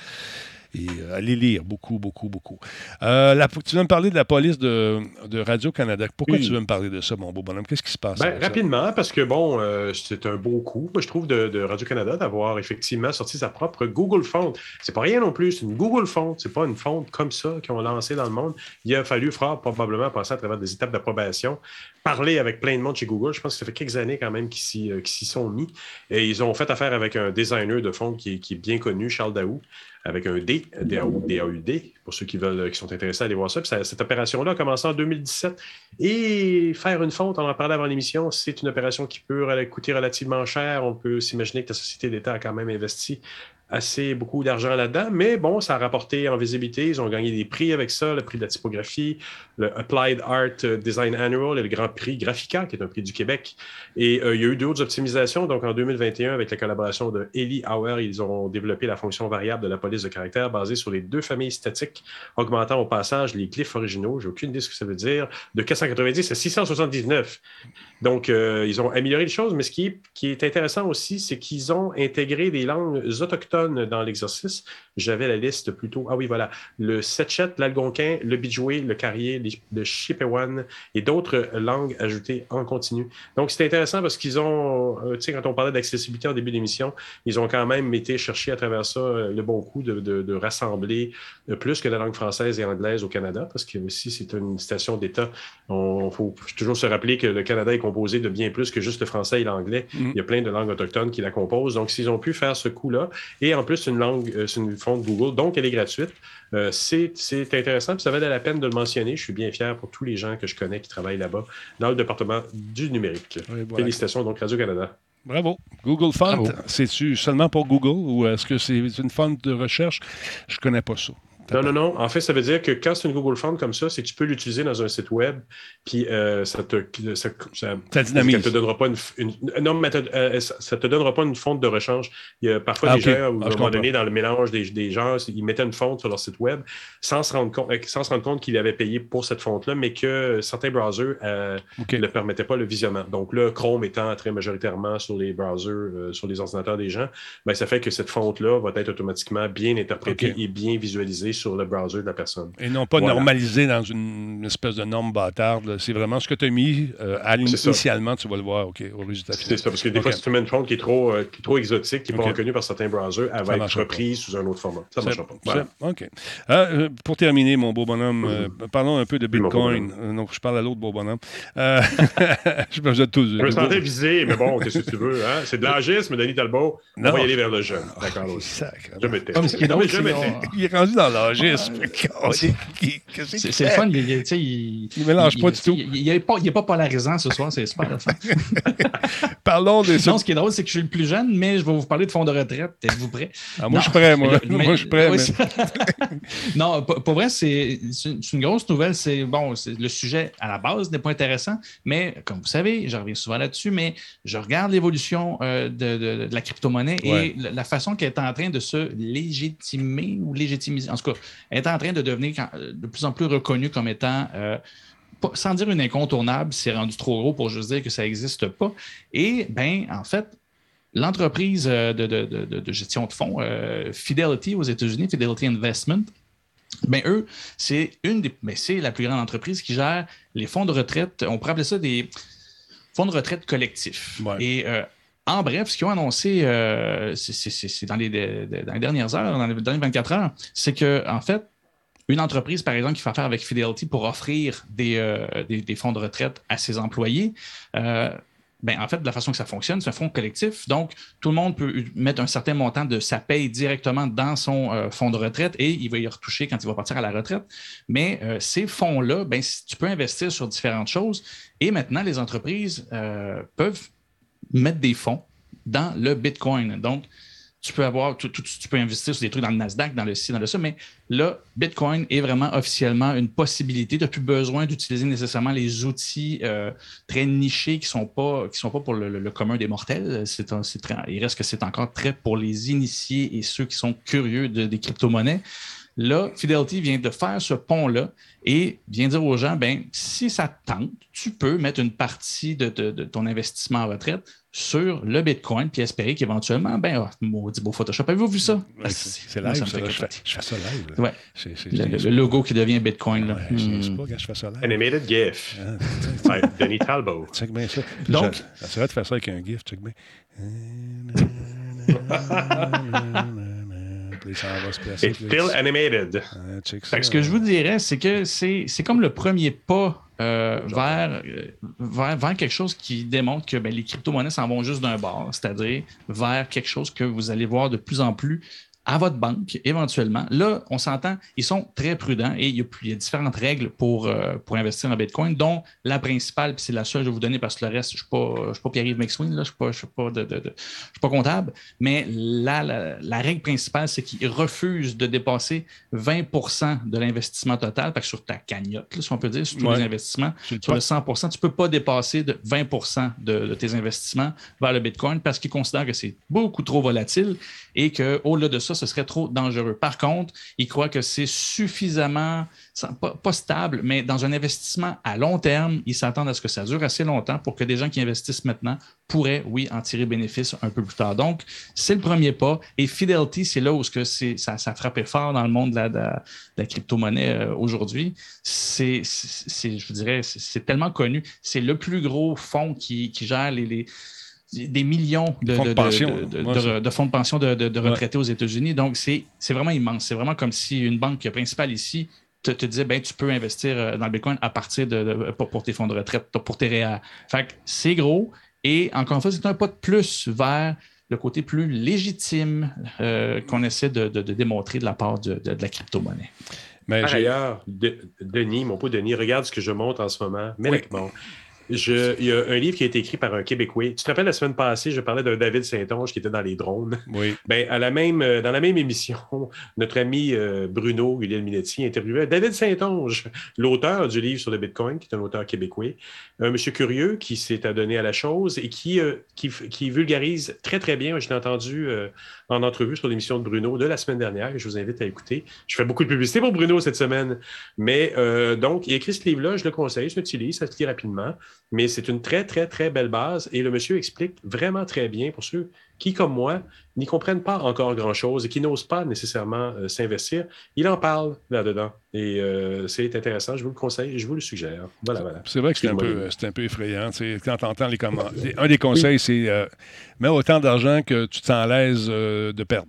et euh, allez lire beaucoup, beaucoup, beaucoup. Euh, tu veux me parler de la police de, Radio-Canada. Pourquoi tu veux me parler de ça, mon beau bonhomme? Qu'est-ce qui se passe? Ben, rapidement, parce que bon, euh, c'est un beau coup, je trouve, de, Radio-Canada d'avoir effectivement sorti sa propre Google Font. C'est pas rien non plus, c'est une Google Font. C'est pas une fonte comme ça qu'ils ont lancé dans le monde. Il a fallu probablement passer à travers des étapes d'approbation, parler avec plein de monde chez Google. Je pense que ça fait quelques années quand même qu'ils s'y sont mis. Et ils ont fait affaire avec un designer de fond qui est bien connu, Charles Daou avec un D, D-A-U-D, pour ceux qui veulent, qui sont intéressés à aller voir ça. cette opération-là a commencé en 2017. Et faire une fonte, on en parlait avant l'émission, c'est une opération qui peut coûter relativement cher. On peut s'imaginer que la société d'État a quand même investi assez beaucoup d'argent là-dedans, mais bon, ça a rapporté en visibilité. Ils ont gagné des prix avec ça, le prix de la typographie, le Applied Art Design Annual et le Grand Prix Graphica, qui est un prix du Québec. Et euh, il y a eu d'autres optimisations. Donc, en 2021, avec la collaboration de Eli Auer, ils ont développé la fonction variable de la police de caractère basée sur les deux familles statiques, augmentant au passage les glyphes originaux, j'ai aucune idée ce que ça veut dire, de 490 à 679. Donc, euh, ils ont amélioré les choses, mais ce qui est intéressant aussi, c'est qu'ils ont intégré des langues autochtones dans l'exercice. J'avais la liste plutôt. Ah oui, voilà. Le Setchet, l'Algonquin, le Bijoué, le Carrier, le Chippewan et d'autres langues ajoutées en continu. Donc, c'est intéressant parce qu'ils ont, euh, tu sais, quand on parlait d'accessibilité en début d'émission, ils ont quand même été chercher à travers ça euh, le bon coup de, de, rassembler plus que la langue française et anglaise au Canada, parce que aussi, c'est une station d'État. Il faut toujours se rappeler que le Canada est composé de bien plus que juste le français et l'anglais. Mm. Il y a plein de langues autochtones qui la composent. Donc, s'ils ont pu faire ce coup-là, et en plus, une langue, euh, c'est une fonte Google, donc elle est gratuite. Euh, c'est intéressant, puis ça valait la peine de le mentionner. Je suis bien fier pour tous les gens que je connais qui travaillent là-bas dans le département du numérique. Félicitations, donc Radio-Canada. Bravo. Google Font, c'est-tu seulement pour Google ou est-ce que c'est une fonte de recherche? Je ne connais pas ça. Non, non, non. En fait, ça veut dire que quand c'est une Google Font comme ça, c'est que tu peux l'utiliser dans un site web, puis euh, ça te ça, ça, dynamise. te donnera pas une, non, mais euh, ça, te donnera pas une fonte de rechange. Il y a parfois ah, des gens, à un ah, moment donné, dans le mélange des, des, gens, ils mettaient une fonte sur leur site web sans se rendre compte, euh, sans se rendre compte qu'ils avaient payé pour cette fonte-là, mais que certains browsers ne permettaient pas le visionnement. Donc là, Chrome étant très majoritairement sur les browsers, sur les ordinateurs des gens, ben, ça fait que cette fonte-là va être automatiquement bien interprétée et bien visualisée sur le browser de la personne. Et non pas normalisé dans une, espèce de norme bâtarde. C'est vraiment ce que tu as mis euh, initialement, tu vas le voir OK, au résultat C'est ça, parce que des fois, si tu mets une fonte qui est trop, euh, qui est trop exotique, qui n'est pas reconnue par certains browsers, elle va être reprise sous un autre format. Ça ne marchera pas. OK. Euh, pour terminer, mon beau bonhomme, parlons un peu de Bitcoin. donc, je parle à l'autre beau bonhomme. je me, je me sentais visé, mais bon, qu'est-ce que tu veux? Hein? C'est de l'agisme, Denis Talbot. On va y aller vers le jeune. D'accord. Je m'étais. Il est rendu dans l'âge. C'est le fun. Il, il, il mélange pas du tout. Il n'est pas, pas polarisant ce soir. C'est super. Parlons des. Non, ce qui est drôle, c'est que je suis le plus jeune, mais je vais vous parler de fonds de retraite. Êtes-vous prêt? Ah, moi, je suis prêt, moi. moi, je suis prêt. non, pour vrai, c'est une grosse nouvelle. C'est bon, le sujet à la base n'est pas intéressant, mais comme vous savez, je reviens souvent là-dessus, mais je regarde l'évolution euh, de, de, la crypto-monnaie et la façon qu'elle est en train de se légitimer ou légitimiser. En tout cas, est en train de devenir de plus en plus reconnu comme étant, euh, sans dire une incontournable, c'est rendu trop gros pour juste dire que ça n'existe pas. Et, ben, en fait, l'entreprise euh, de, gestion de fonds, euh, Fidelity aux États-Unis, Fidelity Investment, ben eux, c'est une des, ben, c'est la plus grande entreprise qui gère les fonds de retraite. On pourrait appeler ça des fonds de retraite collectifs. Et en bref, ce qu'ils ont annoncé, euh, c'est dans, les, dernières heures, dans les dernières 24 heures, c'est que, en fait, une entreprise, par exemple, qui fait affaire avec Fidelity pour offrir des, euh, fonds de retraite à ses employés, euh, ben, en fait, de la façon que ça fonctionne, c'est un fonds collectif. Donc, tout le monde peut mettre un certain montant de sa paye directement dans son fonds de retraite et il va y retoucher quand il va partir à la retraite. Mais ces fonds-là, ben, tu peux investir sur différentes choses. Et maintenant, les entreprises peuvent mettre des fonds dans le Bitcoin. Donc, tu peux avoir, tu, peux investir sur des trucs dans le Nasdaq, dans le ci, dans le ça, mais là, Bitcoin est vraiment officiellement une possibilité. Tu n'as plus besoin d'utiliser nécessairement les outils euh, très nichés qui ne sont, pas, sont pas pour le, commun des mortels. C'est, il reste que c'est encore très pour les initiés et ceux qui sont curieux des crypto-monnaies. Là, Fidelity vient de faire ce pont-là et vient dire aux gens, ben, si ça te tente, tu peux mettre une partie de, ton investissement en retraite sur le Bitcoin, puis espérer qu'éventuellement, ben, oh, maudit beau Photoshop. Avez-vous vu ça? c'est live, ça, je, fais, je, fais, ça live. Ouais. le, logo qui devient Bitcoin. Là. Ouais, Je sais hmm. pas quand je fais ça live. Animated GIF. Ah, Denis Talbot. Check bien ça. Donc, j'essaierai de faire ça avec un GIF. Check bien. It's still animated. ce que je vous dirais, c'est que c'est comme le premier pas euh, vers, euh, vers, vers, quelque chose qui démontre que ben, les crypto-monnaies s'en vont juste d'un bord, c'est-à-dire vers quelque chose que vous allez voir de plus en plus à votre banque éventuellement. Là, on s'entend, ils sont très prudents et il y a, différentes règles pour, euh, pour investir en Bitcoin, dont la principale, puis c'est la seule que je vais vous donner parce que le reste, je ne suis pas, Pierre-Yves McSween, là, je ne suis, pas, pas comptable, mais la, la, règle principale, c'est qu'ils refusent de dépasser 20% de l'investissement total, parce que sur ta cagnotte, si on peut dire, sur tous les investissements, sur le 100% tu ne peux pas dépasser de 20 de, de tes investissements vers le Bitcoin parce qu'ils considèrent que c'est beaucoup trop volatile et qu'au-delà de ça, ce serait trop dangereux. Par contre, ils croient que c'est suffisamment, pas, stable, mais dans un investissement à long terme, ils s'attendent à ce que ça dure assez longtemps pour que des gens qui investissent maintenant pourraient, oui, en tirer bénéfice un peu plus tard. Donc, c'est le premier pas. Et Fidelity, c'est là où que ça, ça frappait fort dans le monde de la, crypto-monnaie euh, aujourd'hui. C'est, je vous dirais, c'est tellement connu. C'est le plus gros fonds qui, gère les des millions de, fonds de, pension de, retraités aux États-Unis. Donc, c'est vraiment immense. C'est vraiment comme si une banque principale ici te, te disait ben, tu peux investir euh, dans le Bitcoin à partir de, pour, tes fonds de retraite, pour tes réa. Fait c'est gros. Et encore une fois, c'est un pas de plus vers le côté plus légitime euh, qu'on essaie de, démontrer de la part de, la crypto-monnaie. Mais Denis, mon pot Denis, regarde ce que je montre en ce moment. Mais bon, je, il y a un livre qui a été écrit par un Québécois. Tu te rappelles la semaine passée, je parlais d'un David Saint-Onge qui était dans les drones. Oui. Ben, à la même, euh, dans la même émission, notre ami euh, Bruno Guillaume Minetti interviewait David Saint-Onge, l'auteur du livre sur le Bitcoin, qui est un auteur québécois. Un monsieur curieux qui s'est adonné à la chose et qui, euh, qui, qui, vulgarise très, très bien. Je l'ai entendu en entrevue sur l'émission de Bruno de la semaine dernière, que je vous invite à écouter. Je fais beaucoup de publicité pour Bruno cette semaine. Mais donc, il a écrit ce livre-là, je le conseille, je l'utilise, ça se lit rapidement. Mais c'est une très, très, très belle base et le monsieur explique vraiment très bien pour ceux qui, comme moi, n'y comprennent pas encore grand-chose et qui n'osent pas nécessairement euh, s'investir. Il en parle là-dedans et euh, c'est intéressant. Je vous le conseille et je vous le suggère. Voilà, voilà. C'est vrai que c'est un, peu, un peu effrayant. Quand tu entends les commentaires, un des conseils, c'est euh, mets autant d'argent que tu t'en l'aise de perdre.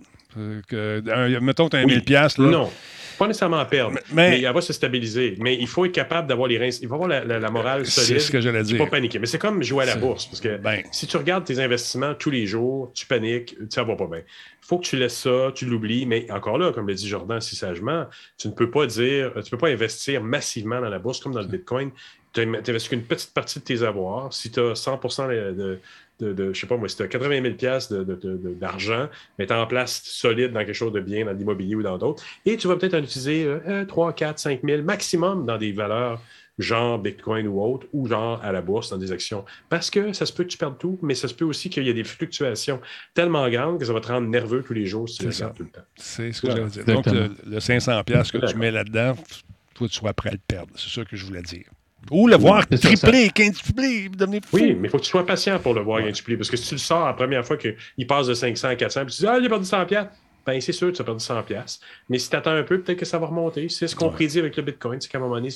Que, mettons tu as un 1000 pièces Non. Pas nécessairement à perdre, mais, elle va se stabiliser. Mais il faut être capable d'avoir les reins. Il faut avoir la, morale solide. C'est ce que j'allais dire. Pas paniquer. Mais c'est comme jouer à la bourse. Parce que ben. si tu regardes tes investissements tous les jours, tu paniques, ça va pas bien. Il faut que tu laisses ça, tu l'oublies. Mais encore là, comme le dit Jordan si sagement, tu ne peux pas dire, tu peux pas investir massivement dans la bourse comme dans le Bitcoin. Tu investis qu'une petite partie de tes avoirs. Si tu as 100 de, de, de, je sais pas moi, si tu as 80 000 d'argent, mettre en place solide dans quelque chose de bien, dans l'immobilier ou dans d'autres, et tu vas peut-être en utiliser 3, 4, 5 000 maximum dans des valeurs genre Bitcoin ou autre, ou genre à la bourse dans des actions. Parce que ça se peut que tu perdes tout, mais ça se peut aussi qu'il y ait des fluctuations tellement grandes que ça va te rendre nerveux tous les jours si tu le tout le temps. C'est ce que je veux dire. Donc, le, 500$ que tu mets là-dedans, toi, tu sois prêt à le perdre. C'est ça que je voulais dire. Ou le voir tripler, quintupler, devenir fou. Oui, mais il faut que tu sois patient pour le voir quintupler. Parce que si tu le sors la première fois qu'il passe de 500 à 400, puis tu dis Ah, il a perdu 100 pièces ben c'est sûr que tu as perdu 100 Mais si tu attends un peu, peut-être que ça va remonter. C'est ce qu'on prédit avec le Bitcoin, c'est qu'à un moment donné,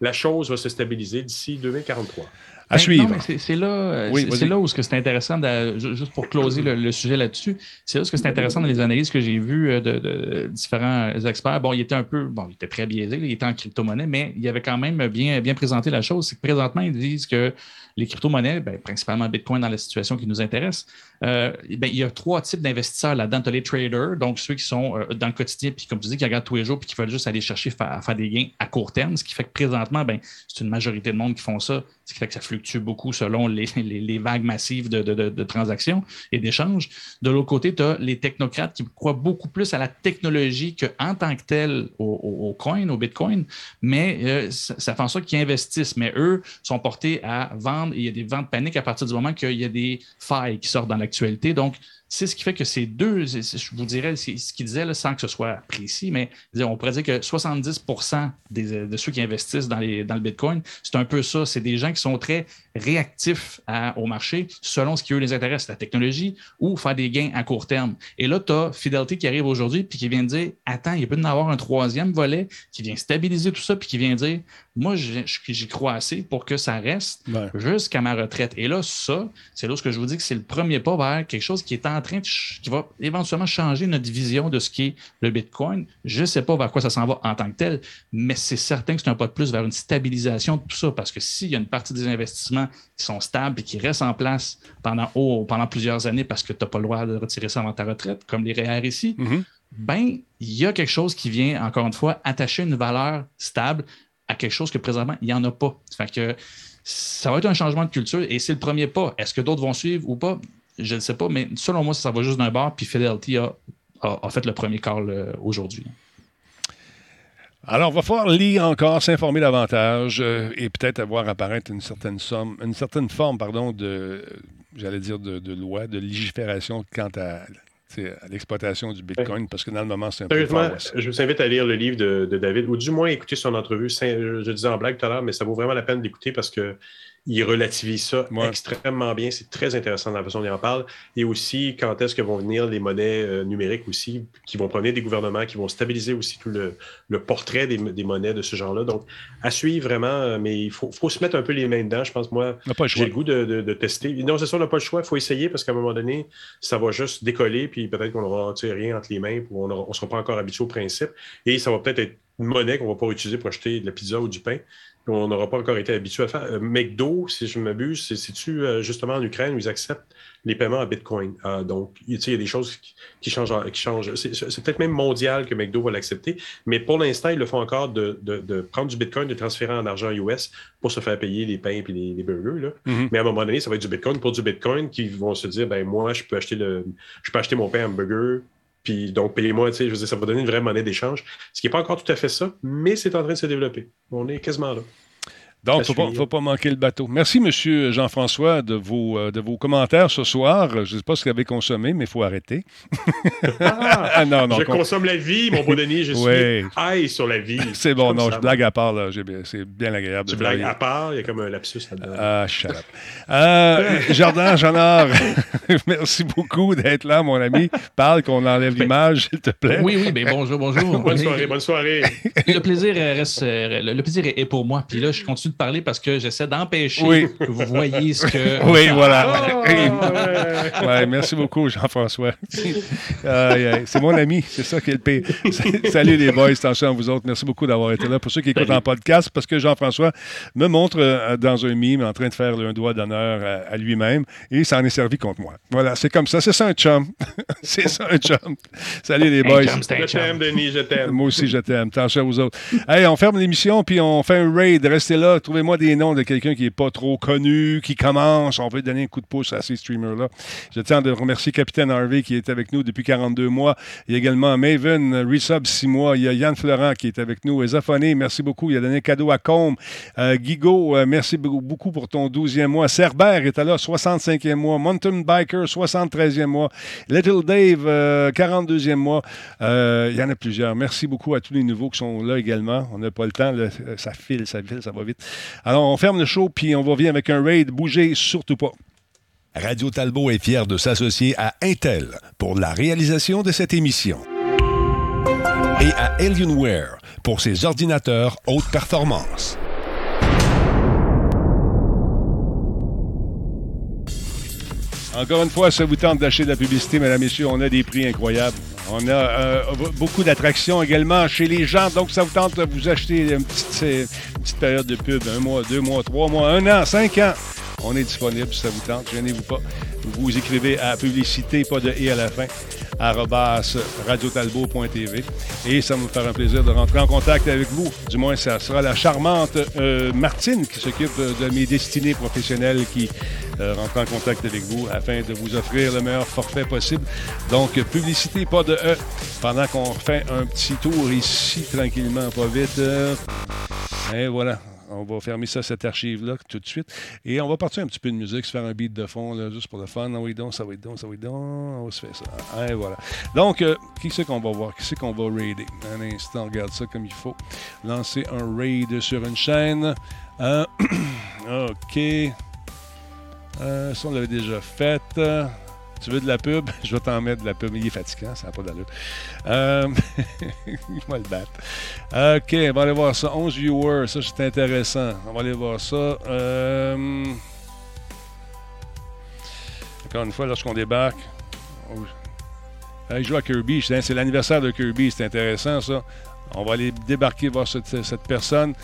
la, chose va se stabiliser d'ici 2043. À ben, suivre. C'est là, euh, c'est là où c'est intéressant, juste pour closer le, sujet là-dessus, c'est là où c'est intéressant dans les analyses que j'ai vues euh, de, différents experts. Bon, il était un peu, bon, il était très biaisé, il était en crypto-monnaie, mais il avait quand même bien, bien présenté la chose. C'est que présentement, ils disent que les crypto-monnaies, ben, principalement Bitcoin dans la situation qui nous intéresse, euh, ben, il y a trois types d'investisseurs là-dedans. Tu as les traders, donc ceux qui sont dans le quotidien, puis comme tu dis, qui regardent tous les jours, puis qui veulent juste aller chercher à faire des gains à court terme, ce qui fait que présentement, ben, c'est une majorité de monde qui font ça, ce qui fait que ça fluctue beaucoup selon les, vagues massives de, transactions et d'échanges. De l'autre côté, tu as les technocrates qui croient beaucoup plus à la technologie qu'en tant que tel au, coin, au bitcoin, mais euh, ça, fait en sorte qu'ils investissent. Mais eux sont portés à vendre il y a des ventes paniques à partir du moment qu'il y a des failles qui sortent dans l'actualité. Donc, c'est ce qui fait que ces deux, je vous dirais ce qu'il disait, sans que ce soit précis, mais on pourrait dire que 70% de ceux qui investissent dans, les, dans le Bitcoin, c'est un peu ça. C'est des gens qui sont très réactifs au marché selon ce qui eux les intéresse, la technologie ou faire des gains à court terme. Et là, tu as Fidelity qui arrive aujourd'hui puis qui vient dire Attends, il peut y en avoir un troisième volet qui vient stabiliser tout ça puis qui vient dire Moi, j'y crois assez pour que ça reste jusqu'à ma retraite. Et là, ça, c'est là ce que je vous dis que c'est le premier pas vers quelque chose qui est en en train de qui va éventuellement changer notre vision de ce qui est le Bitcoin. Je ne sais pas vers quoi ça s'en va en tant que tel, mais c'est certain que c'est un pas de plus vers une stabilisation de tout ça, parce que s'il y a une partie des investissements qui sont stables et qui restent en place pendant, pendant plusieurs années parce que tu n'as pas le droit de retirer ça avant ta retraite, comme les REER ici, mm-hmm. ben, il y a quelque chose qui vient, encore une fois, attacher une valeur stable à quelque chose que présentement, il n'y en a pas. Fait que ça va être un changement de culture et c'est le premier pas. Est-ce que d'autres vont suivre ou pas? Je ne sais pas, mais selon moi, ça va juste d'un bord, puis Fidelity a, fait le premier call euh, aujourd'hui. Alors, on va falloir lire encore, s'informer davantage euh, et peut-être avoir apparaître une certaine somme, une certaine forme, pardon, de, j'allais dire, de, loi, de légifération quant à l'exploitation du Bitcoin, parce que dans le moment, c'est un peu fort, Je vous invite à lire le livre de, David, ou du moins écouter son entrevue. Je, je disais en blague tout à l'heure, mais ça vaut vraiment la peine d'écouter parce que il relativise ça extrêmement bien. C'est très intéressant dans la façon dont il en parle. Et aussi, quand est-ce que vont venir les monnaies euh, numériques aussi, qui vont provenir des gouvernements, qui vont stabiliser aussi tout le, portrait des, monnaies de ce genre-là. Donc, à suivre vraiment, euh, mais il faut, se mettre un peu les mains dedans. Je pense, moi, j'ai le goût de, tester. Non, c'est ça, on n'a pas le choix. Il faut essayer parce qu'à un moment donné, ça va juste décoller, puis peut-être qu'on n'aura rien entre les mains, on ne sera pas encore habitué au principe. Et ça va peut-être être une monnaie qu'on ne va pas utiliser pour acheter de la pizza ou du pain on n'aura pas encore été habitué à faire. Euh, McDo, si je m'abuse, c'est-tu euh, justement en Ukraine où ils acceptent les paiements à Bitcoin? Euh, donc, il y a des choses qui, changent. Qui changent. C'est peut-être même mondial que McDo va l'accepter, mais pour l'instant, ils le font encore de, prendre du Bitcoin, de transférer en argent US pour se faire payer les pains et les, burgers. Mm-hmm. Mais à un moment donné, ça va être du Bitcoin pour du Bitcoin qui vont se dire, ben moi, je peux acheter le, je peux acheter mon pain hamburger puis donc, payez-moi, tu sais, je veux dire, ça va donner une vraie monnaie d'échange. Ce qui n'est pas encore tout à fait ça, mais c'est en train de se développer. On est quasiment là. Donc, il ne faut, pas manquer le bateau. Merci, M. Jean-François, de vos, euh, de vos commentaires ce soir. Je ne sais pas ce que vous avez consommé, mais il faut arrêter. Ah, ah, non, non, je consomme la vie, mon beau Denis. Je suis high sur la vie. C'est bon, non, je blague à part. C'est bien agréable. Tu blagues à part, il y a comme un lapsus là-dedans. Ah, shut up. Euh, Jardin Jeannard, merci beaucoup d'être là, mon ami. Parle qu'on enlève l'image, s'il te plaît. Oui, oui, mais bonjour, bonjour. bonne soirée, bonne soirée. le plaisir reste, le plaisir est pour moi. Puis là, je continue de parler parce que j'essaie d'empêcher que vous voyez ce que. Oui, voilà. Oh, ouais. merci beaucoup, Jean-François. c'est mon ami, c'est ça qui est le pire. Salut les boys, attention à vous autres. Merci beaucoup d'avoir été là. Pour ceux qui écoutent en podcast, parce que Jean-François me montre euh, dans un mime en train de faire un doigt d'honneur à, lui-même et ça en est servi contre moi. Voilà, c'est comme ça. C'est ça un chum. c'est ça un chum. Salut les boys. je t'aime, Denis, je t'aime. Moi aussi, je t'aime. Attention à vous autres. Hey, on ferme l'émission puis on fait un raid. Restez là. Trouvez-moi des noms de quelqu'un qui n'est pas trop connu, qui commence. On veut donner un coup de pouce à ces streamers-là. Je tiens à remercier Capitaine Harvey qui est avec nous depuis 42 mois. Il y a également Maven, Resub 6 mois. Il y a Yann Florent qui est avec nous. Zafone, merci beaucoup. Il a donné un cadeau à Combe. Euh, Guigo, euh, merci beaucoup pour ton 12e mois. Cerbère est là, 65e mois. Mountain Biker, 73e mois. Little Dave, 42e euh, mois. il y en a plusieurs. Merci beaucoup à tous les nouveaux qui sont là également. On n'a pas le temps. ça file, ça file, ça va vite. Alors, on ferme le show, puis on va venir avec un raid. Bougez surtout pas. Radio Talbot est fier de s'associer à Intel pour la réalisation de cette émission. Et à Alienware pour ses ordinateurs haute performance. Encore une fois, ça vous tente d'acheter de la publicité, mesdames, messieurs, on a des prix incroyables. On a euh, beaucoup d'attractions également chez les gens, donc ça vous tente de vous acheter une petite, petite, période de pub, un mois, deux mois, trois mois, un an, cinq ans. On est disponible si ça vous tente, gênez-vous pas. Vous écrivez à publicité, pas de et à la fin, radiotalbo.tv. Et ça me faire un plaisir de rentrer en contact avec vous. Du moins, ça sera la charmante euh, Martine qui s'occupe de mes destinées professionnelles qui euh, rentrer en contact avec vous afin de vous offrir le meilleur forfait possible. Donc, publicité, pas de E, pendant qu'on fait un petit tour ici, tranquillement, pas vite. Euh, et voilà. On va fermer ça, cette archive-là, tout de suite. Et on va partir un petit peu de musique, se faire un beat de fond, juste pour le fun. Ah oui, donc, ça va être donc, ça va être donc. On va se faire ça. Et voilà. Donc, euh, qui c'est qu'on va voir? Qui c'est qu'on va raider? Un instant, regarde ça comme il faut. Lancer un raid sur une chaîne. OK. Euh, ça, on l'avait déjà fait. Tu veux de la pub? Je vais t'en mettre de la pub. Il est fatigant, ça n'a pas d'allure. Euh... Il va le battre. OK, on va aller voir ça. 11 viewers, ça c'est intéressant. On va aller voir ça. Euh... Encore une fois, lorsqu'on débarque. Oh. Il joue à Kirby. C'est l'anniversaire de Kirby, c'est intéressant ça. On va aller débarquer voir cette personne.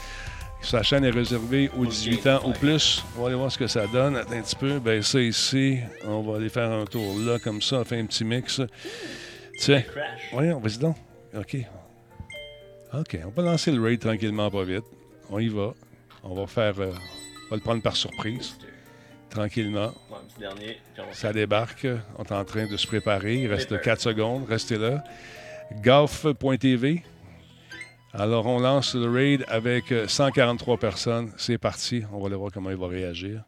Sa chaîne est réservée aux 18 ans ou plus. On va aller voir ce que ça donne. Attends un petit peu. Ben ça ici, on va aller faire un tour là, comme ça, on fait un petit mix. Tiens. Voyons, vas-y donc. OK. OK, on va lancer le raid tranquillement, pas vite. On y va. On va faire. Euh, on va le prendre par surprise. Tranquillement. Ça débarque. On est en train de se préparer. Il reste 4 secondes. Restez là. Golf.tv. Alors, on lance le raid avec 143 personnes. C'est parti. On va aller voir comment il va réagir.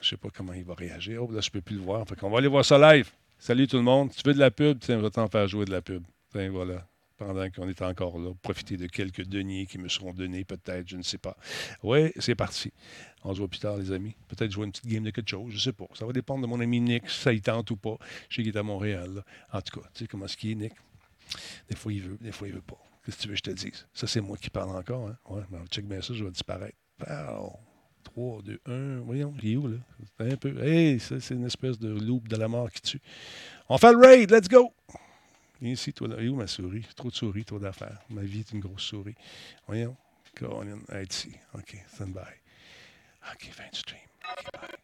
Je sais pas comment il va réagir. Oh, là, je peux plus le voir. On va aller voir ça live. Salut tout le monde. Tu veux de la pub? Tiens, on va t'en faire jouer de la pub. Tiens, voilà. Pendant qu'on est encore là. Profiter de quelques deniers qui me seront donnés, peut-être, je ne sais pas. Oui, c'est parti. On se voit plus tard, les amis. Peut-être jouer une petite game de quelque chose, je ne sais pas. Ça va dépendre de mon ami Nick, si ça y tente ou pas. Je sais qu'il est à Montréal. En tout cas, tu sais comment est-ce qu'il est, Nick? Des fois, il veut, des fois, il veut pas. Qu'est-ce que tu veux que je te dise? Ça, c'est moi qui parle encore. Hein? Ouais, mais check bien ça, je vais disparaître. 3, 2, 1. Voyons, il est où, là? Un peu. Hey, ça, c'est une espèce de loop de la mort qui tue. On fait le raid, let's go! Viens ici, toi, là. Et où ma souris? Trop de souris, trop d'affaires. Ma vie est une grosse souris. Voyons. Caroline, être ici. OK, stand by. OK, fin du stream. Bye.